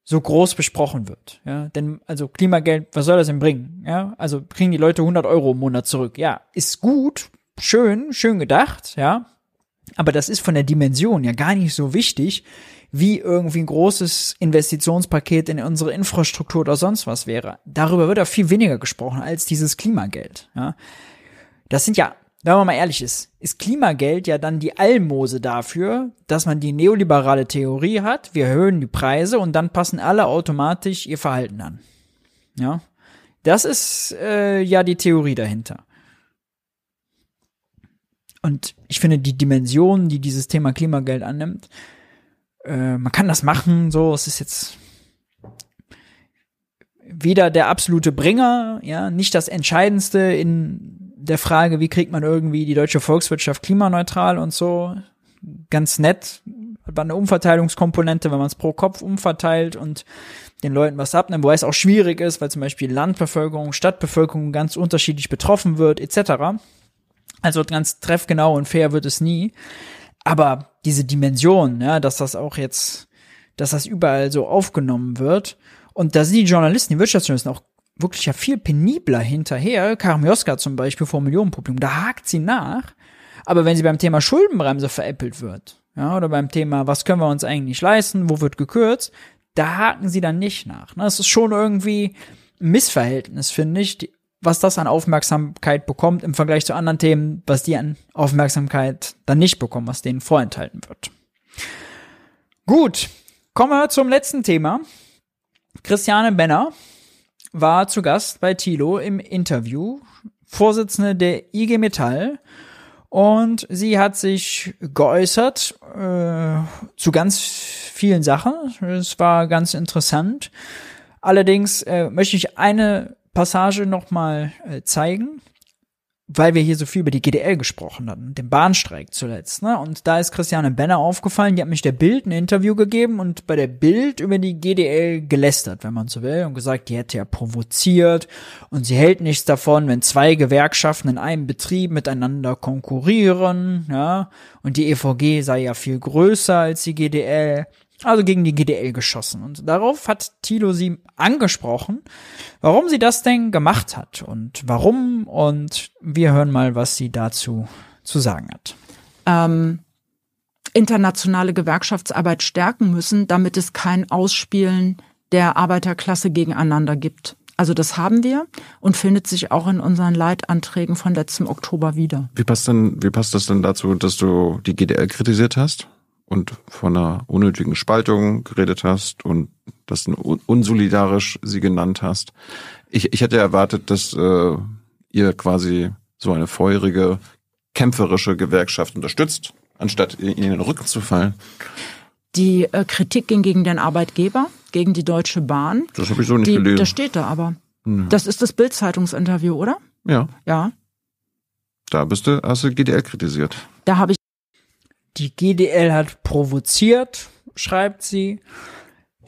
so groß besprochen wird. Ja, denn also Klimageld, was soll das denn bringen? Ja, also kriegen die Leute 100 Euro im Monat zurück. Ja, ist gut, schön, schön gedacht, ja. Aber das ist von der Dimension ja gar nicht so wichtig, wie irgendwie ein großes Investitionspaket in unsere Infrastruktur oder sonst was wäre. Darüber wird ja viel weniger gesprochen als dieses Klimageld. Ja. Das sind ja, wenn man mal ehrlich ist, ist Klimageld ja dann die Almose dafür, dass man die neoliberale Theorie hat, wir erhöhen die Preise und dann passen alle automatisch ihr Verhalten an. Ja. Das ist äh, ja die Theorie dahinter. Und ich finde die Dimension, die dieses Thema Klimageld annimmt, äh, man kann das machen, so, es ist jetzt weder der absolute Bringer, ja, nicht das Entscheidendste in der Frage, wie kriegt man irgendwie die deutsche Volkswirtschaft klimaneutral und so. Ganz nett, hat man eine Umverteilungskomponente, wenn man es pro Kopf umverteilt und den Leuten was abnimmt, wo es auch schwierig ist, weil zum Beispiel Landbevölkerung, Stadtbevölkerung ganz unterschiedlich betroffen wird, etc. Also ganz treffgenau und fair wird es nie. Aber diese Dimension, ja, dass das auch jetzt, dass das überall so aufgenommen wird. Und da sind die Journalisten, die Wirtschaftsjournalisten auch wirklich ja viel penibler hinterher. Karim Joska zum Beispiel vor Millionenpublikum, da hakt sie nach. Aber wenn sie beim Thema Schuldenbremse veräppelt wird, ja, oder beim Thema, was können wir uns eigentlich leisten, wo wird gekürzt, da haken sie dann nicht nach. Das ist schon irgendwie ein Missverhältnis, finde ich was das an Aufmerksamkeit bekommt im Vergleich zu anderen Themen, was die an Aufmerksamkeit dann nicht bekommen, was denen vorenthalten wird. Gut, kommen wir zum letzten Thema. Christiane Benner war zu Gast bei Thilo im Interview, Vorsitzende der IG Metall. Und sie hat sich geäußert äh, zu ganz vielen Sachen. Es war ganz interessant. Allerdings äh, möchte ich eine Passage nochmal äh, zeigen. Weil wir hier so viel über die GDL gesprochen hatten, den Bahnstreik zuletzt, ne? Und da ist Christiane Benner aufgefallen, die hat mich der Bild ein Interview gegeben und bei der Bild über die GDL gelästert, wenn man so will, und gesagt, die hätte ja provoziert und sie hält nichts davon, wenn zwei Gewerkschaften in einem Betrieb miteinander konkurrieren, ja? Und die EVG sei ja viel größer als die GDL also gegen die GDL geschossen. Und darauf hat Thilo sie angesprochen, warum sie das denn gemacht hat und warum. Und wir hören mal, was sie dazu zu sagen hat. Ähm, internationale Gewerkschaftsarbeit stärken müssen, damit es kein Ausspielen der Arbeiterklasse gegeneinander gibt. Also das haben wir und findet sich auch in unseren Leitanträgen von letztem Oktober wieder. Wie passt denn, wie passt das denn dazu, dass du die GDL kritisiert hast? Und von einer unnötigen Spaltung geredet hast und das unsolidarisch sie genannt hast. Ich, ich hätte erwartet, dass äh, ihr quasi so eine feurige, kämpferische Gewerkschaft unterstützt, anstatt in den Rücken zu fallen. Die äh, Kritik ging gegen den Arbeitgeber, gegen die Deutsche Bahn. Das habe ich so nicht die, gelesen. Das steht da aber. Ja. Das ist das Bild-Zeitungsinterview, oder? Ja. Ja. Da bist du, hast du GDL kritisiert. Da habe ich die GDL hat provoziert, schreibt sie.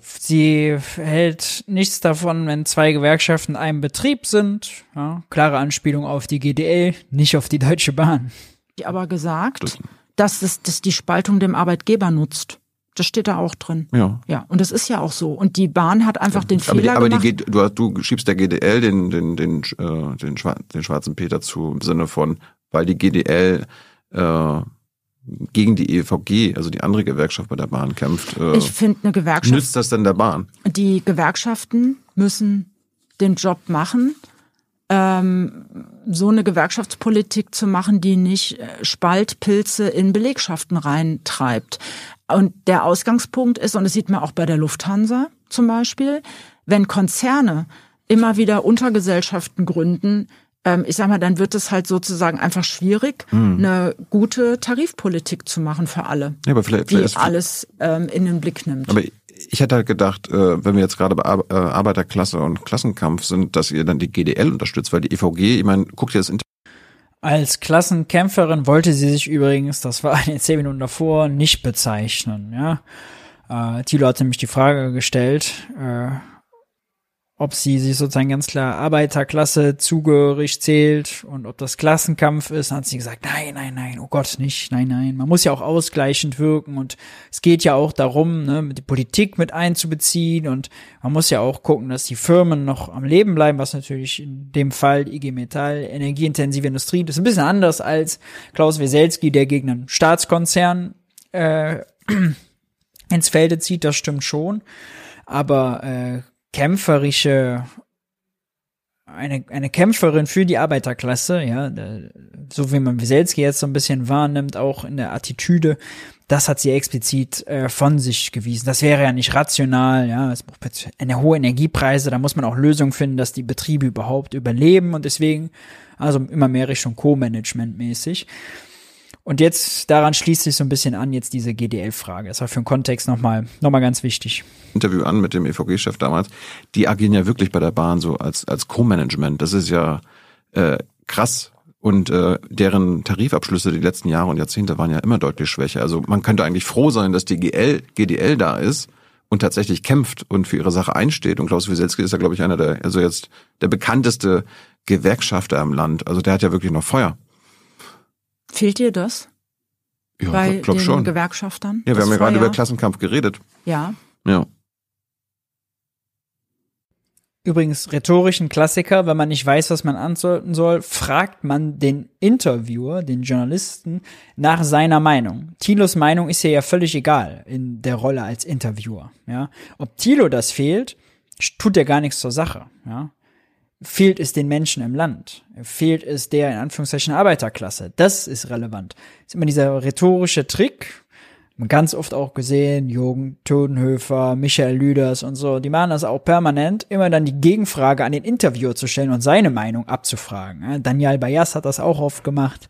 Sie hält nichts davon, wenn zwei Gewerkschaften in einem Betrieb sind. Ja, klare Anspielung auf die GDL, nicht auf die Deutsche Bahn. Die aber gesagt, das dass es dass die Spaltung dem Arbeitgeber nutzt. Das steht da auch drin. Ja. Ja, und das ist ja auch so. Und die Bahn hat einfach den aber Fehler die, aber gemacht. Die, du, du schiebst der GDL den, den, den, äh, den, den schwarzen Peter zu im Sinne von, weil die GDL äh, gegen die EVG, also die andere Gewerkschaft bei der Bahn kämpft. Äh, ich finde eine Gewerkschaft. Nützt das denn der Bahn? Die Gewerkschaften müssen den Job machen, ähm, so eine Gewerkschaftspolitik zu machen, die nicht äh, Spaltpilze in Belegschaften reintreibt. Und der Ausgangspunkt ist, und das sieht man auch bei der Lufthansa zum Beispiel, wenn Konzerne immer wieder Untergesellschaften gründen, ich sag mal, dann wird es halt sozusagen einfach schwierig, mhm. eine gute Tarifpolitik zu machen für alle, ja, aber vielleicht, die vielleicht alles ähm, in den Blick nimmt. Aber ich hätte halt gedacht, äh, wenn wir jetzt gerade bei äh, Arbeiterklasse und Klassenkampf sind, dass ihr dann die GDL unterstützt, weil die EVG, ich meine, guckt ihr das Inter als Klassenkämpferin wollte sie sich übrigens, das war in den zehn Minuten davor, nicht bezeichnen. Ja, äh, Thilo hat nämlich die Frage gestellt, äh, ob sie sich sozusagen ganz klar Arbeiterklasse zugehörig zählt und ob das Klassenkampf ist, hat sie gesagt, nein, nein, nein, oh Gott, nicht, nein, nein. Man muss ja auch ausgleichend wirken und es geht ja auch darum, ne, die Politik mit einzubeziehen und man muss ja auch gucken, dass die Firmen noch am Leben bleiben, was natürlich in dem Fall IG Metall, energieintensive Industrie, das ist ein bisschen anders als Klaus Weselski, der gegen einen Staatskonzern äh, ins Felde zieht, das stimmt schon. Aber äh, kämpferische eine, eine Kämpferin für die Arbeiterklasse, ja, so wie man Wieselski jetzt so ein bisschen wahrnimmt, auch in der Attitüde, das hat sie explizit äh, von sich gewiesen. Das wäre ja nicht rational, ja, es braucht eine hohe Energiepreise, da muss man auch Lösungen finden, dass die Betriebe überhaupt überleben und deswegen, also immer mehr Richtung Co-Management mäßig. Und jetzt daran schließt sich so ein bisschen an jetzt diese GDL-Frage. Das war für den Kontext nochmal noch mal ganz wichtig. Interview an mit dem EVG-Chef damals. Die agieren ja wirklich bei der Bahn so als als Co-Management. Das ist ja äh, krass. Und äh, deren Tarifabschlüsse die letzten Jahre und Jahrzehnte waren ja immer deutlich schwächer. Also man könnte eigentlich froh sein, dass die GL, GDL da ist und tatsächlich kämpft und für ihre Sache einsteht. Und Klaus Wieselski ist ja, glaube ich, einer der, also jetzt der bekannteste Gewerkschafter im Land. Also der hat ja wirklich noch Feuer. Fehlt dir das? Ja, bei glaub den schon. Gewerkschaftern? Ja, wir haben ja gerade über Klassenkampf geredet. Ja. Ja. Übrigens, rhetorischen Klassiker, wenn man nicht weiß, was man antworten soll, fragt man den Interviewer, den Journalisten, nach seiner Meinung. Thilos Meinung ist hier ja völlig egal in der Rolle als Interviewer. Ja? Ob Thilo das fehlt, tut ja gar nichts zur Sache. Ja? Fehlt es den Menschen im Land? Fehlt es der in Anführungszeichen Arbeiterklasse? Das ist relevant. Das ist immer dieser rhetorische Trick. Ganz oft auch gesehen, Jürgen Todenhöfer, Michael Lüders und so, die machen das auch permanent, immer dann die Gegenfrage an den Interviewer zu stellen und seine Meinung abzufragen. Daniel Bayas hat das auch oft gemacht.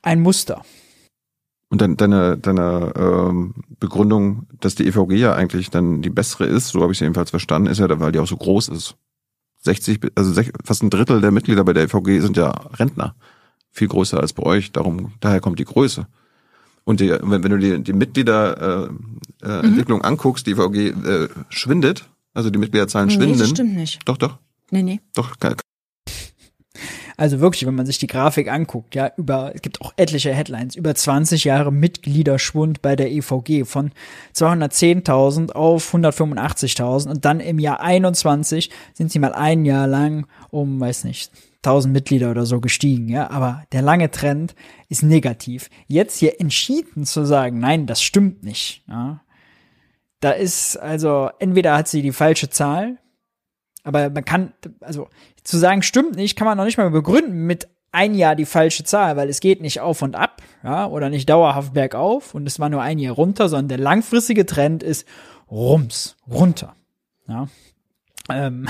Ein Muster. Und dann deine, deine ähm, Begründung, dass die EVG ja eigentlich dann die bessere ist, so habe ich sie jedenfalls verstanden, ist ja, weil die auch so groß ist. 60, also fast ein Drittel der Mitglieder bei der EVG sind ja Rentner. Viel größer als bei euch. Darum, daher kommt die Größe. Und die, wenn, wenn du die, die Mitgliederentwicklung äh, äh, mhm. anguckst, die EVG äh, schwindet, also die Mitgliederzahlen nee, schwinden. Das stimmt nicht. Doch, doch. Nee, nee. Doch, also wirklich, wenn man sich die Grafik anguckt, ja, über, es gibt auch etliche Headlines, über 20 Jahre Mitgliederschwund bei der EVG von 210.000 auf 185.000 und dann im Jahr 21 sind sie mal ein Jahr lang um, weiß nicht, 1000 Mitglieder oder so gestiegen, ja, aber der lange Trend ist negativ. Jetzt hier entschieden zu sagen, nein, das stimmt nicht, ja. Da ist also entweder hat sie die falsche Zahl, aber man kann, also zu sagen, stimmt nicht, kann man noch nicht mal begründen mit ein Jahr die falsche Zahl, weil es geht nicht auf und ab, ja, oder nicht dauerhaft bergauf und es war nur ein Jahr runter, sondern der langfristige Trend ist rums, runter, ja. Ähm,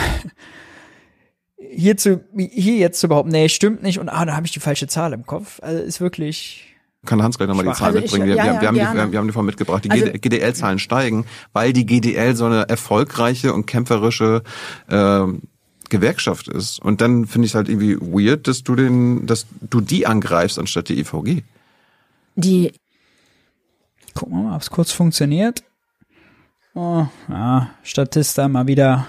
hierzu, hier jetzt überhaupt, nee, stimmt nicht und ah, da habe ich die falsche Zahl im Kopf. Also ist wirklich, kann Hans gleich nochmal die Zahlen also mitbringen. Wir, ja, wir, wir, haben die, wir, haben die vorhin mitgebracht. Die also, GDL-Zahlen steigen, weil die GDL so eine erfolgreiche und kämpferische äh, Gewerkschaft ist. Und dann finde ich es halt irgendwie weird, dass du den, dass du die angreifst anstatt die EVG. Die. Gucken wir mal, ob es kurz funktioniert. Oh, ja, Statista mal wieder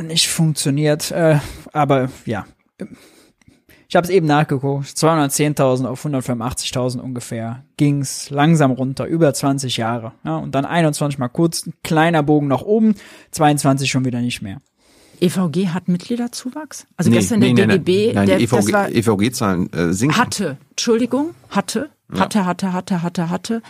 nicht funktioniert. Äh, aber ja, ich habe es eben nachgeguckt, 210.000 auf 185.000 ungefähr ging's langsam runter, über 20 Jahre. Ja, und dann 21 mal kurz, ein kleiner Bogen nach oben, 22 schon wieder nicht mehr. EVG hat Mitgliederzuwachs? Also nee, gestern nee, der nee, DGB, nein, der, die EVG, EVG-Zahlen äh, sinken. Hatte, Entschuldigung, hatte, hatte, hatte, hatte, hatte, hatte.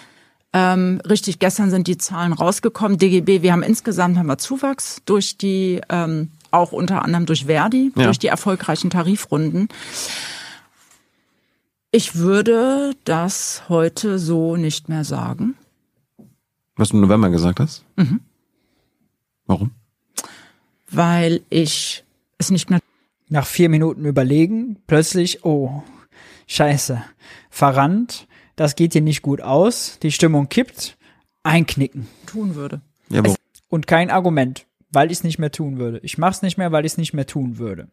Ähm, richtig, gestern sind die Zahlen rausgekommen. DGB, wir haben insgesamt haben wir Zuwachs durch die ähm, auch unter anderem durch Verdi, ja. durch die erfolgreichen Tarifrunden. Ich würde das heute so nicht mehr sagen. Was du im November gesagt hast? Mhm. Warum? Weil ich es nicht mehr. Nach vier Minuten überlegen, plötzlich, oh, scheiße, verrannt, das geht hier nicht gut aus, die Stimmung kippt, einknicken. Tun würde. Ja, und kein Argument weil ich es nicht mehr tun würde. Ich mache es nicht mehr, weil ich es nicht mehr tun würde.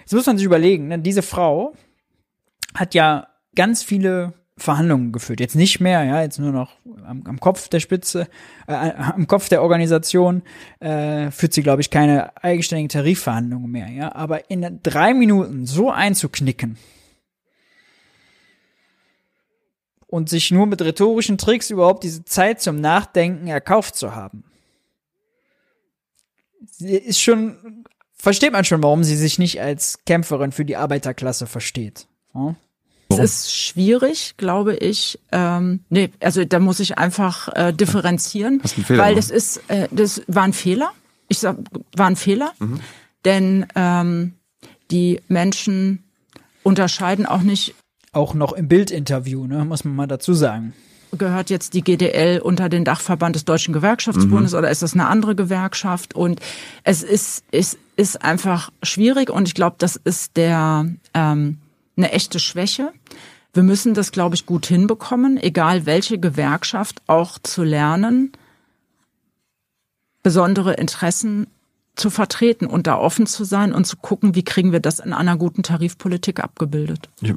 Jetzt muss man sich überlegen, ne, diese Frau hat ja ganz viele Verhandlungen geführt. Jetzt nicht mehr, ja, jetzt nur noch am, am Kopf der Spitze, äh, am Kopf der Organisation äh, führt sie, glaube ich, keine eigenständigen Tarifverhandlungen mehr, ja. Aber in drei Minuten so einzuknicken und sich nur mit rhetorischen Tricks überhaupt diese Zeit zum Nachdenken erkauft zu haben, sie ist schon, versteht man schon, warum sie sich nicht als Kämpferin für die Arbeiterklasse versteht. Ja? Es ist schwierig, glaube ich. Ähm, nee, also da muss ich einfach äh, differenzieren, Hast einen Fehler weil das ist, äh, das war ein Fehler. Ich sag, war ein Fehler, mhm. denn ähm, die Menschen unterscheiden auch nicht. Auch noch im Bildinterview, ne, muss man mal dazu sagen gehört jetzt die GDL unter den Dachverband des Deutschen Gewerkschaftsbundes mhm. oder ist das eine andere Gewerkschaft? Und es ist, ist, ist einfach schwierig und ich glaube, das ist der ähm, eine echte Schwäche. Wir müssen das, glaube ich, gut hinbekommen, egal welche Gewerkschaft, auch zu lernen, besondere Interessen zu vertreten und da offen zu sein und zu gucken, wie kriegen wir das in einer guten Tarifpolitik abgebildet. Ich,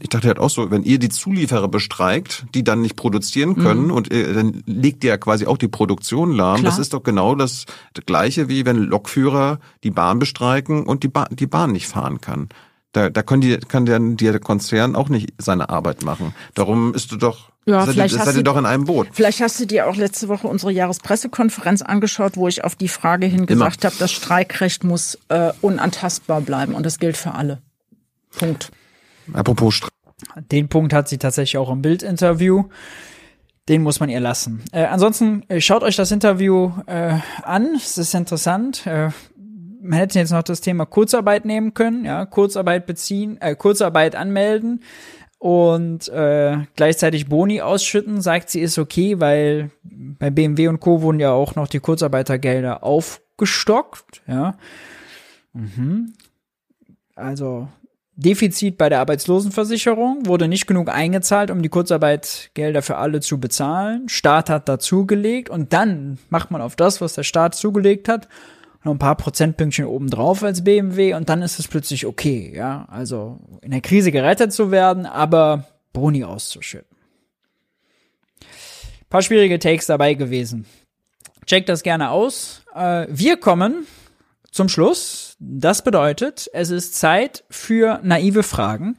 ich dachte halt auch so, wenn ihr die Zulieferer bestreikt, die dann nicht produzieren können mhm. und äh, dann legt ihr ja quasi auch die Produktion lahm. Klar. Das ist doch genau das Gleiche, wie wenn Lokführer die Bahn bestreiken und die, ba die Bahn nicht fahren kann. Da, da können die, kann der, der Konzern auch nicht seine Arbeit machen. Darum ist du doch ja, seid, vielleicht ihr, seid ihr doch in einem Boot. Vielleicht hast du dir auch letzte Woche unsere Jahrespressekonferenz angeschaut, wo ich auf die Frage hin gesagt habe, das Streikrecht muss äh, unantastbar bleiben und das gilt für alle. Punkt. Apropos Streik. Den Punkt hat sie tatsächlich auch im Bildinterview. Den muss man ihr lassen. Äh, ansonsten äh, schaut euch das Interview äh, an. Es ist interessant. Äh, man hätte jetzt noch das Thema Kurzarbeit nehmen können, ja, Kurzarbeit beziehen, äh, Kurzarbeit anmelden und äh, gleichzeitig Boni ausschütten, sagt sie, ist okay, weil bei BMW und Co. wurden ja auch noch die Kurzarbeitergelder aufgestockt, ja. Mhm. Also Defizit bei der Arbeitslosenversicherung wurde nicht genug eingezahlt, um die Kurzarbeitgelder für alle zu bezahlen. Staat hat dazugelegt und dann macht man auf das, was der Staat zugelegt hat, noch ein paar Prozentpünktchen obendrauf als BMW und dann ist es plötzlich okay, ja. Also in der Krise gerettet zu werden, aber Boni auszuschütten. Paar schwierige Takes dabei gewesen. Checkt das gerne aus. Äh, wir kommen zum Schluss. Das bedeutet, es ist Zeit für naive Fragen.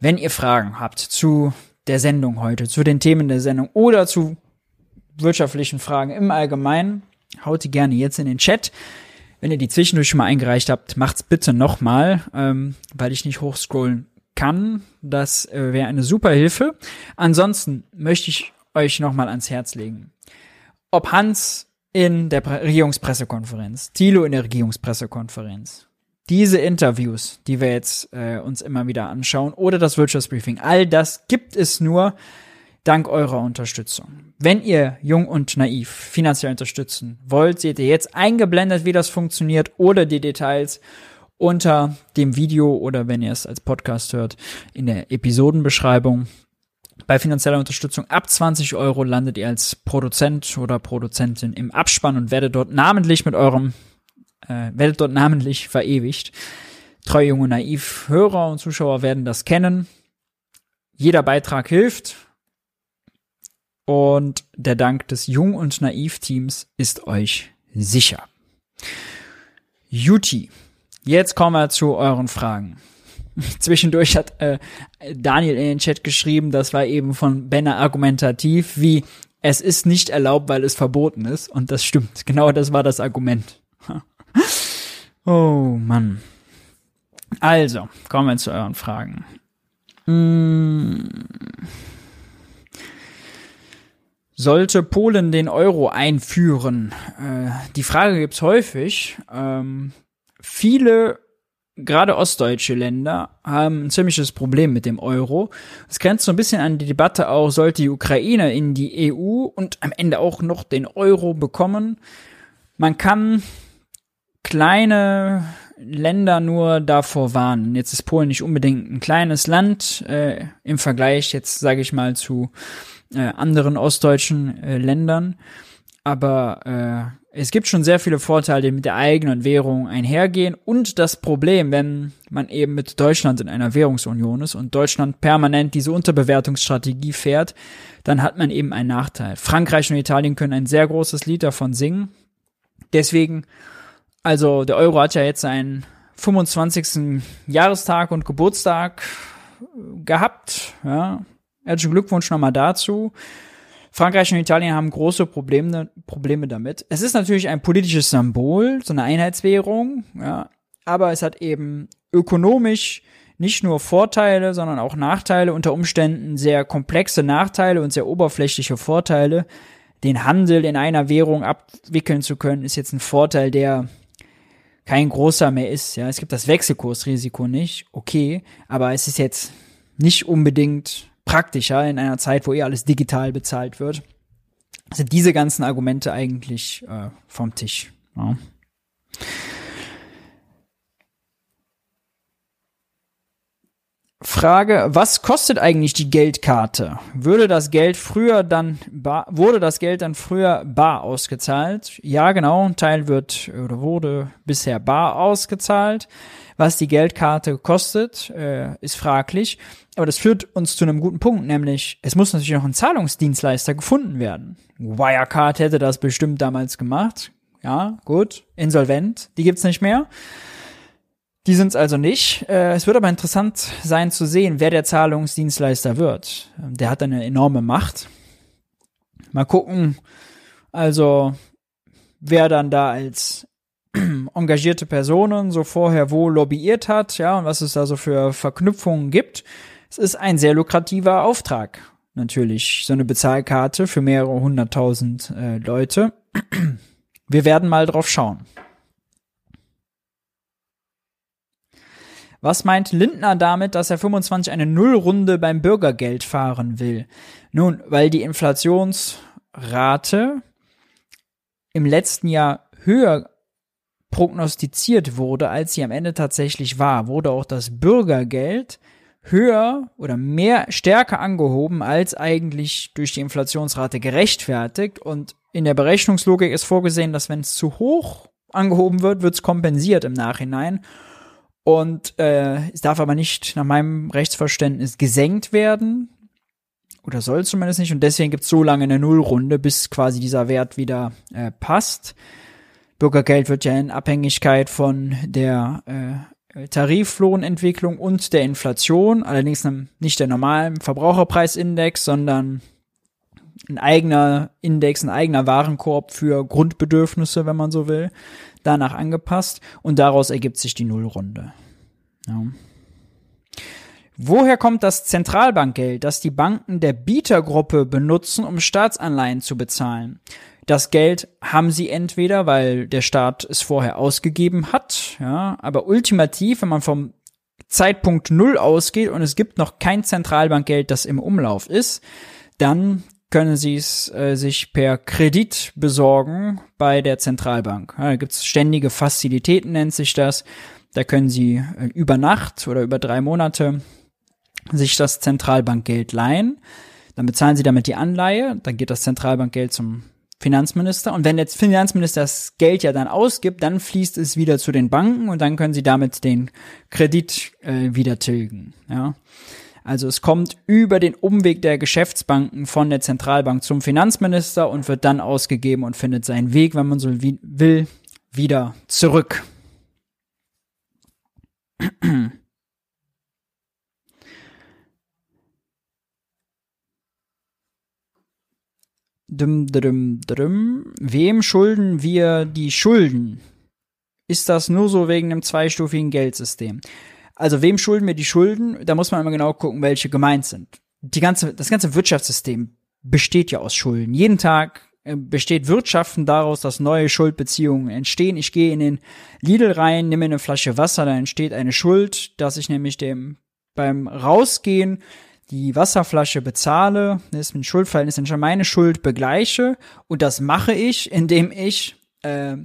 Wenn ihr Fragen habt zu der Sendung heute, zu den Themen der Sendung oder zu wirtschaftlichen Fragen im Allgemeinen, haut die gerne jetzt in den Chat. Wenn ihr die zwischendurch schon mal eingereicht habt, macht's bitte nochmal, ähm, weil ich nicht hochscrollen kann. Das äh, wäre eine super Hilfe. Ansonsten möchte ich euch nochmal ans Herz legen. Ob Hans in der Regierungspressekonferenz, Thilo in der Regierungspressekonferenz, diese Interviews, die wir jetzt äh, uns immer wieder anschauen, oder das Wirtschaftsbriefing, all das gibt es nur dank eurer Unterstützung. Wenn ihr jung und naiv finanziell unterstützen wollt, seht ihr jetzt eingeblendet, wie das funktioniert oder die Details unter dem Video oder wenn ihr es als Podcast hört, in der Episodenbeschreibung. Bei finanzieller Unterstützung ab 20 Euro landet ihr als Produzent oder Produzentin im Abspann und werdet dort namentlich mit eurem, äh, werdet dort namentlich verewigt. Treue junge naiv Hörer und Zuschauer werden das kennen. Jeder Beitrag hilft. Und der Dank des Jung- und Naiv-Teams ist euch sicher. Juti, jetzt kommen wir zu euren Fragen. Zwischendurch hat äh, Daniel in den Chat geschrieben, das war eben von Benner argumentativ, wie es ist nicht erlaubt, weil es verboten ist. Und das stimmt. Genau das war das Argument. oh Mann. Also, kommen wir zu euren Fragen. Hm. Sollte Polen den Euro einführen? Äh, die Frage gibt's häufig. Ähm, viele gerade ostdeutsche Länder haben ein ziemliches Problem mit dem Euro. Es grenzt so ein bisschen an die Debatte auch, sollte die Ukraine in die EU und am Ende auch noch den Euro bekommen. Man kann kleine Länder nur davor warnen. Jetzt ist Polen nicht unbedingt ein kleines Land äh, im Vergleich jetzt, sage ich mal, zu äh, anderen ostdeutschen äh, Ländern. Aber äh, es gibt schon sehr viele Vorteile, die mit der eigenen Währung einhergehen. Und das Problem, wenn man eben mit Deutschland in einer Währungsunion ist und Deutschland permanent diese Unterbewertungsstrategie fährt, dann hat man eben einen Nachteil. Frankreich und Italien können ein sehr großes Lied davon singen. Deswegen, also der Euro hat ja jetzt seinen 25. Jahrestag und Geburtstag gehabt. Ja. Herzlichen Glückwunsch nochmal dazu. Frankreich und Italien haben große Probleme, Probleme damit. Es ist natürlich ein politisches Symbol, so eine Einheitswährung, ja, aber es hat eben ökonomisch nicht nur Vorteile, sondern auch Nachteile, unter Umständen sehr komplexe Nachteile und sehr oberflächliche Vorteile. Den Handel in einer Währung abwickeln zu können, ist jetzt ein Vorteil, der kein großer mehr ist. Ja, es gibt das Wechselkursrisiko nicht, okay, aber es ist jetzt nicht unbedingt praktischer in einer Zeit, wo eh alles digital bezahlt wird, sind diese ganzen Argumente eigentlich äh, vom Tisch. Ja. Frage, was kostet eigentlich die Geldkarte? Würde das Geld früher dann bar, wurde das Geld dann früher bar ausgezahlt? Ja, genau, ein Teil wird oder wurde bisher bar ausgezahlt. Was die Geldkarte kostet, äh, ist fraglich. Aber das führt uns zu einem guten Punkt, nämlich es muss natürlich noch ein Zahlungsdienstleister gefunden werden. Wirecard hätte das bestimmt damals gemacht. Ja, gut. Insolvent, die gibt's nicht mehr. Die sind's also nicht. Äh, es wird aber interessant sein zu sehen, wer der Zahlungsdienstleister wird. Der hat eine enorme Macht. Mal gucken, also wer dann da als engagierte Personen so vorher wo lobbyiert hat, ja, und was es da so für Verknüpfungen gibt. Es ist ein sehr lukrativer Auftrag, natürlich, so eine Bezahlkarte für mehrere hunderttausend äh, Leute. Wir werden mal drauf schauen. Was meint Lindner damit, dass er 25 eine Nullrunde beim Bürgergeld fahren will? Nun, weil die Inflationsrate im letzten Jahr höher prognostiziert wurde, als sie am Ende tatsächlich war, wurde auch das Bürgergeld höher oder mehr stärker angehoben als eigentlich durch die Inflationsrate gerechtfertigt. Und in der Berechnungslogik ist vorgesehen, dass wenn es zu hoch angehoben wird, wird es kompensiert im Nachhinein. Und äh, es darf aber nicht nach meinem Rechtsverständnis gesenkt werden. Oder soll zumindest nicht. Und deswegen gibt es so lange eine Nullrunde, bis quasi dieser Wert wieder äh, passt. Bürgergeld wird ja in Abhängigkeit von der äh, Tariflohnentwicklung und der Inflation, allerdings nicht der normalen Verbraucherpreisindex, sondern ein eigener Index, ein eigener Warenkorb für Grundbedürfnisse, wenn man so will, danach angepasst und daraus ergibt sich die Nullrunde. Ja. Woher kommt das Zentralbankgeld, das die Banken der Bietergruppe benutzen, um Staatsanleihen zu bezahlen? Das Geld haben sie entweder, weil der Staat es vorher ausgegeben hat, ja, aber ultimativ, wenn man vom Zeitpunkt Null ausgeht und es gibt noch kein Zentralbankgeld, das im Umlauf ist, dann können Sie es äh, sich per Kredit besorgen bei der Zentralbank. Ja, da gibt es ständige Fazilitäten, nennt sich das. Da können Sie äh, über Nacht oder über drei Monate sich das Zentralbankgeld leihen. Dann bezahlen Sie damit die Anleihe. Dann geht das Zentralbankgeld zum Finanzminister. Und wenn der Finanzminister das Geld ja dann ausgibt, dann fließt es wieder zu den Banken und dann können Sie damit den Kredit äh, wieder tilgen. Ja. Also es kommt über den Umweg der Geschäftsbanken von der Zentralbank zum Finanzminister und wird dann ausgegeben und findet seinen Weg, wenn man so will, wieder zurück. Dum, dum, dum. Wem schulden wir die Schulden? Ist das nur so wegen einem zweistufigen Geldsystem? Also wem schulden wir die Schulden? Da muss man immer genau gucken, welche gemeint sind. Die ganze, das ganze Wirtschaftssystem besteht ja aus Schulden. Jeden Tag äh, besteht Wirtschaften daraus, dass neue Schuldbeziehungen entstehen. Ich gehe in den Lidl rein, nehme eine Flasche Wasser, da entsteht eine Schuld, dass ich nämlich dem beim Rausgehen die Wasserflasche bezahle, ist ein Schuldverhältnis, dann meine Schuld begleiche und das mache ich, indem ich äh,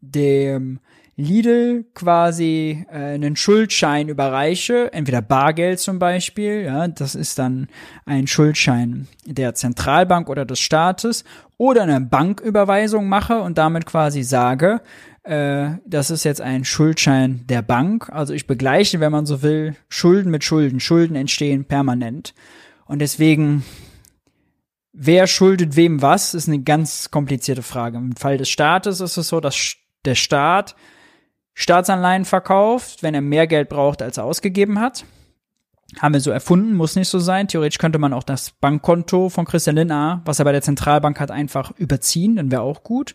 dem Lidl quasi äh, einen Schuldschein überreiche, entweder Bargeld zum Beispiel, ja, das ist dann ein Schuldschein der Zentralbank oder des Staates, oder eine Banküberweisung mache und damit quasi sage, äh, das ist jetzt ein Schuldschein der Bank. Also ich begleiche, wenn man so will, Schulden mit Schulden. Schulden entstehen permanent. Und deswegen Wer schuldet wem was, ist eine ganz komplizierte Frage. Im Fall des Staates ist es so, dass der Staat Staatsanleihen verkauft, wenn er mehr Geld braucht, als er ausgegeben hat. Haben wir so erfunden, muss nicht so sein. Theoretisch könnte man auch das Bankkonto von Christian Lindner, was er bei der Zentralbank hat, einfach überziehen, dann wäre auch gut.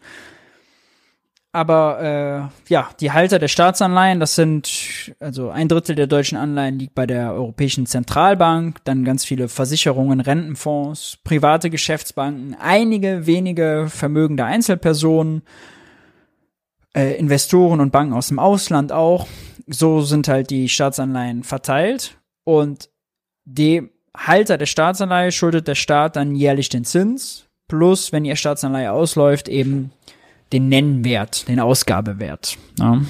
Aber äh, ja, die Halter der Staatsanleihen, das sind, also ein Drittel der deutschen Anleihen liegt bei der Europäischen Zentralbank, dann ganz viele Versicherungen, Rentenfonds, private Geschäftsbanken, einige wenige vermögende Einzelpersonen äh, Investoren und Banken aus dem Ausland auch. So sind halt die Staatsanleihen verteilt und dem Halter der Staatsanleihe schuldet der Staat dann jährlich den Zins plus, wenn ihr Staatsanleihe ausläuft, eben den Nennwert, den Ausgabewert. Ja.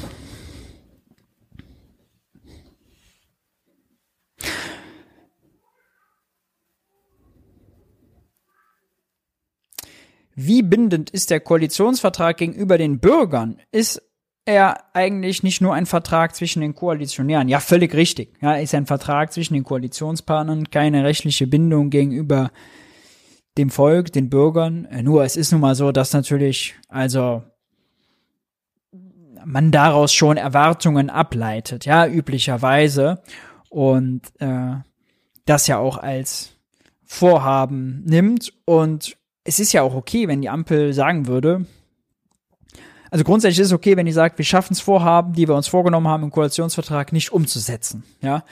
Wie bindend ist der Koalitionsvertrag gegenüber den Bürgern? Ist er eigentlich nicht nur ein Vertrag zwischen den Koalitionären? Ja, völlig richtig. Ja, ist ein Vertrag zwischen den Koalitionspartnern, keine rechtliche Bindung gegenüber dem Volk, den Bürgern. Äh, nur es ist nun mal so, dass natürlich, also man daraus schon Erwartungen ableitet, ja, üblicherweise. Und äh, das ja auch als Vorhaben nimmt und es ist ja auch okay, wenn die Ampel sagen würde, also grundsätzlich ist es okay, wenn die sagt, wir schaffen es Vorhaben, die wir uns vorgenommen haben im Koalitionsvertrag, nicht umzusetzen. Ja,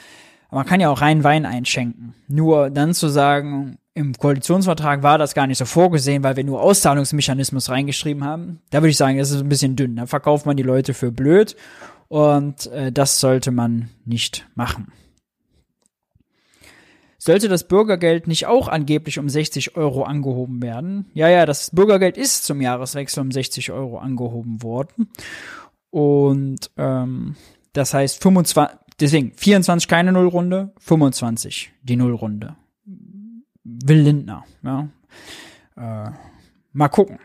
man kann ja auch rein Wein einschenken. Nur dann zu sagen, im Koalitionsvertrag war das gar nicht so vorgesehen, weil wir nur Auszahlungsmechanismus reingeschrieben haben. Da würde ich sagen, das ist ein bisschen dünn. Da verkauft man die Leute für blöd und äh, das sollte man nicht machen. Sollte das Bürgergeld nicht auch angeblich um 60 Euro angehoben werden? Ja, ja, das Bürgergeld ist zum Jahreswechsel um 60 Euro angehoben worden. Und ähm, das heißt 25, deswegen 24 keine Nullrunde, 25 die Nullrunde. Will Lindner, ja. Äh, mal gucken.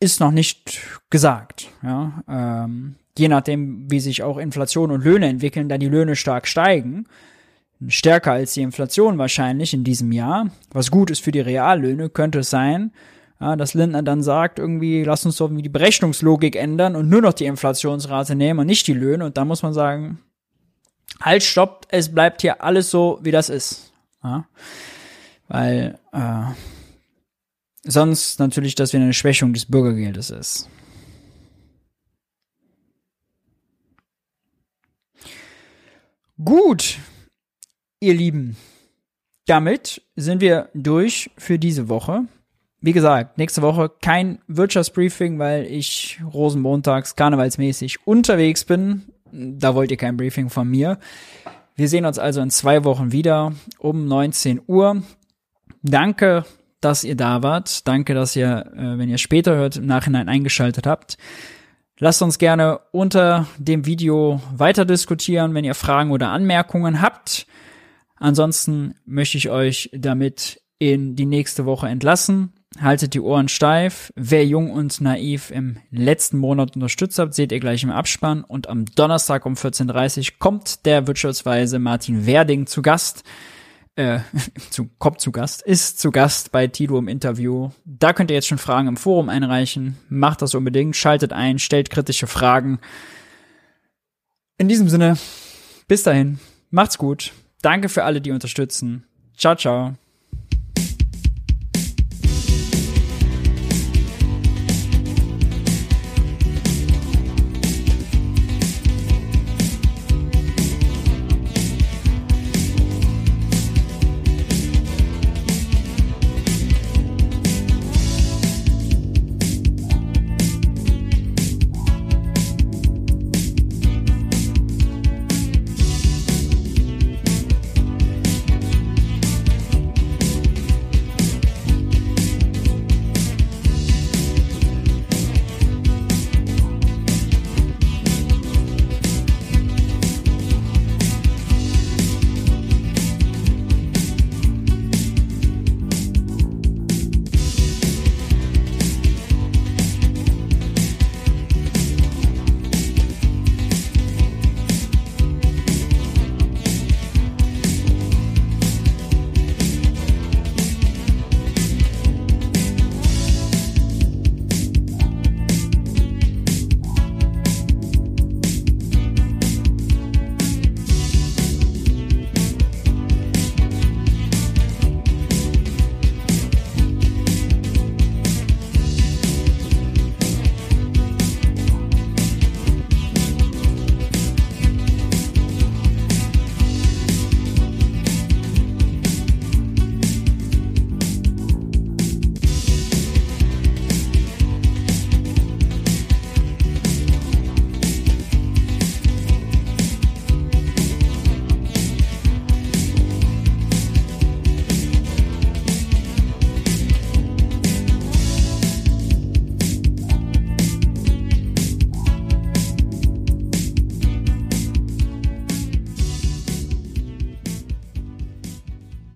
ist noch nicht gesagt. Ja, ähm, je nachdem, wie sich auch Inflation und Löhne entwickeln, da die Löhne stark steigen, stärker als die Inflation wahrscheinlich in diesem Jahr, was gut ist für die Reallöhne, könnte es sein, ja, dass Lindner dann sagt, irgendwie, lass uns doch irgendwie die Berechnungslogik ändern und nur noch die Inflationsrate nehmen und nicht die Löhne. Und da muss man sagen, halt, stoppt, es bleibt hier alles so, wie das ist. Ja? Weil äh, sonst natürlich das wieder eine Schwächung des Bürgergeldes ist. Gut, ihr Lieben, damit sind wir durch für diese Woche. Wie gesagt, nächste Woche kein Wirtschaftsbriefing, weil ich Rosenmontags karnevalsmäßig unterwegs bin. Da wollt ihr kein Briefing von mir. Wir sehen uns also in zwei Wochen wieder um 19 Uhr. Danke, dass ihr da wart. Danke, dass ihr, äh, wenn ihr später hört, im Nachhinein eingeschaltet habt. Lasst uns gerne unter dem Video weiter diskutieren, wenn ihr Fragen oder Anmerkungen habt. Ansonsten möchte ich euch damit in die nächste Woche entlassen. Haltet die Ohren steif. Wer jung und naiv im letzten Monat unterstützt habt, seht ihr gleich im Abspann. Und am Donnerstag um 14.30 Uhr kommt der Wirtschaftsweise Martin Werding zu Gast äh, zu, kommt zu Gast, ist zu Gast bei Tilo im Interview. Da könnt ihr jetzt schon Fragen im Forum einreichen. Macht das unbedingt, schaltet ein, stellt kritische Fragen. In diesem Sinne, bis dahin, macht's gut. Danke für alle, die unterstützen. Ciao, ciao.